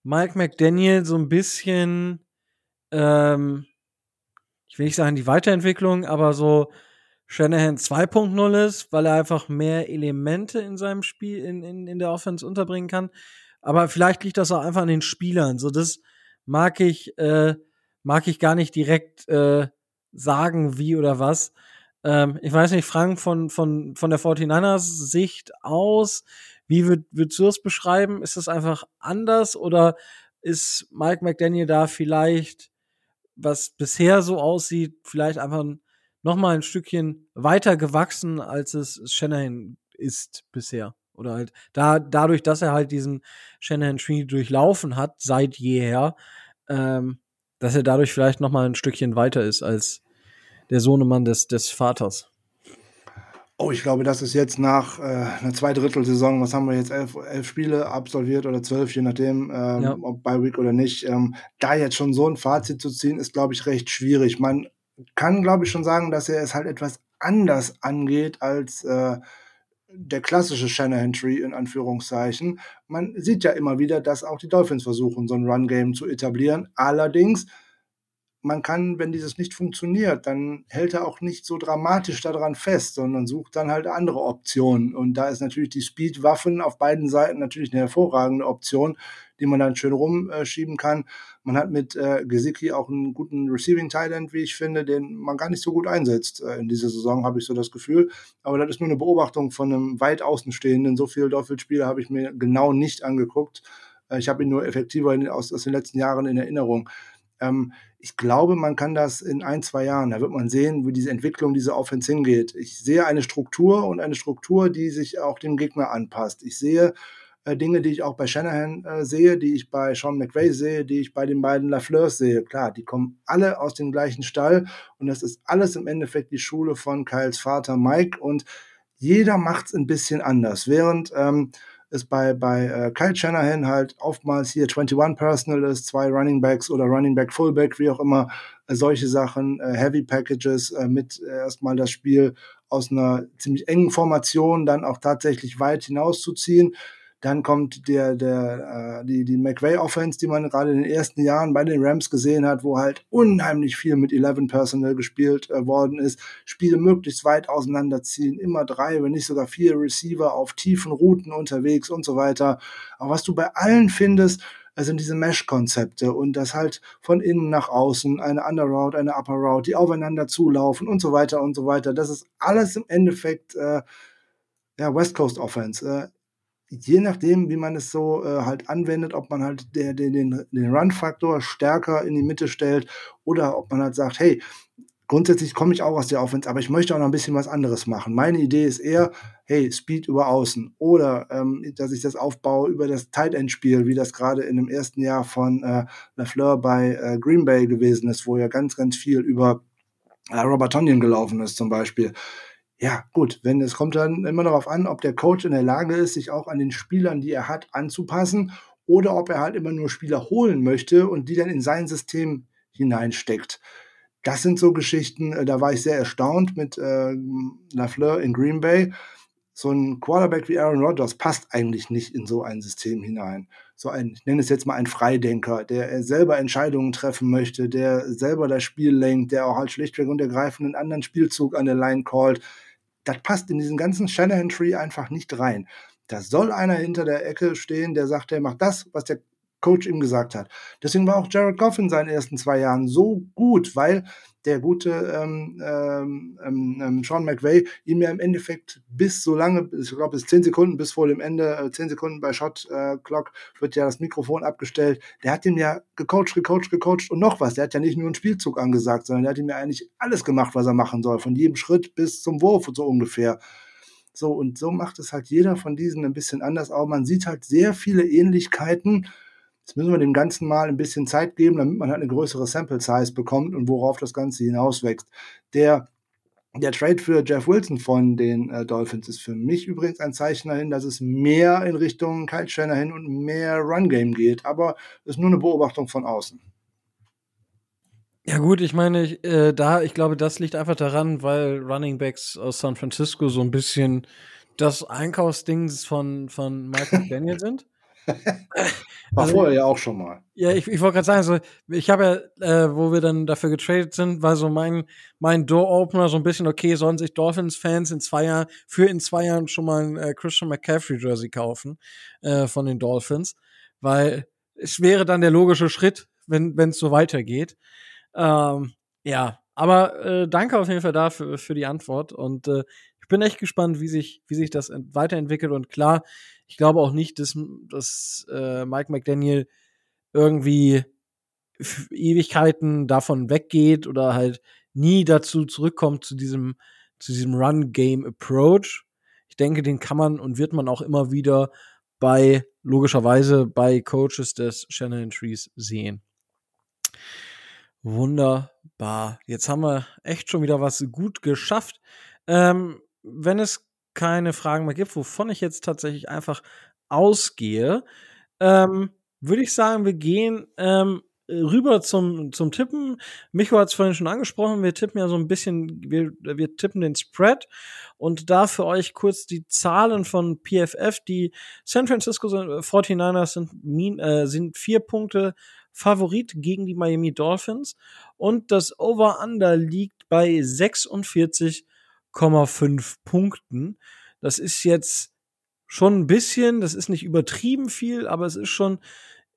A: Mike McDaniel so ein bisschen, ähm, ich will nicht sagen die Weiterentwicklung, aber so Shanahan 2.0 ist, weil er einfach mehr Elemente in seinem Spiel, in, in, in der Offense unterbringen kann. Aber vielleicht liegt das auch einfach an den Spielern. So, das, mag ich, äh, mag ich gar nicht direkt äh, sagen, wie oder was. Ähm, ich weiß nicht, Frank, von, von, von der 49ers Sicht aus, wie würd, würdest du das beschreiben? Ist das einfach anders oder ist Mike McDaniel da vielleicht, was bisher so aussieht, vielleicht einfach noch mal ein Stückchen weiter gewachsen, als es Shanahan ist bisher? Oder halt da, dadurch, dass er halt diesen Shanahan Tree durchlaufen hat, seit jeher, ähm, dass er dadurch vielleicht noch mal ein Stückchen weiter ist als der Sohnemann des, des Vaters.
B: Oh, ich glaube, das ist jetzt nach äh, einer Zweidrittelsaison, was haben wir jetzt, elf, elf Spiele absolviert oder zwölf, je nachdem, ähm, ja. ob bei Week oder nicht. Ähm, da jetzt schon so ein Fazit zu ziehen, ist, glaube ich, recht schwierig. Man kann, glaube ich, schon sagen, dass er es halt etwas anders angeht als äh, der klassische Shanahan Tree in Anführungszeichen. Man sieht ja immer wieder, dass auch die Dolphins versuchen, so ein Run-Game zu etablieren. Allerdings man kann, wenn dieses nicht funktioniert, dann hält er auch nicht so dramatisch daran fest, sondern sucht dann halt andere Optionen. Und da ist natürlich die Speed-Waffen auf beiden Seiten natürlich eine hervorragende Option, die man dann schön rumschieben kann. Man hat mit äh, Gesicki auch einen guten Receiving Thailand, wie ich finde, den man gar nicht so gut einsetzt äh, in dieser Saison, habe ich so das Gefühl. Aber das ist nur eine Beobachtung von einem weit Außenstehenden. So viele Doppelspiele habe ich mir genau nicht angeguckt. Äh, ich habe ihn nur effektiver in, aus, aus den letzten Jahren in Erinnerung. Ähm, ich glaube, man kann das in ein, zwei Jahren, da wird man sehen, wie diese Entwicklung dieser Offense hingeht. Ich sehe eine Struktur und eine Struktur, die sich auch dem Gegner anpasst. Ich sehe äh, Dinge, die ich auch bei Shanahan äh, sehe, die ich bei Sean McVay sehe, die ich bei den beiden Lafleurs sehe. Klar, die kommen alle aus dem gleichen Stall und das ist alles im Endeffekt die Schule von Kyles Vater Mike und jeder macht es ein bisschen anders. Während ähm, ist bei, bei äh, Kyle Shanahan halt oftmals hier 21 Personal ist, zwei Running Backs oder Running Back Fullback, wie auch immer, äh, solche Sachen, äh, Heavy Packages, äh, mit äh, erstmal das Spiel aus einer ziemlich engen Formation dann auch tatsächlich weit hinauszuziehen. Dann kommt der, der, äh, die, die McVay-Offense, die man gerade in den ersten Jahren bei den Rams gesehen hat, wo halt unheimlich viel mit 11 Personal gespielt äh, worden ist. Spiele möglichst weit auseinanderziehen, immer drei, wenn nicht sogar vier Receiver auf tiefen Routen unterwegs und so weiter. Aber was du bei allen findest, sind diese Mesh-Konzepte und das halt von innen nach außen, eine Underroute, eine Upper Route, die aufeinander zulaufen und so weiter und so weiter. Das ist alles im Endeffekt äh, ja, West Coast Offense. Äh, je nachdem, wie man es so äh, halt anwendet, ob man halt der, der, den, den Run-Faktor stärker in die Mitte stellt oder ob man halt sagt, hey, grundsätzlich komme ich auch aus der Offense, aber ich möchte auch noch ein bisschen was anderes machen. Meine Idee ist eher, hey, Speed über Außen oder ähm, dass ich das aufbaue über das Tight End Spiel, wie das gerade in dem ersten Jahr von äh, LaFleur bei äh, Green Bay gewesen ist, wo ja ganz, ganz viel über äh, Robert Tonyan gelaufen ist zum Beispiel. Ja, gut, wenn es kommt dann immer darauf an, ob der Coach in der Lage ist, sich auch an den Spielern, die er hat, anzupassen oder ob er halt immer nur Spieler holen möchte und die dann in sein System hineinsteckt. Das sind so Geschichten, äh, da war ich sehr erstaunt mit äh, Lafleur in Green Bay. So ein Quarterback wie Aaron Rodgers passt eigentlich nicht in so ein System hinein. So ein, ich nenne es jetzt mal ein Freidenker, der selber Entscheidungen treffen möchte, der selber das Spiel lenkt, der auch halt schlichtweg und ergreifend einen anderen Spielzug an der Line callt. Das passt in diesen ganzen Shanahan-Tree einfach nicht rein. Da soll einer hinter der Ecke stehen, der sagt, der macht das, was der Coach ihm gesagt hat. Deswegen war auch Jared Goff in seinen ersten zwei Jahren so gut, weil der gute ähm, ähm, ähm, Sean McVay ihm ja im Endeffekt bis so lange, ich glaube bis zehn Sekunden, bis vor dem Ende, äh, zehn Sekunden bei Shot äh, Clock wird ja das Mikrofon abgestellt. Der hat ihm ja gecoacht, gecoacht, gecoacht und noch was. Der hat ja nicht nur einen Spielzug angesagt, sondern der hat ihm ja eigentlich alles gemacht, was er machen soll, von jedem Schritt bis zum Wurf und so ungefähr. So, und so macht es halt jeder von diesen ein bisschen anders. Aber man sieht halt sehr viele Ähnlichkeiten Jetzt müssen wir dem Ganzen mal ein bisschen Zeit geben, damit man halt eine größere Sample Size bekommt und worauf das Ganze hinauswächst. Der, der Trade für Jeff Wilson von den äh, Dolphins ist für mich übrigens ein Zeichen dahin, dass es mehr in Richtung Kyle Shanahan und mehr Run Game geht. Aber das ist nur eine Beobachtung von außen.
A: Ja gut, ich meine, ich, äh, da, ich glaube, das liegt einfach daran, weil Running Backs aus San Francisco so ein bisschen das Einkaufsding von, von Michael Daniel sind.
B: War also, vorher ja auch schon mal.
A: Ja, ich, ich wollte gerade sagen, so, ich habe ja, äh, wo wir dann dafür getradet sind, war so mein, mein Door-Opener so ein bisschen, okay, sollen sich Dolphins-Fans in zwei Jahren, für in zwei Jahren schon mal ein äh, Christian McCaffrey-Jersey kaufen äh, von den Dolphins, weil es wäre dann der logische Schritt, wenn es so weitergeht. Ähm, ja, aber äh, danke auf jeden Fall dafür für die Antwort und äh, bin echt gespannt, wie sich, wie sich das weiterentwickelt und klar, ich glaube auch nicht, dass, dass äh, Mike McDaniel irgendwie Ewigkeiten davon weggeht oder halt nie dazu zurückkommt zu diesem, zu diesem Run-Game-Approach. Ich denke, den kann man und wird man auch immer wieder bei, logischerweise, bei Coaches des Shannon Trees sehen. Wunderbar. Jetzt haben wir echt schon wieder was gut geschafft. Ähm, wenn es keine Fragen mehr gibt, wovon ich jetzt tatsächlich einfach ausgehe, ähm, würde ich sagen, wir gehen ähm, rüber zum, zum Tippen. Micho hat es vorhin schon angesprochen, wir tippen ja so ein bisschen, wir, wir tippen den Spread und da für euch kurz die Zahlen von PFF. Die San Francisco 49ers sind, äh, sind vier Punkte Favorit gegen die Miami Dolphins und das Over-Under liegt bei 46 5 Punkten. Das ist jetzt schon ein bisschen, das ist nicht übertrieben viel, aber es ist schon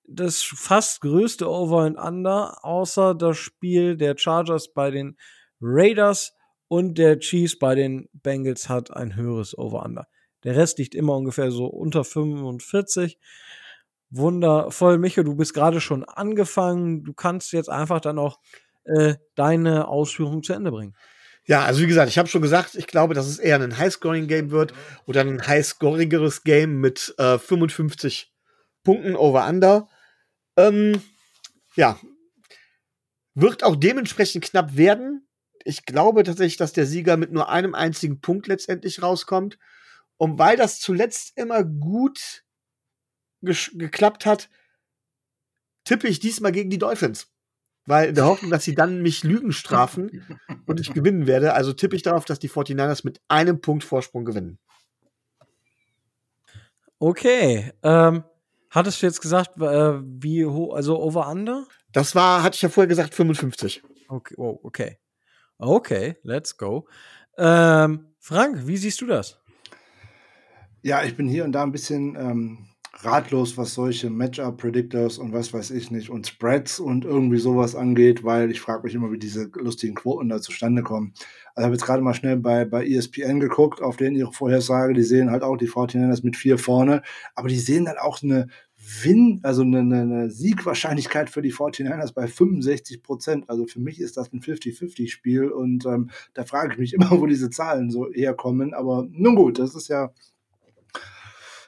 A: das fast größte Over and Under, außer das Spiel der Chargers bei den Raiders und der Chiefs bei den Bengals hat ein höheres Over-Under. Der Rest liegt immer ungefähr so unter 45. Wundervoll, Micho, du bist gerade schon angefangen. Du kannst jetzt einfach dann auch äh, deine Ausführungen zu Ende bringen.
C: Ja, also wie gesagt, ich habe schon gesagt, ich glaube, dass es eher ein High-Scoring-Game wird oder ein high-scorigeres Game mit äh, 55 Punkten over-under. Ähm, ja, wird auch dementsprechend knapp werden. Ich glaube tatsächlich, dass der Sieger mit nur einem einzigen Punkt letztendlich rauskommt. Und weil das zuletzt immer gut geklappt hat, tippe ich diesmal gegen die Dolphins weil in der Hoffnung, dass sie dann mich Lügen strafen und ich gewinnen werde. Also tippe ich darauf, dass die 49ers mit einem Punkt Vorsprung gewinnen.
A: Okay. Ähm, hattest du jetzt gesagt, äh, wie hoch, also over under?
C: Das war, hatte ich ja vorher gesagt, 55.
A: Okay, oh, okay. Okay, let's go. Ähm, Frank, wie siehst du das?
B: Ja, ich bin hier und da ein bisschen ähm, ratlos, was solche Matchup-Predictors und was weiß ich nicht und Spreads und irgendwie sowas angeht, weil ich frage mich immer, wie diese lustigen Quoten da zustande kommen. Also ich habe jetzt gerade mal schnell bei, bei ESPN geguckt, auf denen ihre Vorhersage, die sehen halt auch die 49ers mit vier vorne, aber die sehen dann auch eine Win, also eine, eine Siegwahrscheinlichkeit für die 49ers bei 65 Prozent. Also für mich ist das ein 50-50-Spiel und ähm, da frage ich mich immer, wo diese Zahlen so herkommen. Aber nun gut, das ist ja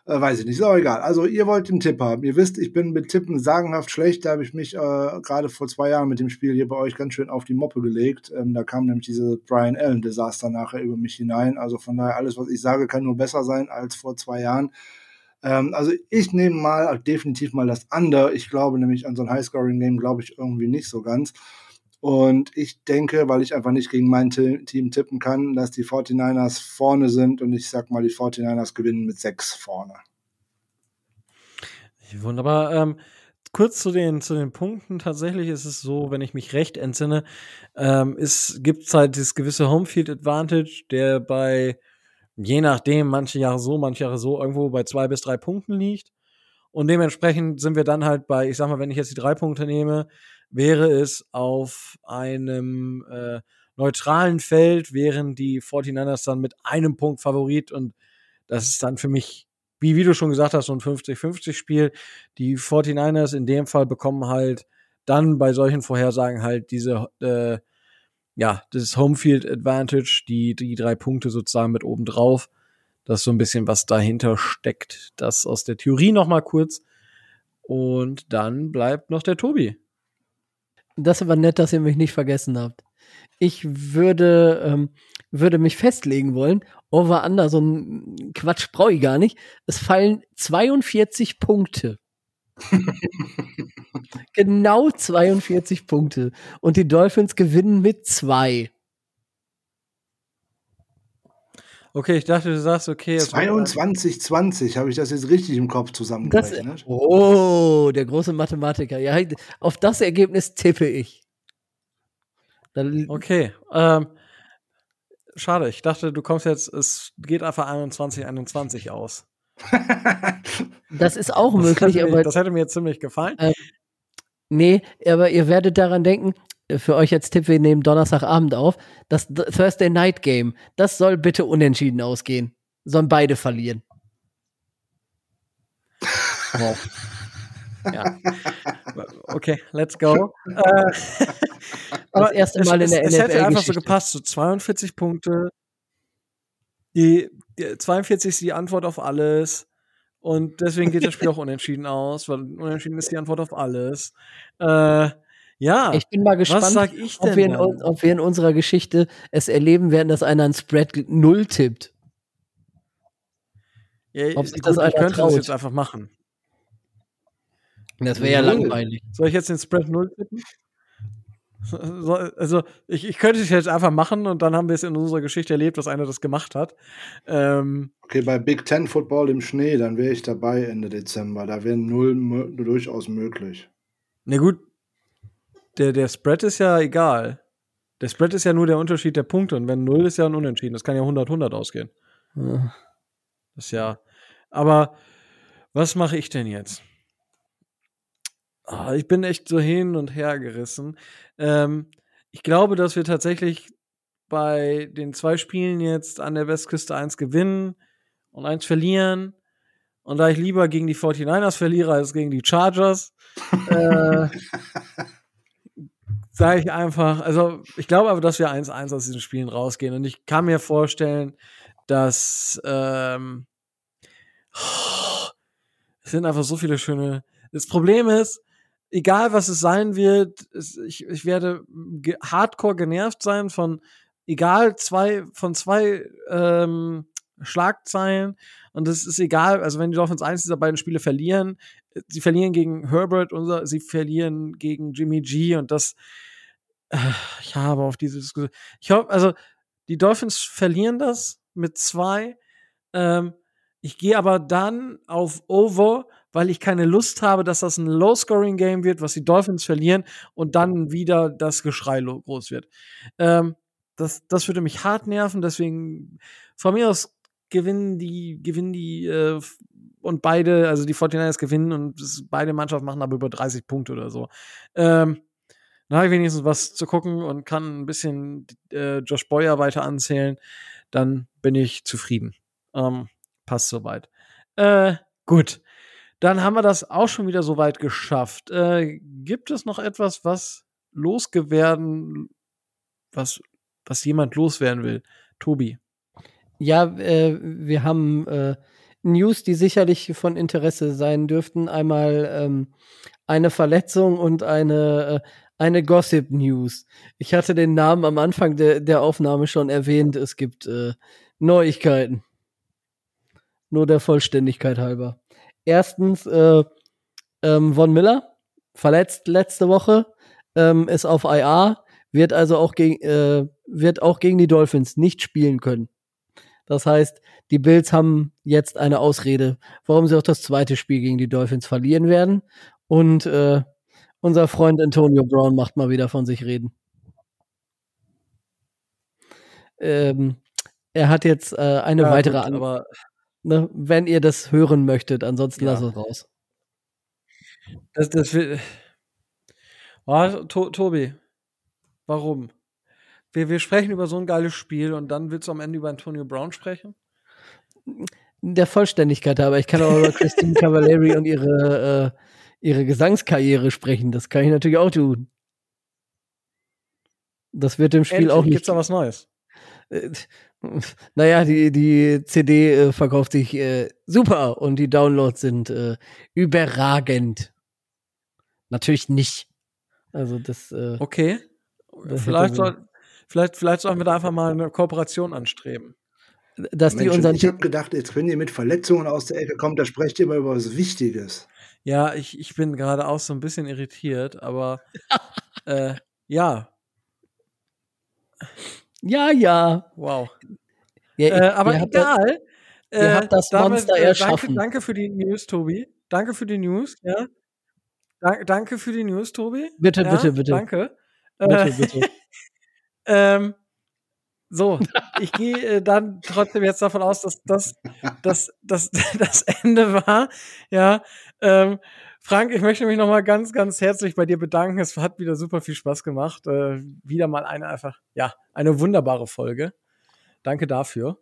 B: äh, weiß ich nicht, ist auch egal. Also ihr wollt den Tipp haben. Ihr wisst, ich bin mit Tippen sagenhaft schlecht. Da habe ich mich äh, gerade vor zwei Jahren mit dem Spiel hier bei euch ganz schön auf die Moppe gelegt. Ähm, da kam nämlich diese Brian Allen-Desaster nachher über mich hinein. Also von daher, alles, was ich sage, kann nur besser sein als vor zwei Jahren. Ähm, also ich nehme mal definitiv mal das Under. Ich glaube nämlich an so ein Highscoring-Game glaube ich irgendwie nicht so ganz. Und ich denke, weil ich einfach nicht gegen mein Team tippen kann, dass die 49ers vorne sind und ich sag mal, die 49ers gewinnen mit sechs vorne.
A: Wunderbar. Ähm, kurz zu den, zu den Punkten. Tatsächlich ist es so, wenn ich mich recht entsinne, ähm, gibt es halt dieses gewisse Homefield Advantage, der bei, je nachdem, manche Jahre so, manche Jahre so, irgendwo bei zwei bis drei Punkten liegt. Und dementsprechend sind wir dann halt bei, ich sag mal, wenn ich jetzt die drei Punkte nehme, wäre es auf einem äh, neutralen Feld, wären die 49ers dann mit einem Punkt Favorit und das ist dann für mich, wie, wie du schon gesagt hast, so ein 50-50-Spiel. Die 49ers in dem Fall bekommen halt dann bei solchen Vorhersagen halt diese, äh, ja, das Homefield Advantage, die, die drei Punkte sozusagen mit oben drauf. Das ist so ein bisschen, was dahinter steckt. Das aus der Theorie nochmal kurz. Und dann bleibt noch der Tobi.
D: Das ist aber nett, dass ihr mich nicht vergessen habt. Ich würde, ähm, würde mich festlegen wollen. Over Under, so ein Quatsch brauche ich gar nicht. Es fallen 42 Punkte. genau 42 Punkte. Und die Dolphins gewinnen mit zwei.
A: Okay, ich dachte, du sagst, okay.
B: 22, 20, habe ich das jetzt richtig im Kopf zusammengerechnet?
D: oh, der große Mathematiker. Ja, auf das Ergebnis tippe ich.
A: Dann okay. Ähm, schade, ich dachte, du kommst jetzt, es geht einfach 21, 21 aus.
D: das ist auch möglich,
A: das
D: mir, aber.
A: Das hätte mir ziemlich gefallen.
D: Äh, nee, aber ihr werdet daran denken, für euch als Tipp, wir nehmen Donnerstagabend auf, das Thursday Night Game, das soll bitte unentschieden ausgehen. Sollen beide verlieren.
A: Wow. ja. Okay, let's go. äh,
D: das erste Mal in der
A: es,
D: NFL.
A: Es hätte einfach so gepasst, so 42 Punkte. Die, die 42 ist die Antwort auf alles. Und deswegen geht das Spiel auch unentschieden aus, weil unentschieden ist die Antwort auf alles. Äh, ja.
D: Ich bin mal gespannt, ob, wir in, ob, wir in, unserer Geschichte es erleben werden, dass einer ein Spread 0 tippt.
A: Ja, ob sich das ich könnte traut. das jetzt einfach machen.
D: Das wäre ja langweilig.
A: Soll ich jetzt den Spread 0 tippen? Also, ich, ich könnte es jetzt einfach machen und dann haben wir es in unserer Geschichte erlebt, dass einer das gemacht hat. Ähm,
B: okay, bei Big Ten Football im Schnee, dann wäre ich dabei Ende Dezember. Da wäre null durchaus möglich.
A: Na gut, der, der Spread ist ja egal. Der Spread ist ja nur der Unterschied der Punkte. Und wenn 0 ist ja ein Unentschieden. Das kann ja 100-100 ausgehen. Ja. Das ist ja. Aber was mache ich denn jetzt? Oh, ich bin echt so hin und her gerissen. Ähm, ich glaube, dass wir tatsächlich bei den zwei Spielen jetzt an der Westküste eins gewinnen und eins verlieren. Und da ich lieber gegen die 49ers verliere als gegen die Chargers, äh, sage ich einfach, also ich glaube aber, dass wir 1-1 aus diesen Spielen rausgehen. Und ich kann mir vorstellen, dass ähm, oh, es sind einfach so viele schöne. Das Problem ist, egal was es sein wird, es, ich, ich werde ge hardcore genervt sein von egal zwei von zwei ähm, Schlagzeilen und es ist egal, also wenn die Dolphins eins dieser beiden Spiele verlieren, sie verlieren gegen Herbert und sie verlieren gegen Jimmy G und das ich habe auf diese Diskussion. Ich hoffe, also die Dolphins verlieren das mit zwei. Ähm, ich gehe aber dann auf Over, weil ich keine Lust habe, dass das ein Low-Scoring-Game wird, was die Dolphins verlieren und dann wieder das Geschrei groß wird. Ähm, das, das würde mich hart nerven, deswegen von mir aus gewinnen die, gewinnen die äh, und beide, also die 49ers gewinnen und beide Mannschaften machen aber über 30 Punkte oder so. Ähm, dann habe ich wenigstens was zu gucken und kann ein bisschen äh, Josh Boyer weiter anzählen. Dann bin ich zufrieden. Ähm, passt soweit. Äh, gut. Dann haben wir das auch schon wieder soweit geschafft. Äh, gibt es noch etwas, was losgewerden, was, was jemand loswerden will? Tobi.
D: Ja, äh, wir haben äh, News, die sicherlich von Interesse sein dürften. Einmal ähm, eine Verletzung und eine, äh, eine Gossip News. Ich hatte den Namen am Anfang de der Aufnahme schon erwähnt. Es gibt äh, Neuigkeiten. Nur der Vollständigkeit halber. Erstens, äh, ähm, Von Miller, verletzt letzte Woche, ähm, ist auf IR, wird also auch gegen, äh, wird auch gegen die Dolphins nicht spielen können. Das heißt, die Bills haben jetzt eine Ausrede, warum sie auch das zweite Spiel gegen die Dolphins verlieren werden. Und äh, unser Freund Antonio Brown macht mal wieder von sich reden. Ähm, er hat jetzt äh, eine ja, weitere
A: gut, aber
D: ne, wenn ihr das hören möchtet, ansonsten ja. lasst es raus.
A: Das, das will. Oh, to Tobi, warum? Wir, wir sprechen über so ein geiles Spiel und dann willst du am Ende über Antonio Brown sprechen?
D: Der Vollständigkeit aber ich kann auch über Christine Cavallari und ihre, äh, ihre Gesangskarriere sprechen. Das kann ich natürlich auch tun. Das wird dem Spiel
A: Endlich,
D: auch nicht.
A: Gibt's da was Neues?
D: Naja, die, die CD äh, verkauft sich äh, super und die Downloads sind äh, überragend. Natürlich nicht. Also das. Äh,
A: okay. Das vielleicht, soll, vielleicht, vielleicht sollten wir da einfach mal eine Kooperation anstreben
D: dass Mensch, die unseren.
B: Ich habe gedacht, jetzt wenn ihr mit Verletzungen aus der Ecke kommt, da sprecht ihr mal über was Wichtiges.
A: Ja, ich, ich bin gerade auch so ein bisschen irritiert, aber äh, ja.
D: Ja, ja.
A: Wow. Ja, äh, aber ihr egal.
D: Habt, ihr habt das damit, Monster erschaffen.
A: Danke, danke für die News, Tobi. Danke für die News, ja. Da, danke für die News, Tobi.
D: Bitte,
A: ja,
D: bitte, bitte.
A: Danke.
D: Bitte, äh, bitte.
A: ähm, so, ich gehe äh, dann trotzdem jetzt davon aus, dass das das, das, das Ende war. Ja, ähm, Frank, ich möchte mich nochmal ganz, ganz herzlich bei dir bedanken. Es hat wieder super viel Spaß gemacht. Äh, wieder mal eine einfach, ja, eine wunderbare Folge. Danke dafür.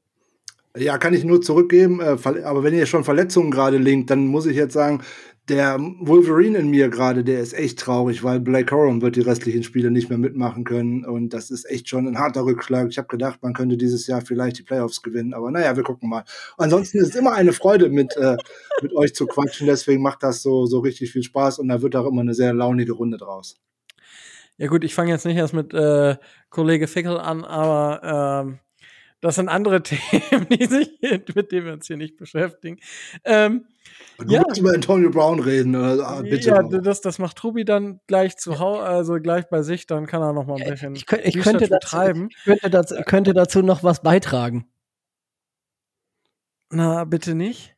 B: Ja, kann ich nur zurückgeben. Äh, aber wenn ihr schon Verletzungen gerade linkt, dann muss ich jetzt sagen, der Wolverine in mir gerade, der ist echt traurig, weil Blake Corum wird die restlichen Spiele nicht mehr mitmachen können. Und das ist echt schon ein harter Rückschlag. Ich habe gedacht, man könnte dieses Jahr vielleicht die Playoffs gewinnen. Aber naja, wir gucken mal. Ansonsten ist es immer eine Freude, mit, äh, mit euch zu quatschen. Deswegen macht das so, so richtig viel Spaß. Und da wird auch immer eine sehr launige Runde draus.
A: Ja gut, ich fange jetzt nicht erst mit äh, Kollege Fickel an, aber ähm, das sind andere Themen, die sich, mit denen wir uns hier nicht beschäftigen. Ähm,
B: du ja. musst über Antonio Brown reden, oder? bitte.
A: Ja, das, das macht Tobi dann gleich zu Hause, also gleich bei sich, dann kann er noch mal ein bisschen
D: ich, ich, ich könnte dazu, treiben. Ich könnte dazu, könnte dazu noch was beitragen.
A: Na, bitte nicht.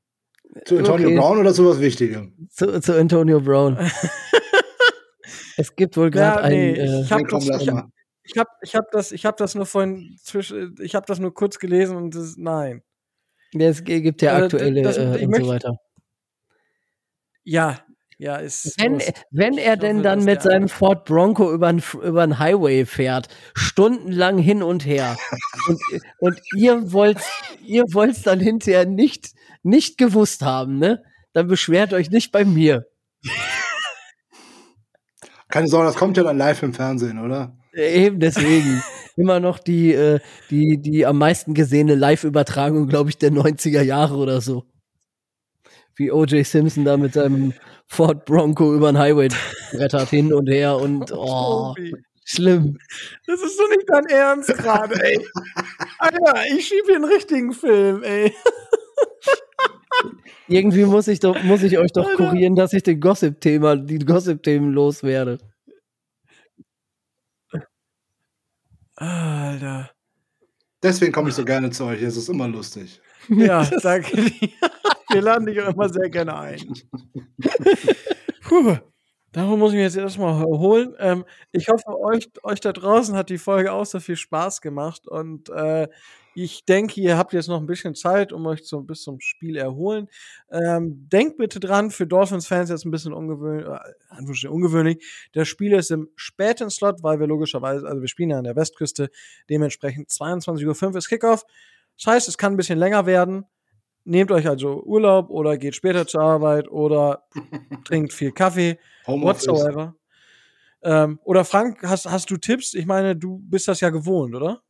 B: Zu Antonio okay. Brown oder zu was Wichtigem?
D: Zu, zu Antonio Brown. es gibt wohl gerade ja, nee,
A: ein. Äh, ich habe das, ich, habe ich hab das, ich hab das nur vorhin zwischen, ich habe das nur kurz gelesen und das, nein.
D: Es gibt ja aktuelle das, das, äh, und möchte, so weiter.
A: Ja, ja, ist.
D: Wenn, wenn er denn dann mit seinem Ford Bronco über den Highway fährt, stundenlang hin und her, und, und ihr wollt ihr wollt's dann hinterher nicht, nicht gewusst haben, ne? Dann beschwert euch nicht bei mir.
B: Keine Sorge, das kommt ja dann live im Fernsehen, oder?
D: Eben deswegen. Immer noch die, äh, die, die am meisten gesehene Live-Übertragung, glaube ich, der 90er Jahre oder so. Wie O.J. Simpson da mit seinem Ford Bronco über den Highway brettert hin und her und oh, schlimm.
A: Das ist doch nicht dein Ernst gerade, ey. Alter, ich schiebe hier einen richtigen Film, ey.
D: Irgendwie muss ich doch, muss ich euch doch Alter. kurieren, dass ich den Gossip-Thema, die Gossip-Themen loswerde.
A: Alter.
B: Deswegen komme ich so gerne zu euch. Es ist immer lustig.
A: Ja, danke dir. Wir laden dich auch immer sehr gerne ein. Puh. Darum muss ich mir jetzt erstmal holen. Ähm, ich hoffe, euch, euch da draußen hat die Folge auch so viel Spaß gemacht. Und äh, ich denke, ihr habt jetzt noch ein bisschen Zeit, um euch so bis zum Spiel erholen. Ähm, denkt bitte dran, für Dolphins-Fans jetzt ein bisschen ungewöhnlich, äh, ungewöhnlich. Das Spiel ist im späten Slot, weil wir logischerweise, also wir spielen ja an der Westküste, dementsprechend 22.05 Uhr ist Kickoff. Das heißt, es kann ein bisschen länger werden. Nehmt euch also Urlaub oder geht später zur Arbeit oder trinkt viel Kaffee, whatsoever. Ähm, oder Frank, hast, hast du Tipps? Ich meine, du bist das ja gewohnt, oder?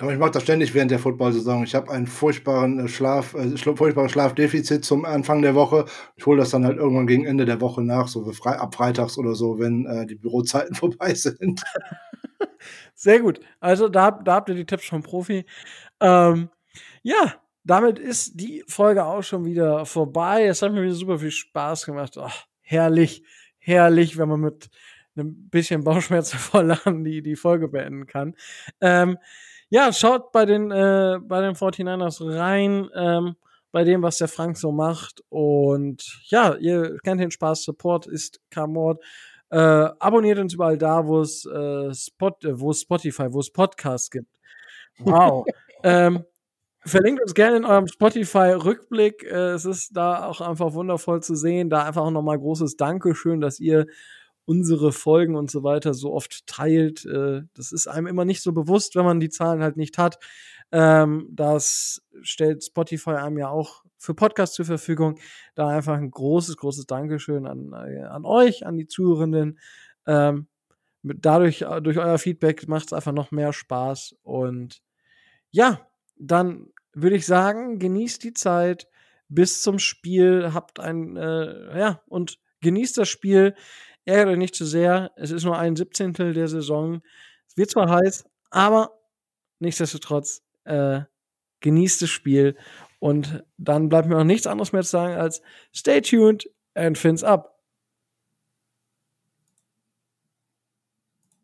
B: Aber ich mache das ständig während der Football-Saison. Ich habe einen furchtbaren äh, Schlaf, äh, furchtbaren Schlafdefizit zum Anfang der Woche. Ich hole das dann halt irgendwann gegen Ende der Woche nach, so frei, ab Freitags oder so, wenn äh, die Bürozeiten vorbei sind.
A: Sehr gut. Also da, da habt ihr die Tipps vom Profi. Ähm, ja, damit ist die Folge auch schon wieder vorbei. Es hat mir wieder super viel Spaß gemacht. Oh, herrlich, herrlich, wenn man mit einem bisschen Bauchschmerzen vor Lachen die, die Folge beenden kann. Ähm, ja, schaut bei den, äh, bei den 49ers rein, ähm, bei dem, was der Frank so macht. Und ja, ihr kennt den Spaß, Support ist Kamord. Äh, abonniert uns überall da, wo es äh, Spot, äh, wo es Spotify, wo es Podcasts gibt. Wow. ähm, verlinkt uns gerne in eurem Spotify-Rückblick. Äh, es ist da auch einfach wundervoll zu sehen. Da einfach auch nochmal großes Dankeschön, dass ihr unsere Folgen und so weiter so oft teilt. Äh, das ist einem immer nicht so bewusst, wenn man die Zahlen halt nicht hat. Ähm, das stellt Spotify einem ja auch für Podcasts zur Verfügung. Da einfach ein großes, großes Dankeschön an, äh, an euch, an die Zuhörenden. Ähm, dadurch, äh, durch euer Feedback macht es einfach noch mehr Spaß. Und ja, dann würde ich sagen, genießt die Zeit bis zum Spiel, habt ein, äh, ja, und genießt das Spiel. Ärgert euch nicht zu sehr. Es ist nur ein Siebzehntel der Saison. Es wird zwar heiß, aber nichtsdestotrotz äh, genießt das Spiel. Und dann bleibt mir auch nichts anderes mehr zu sagen als stay tuned and fins up.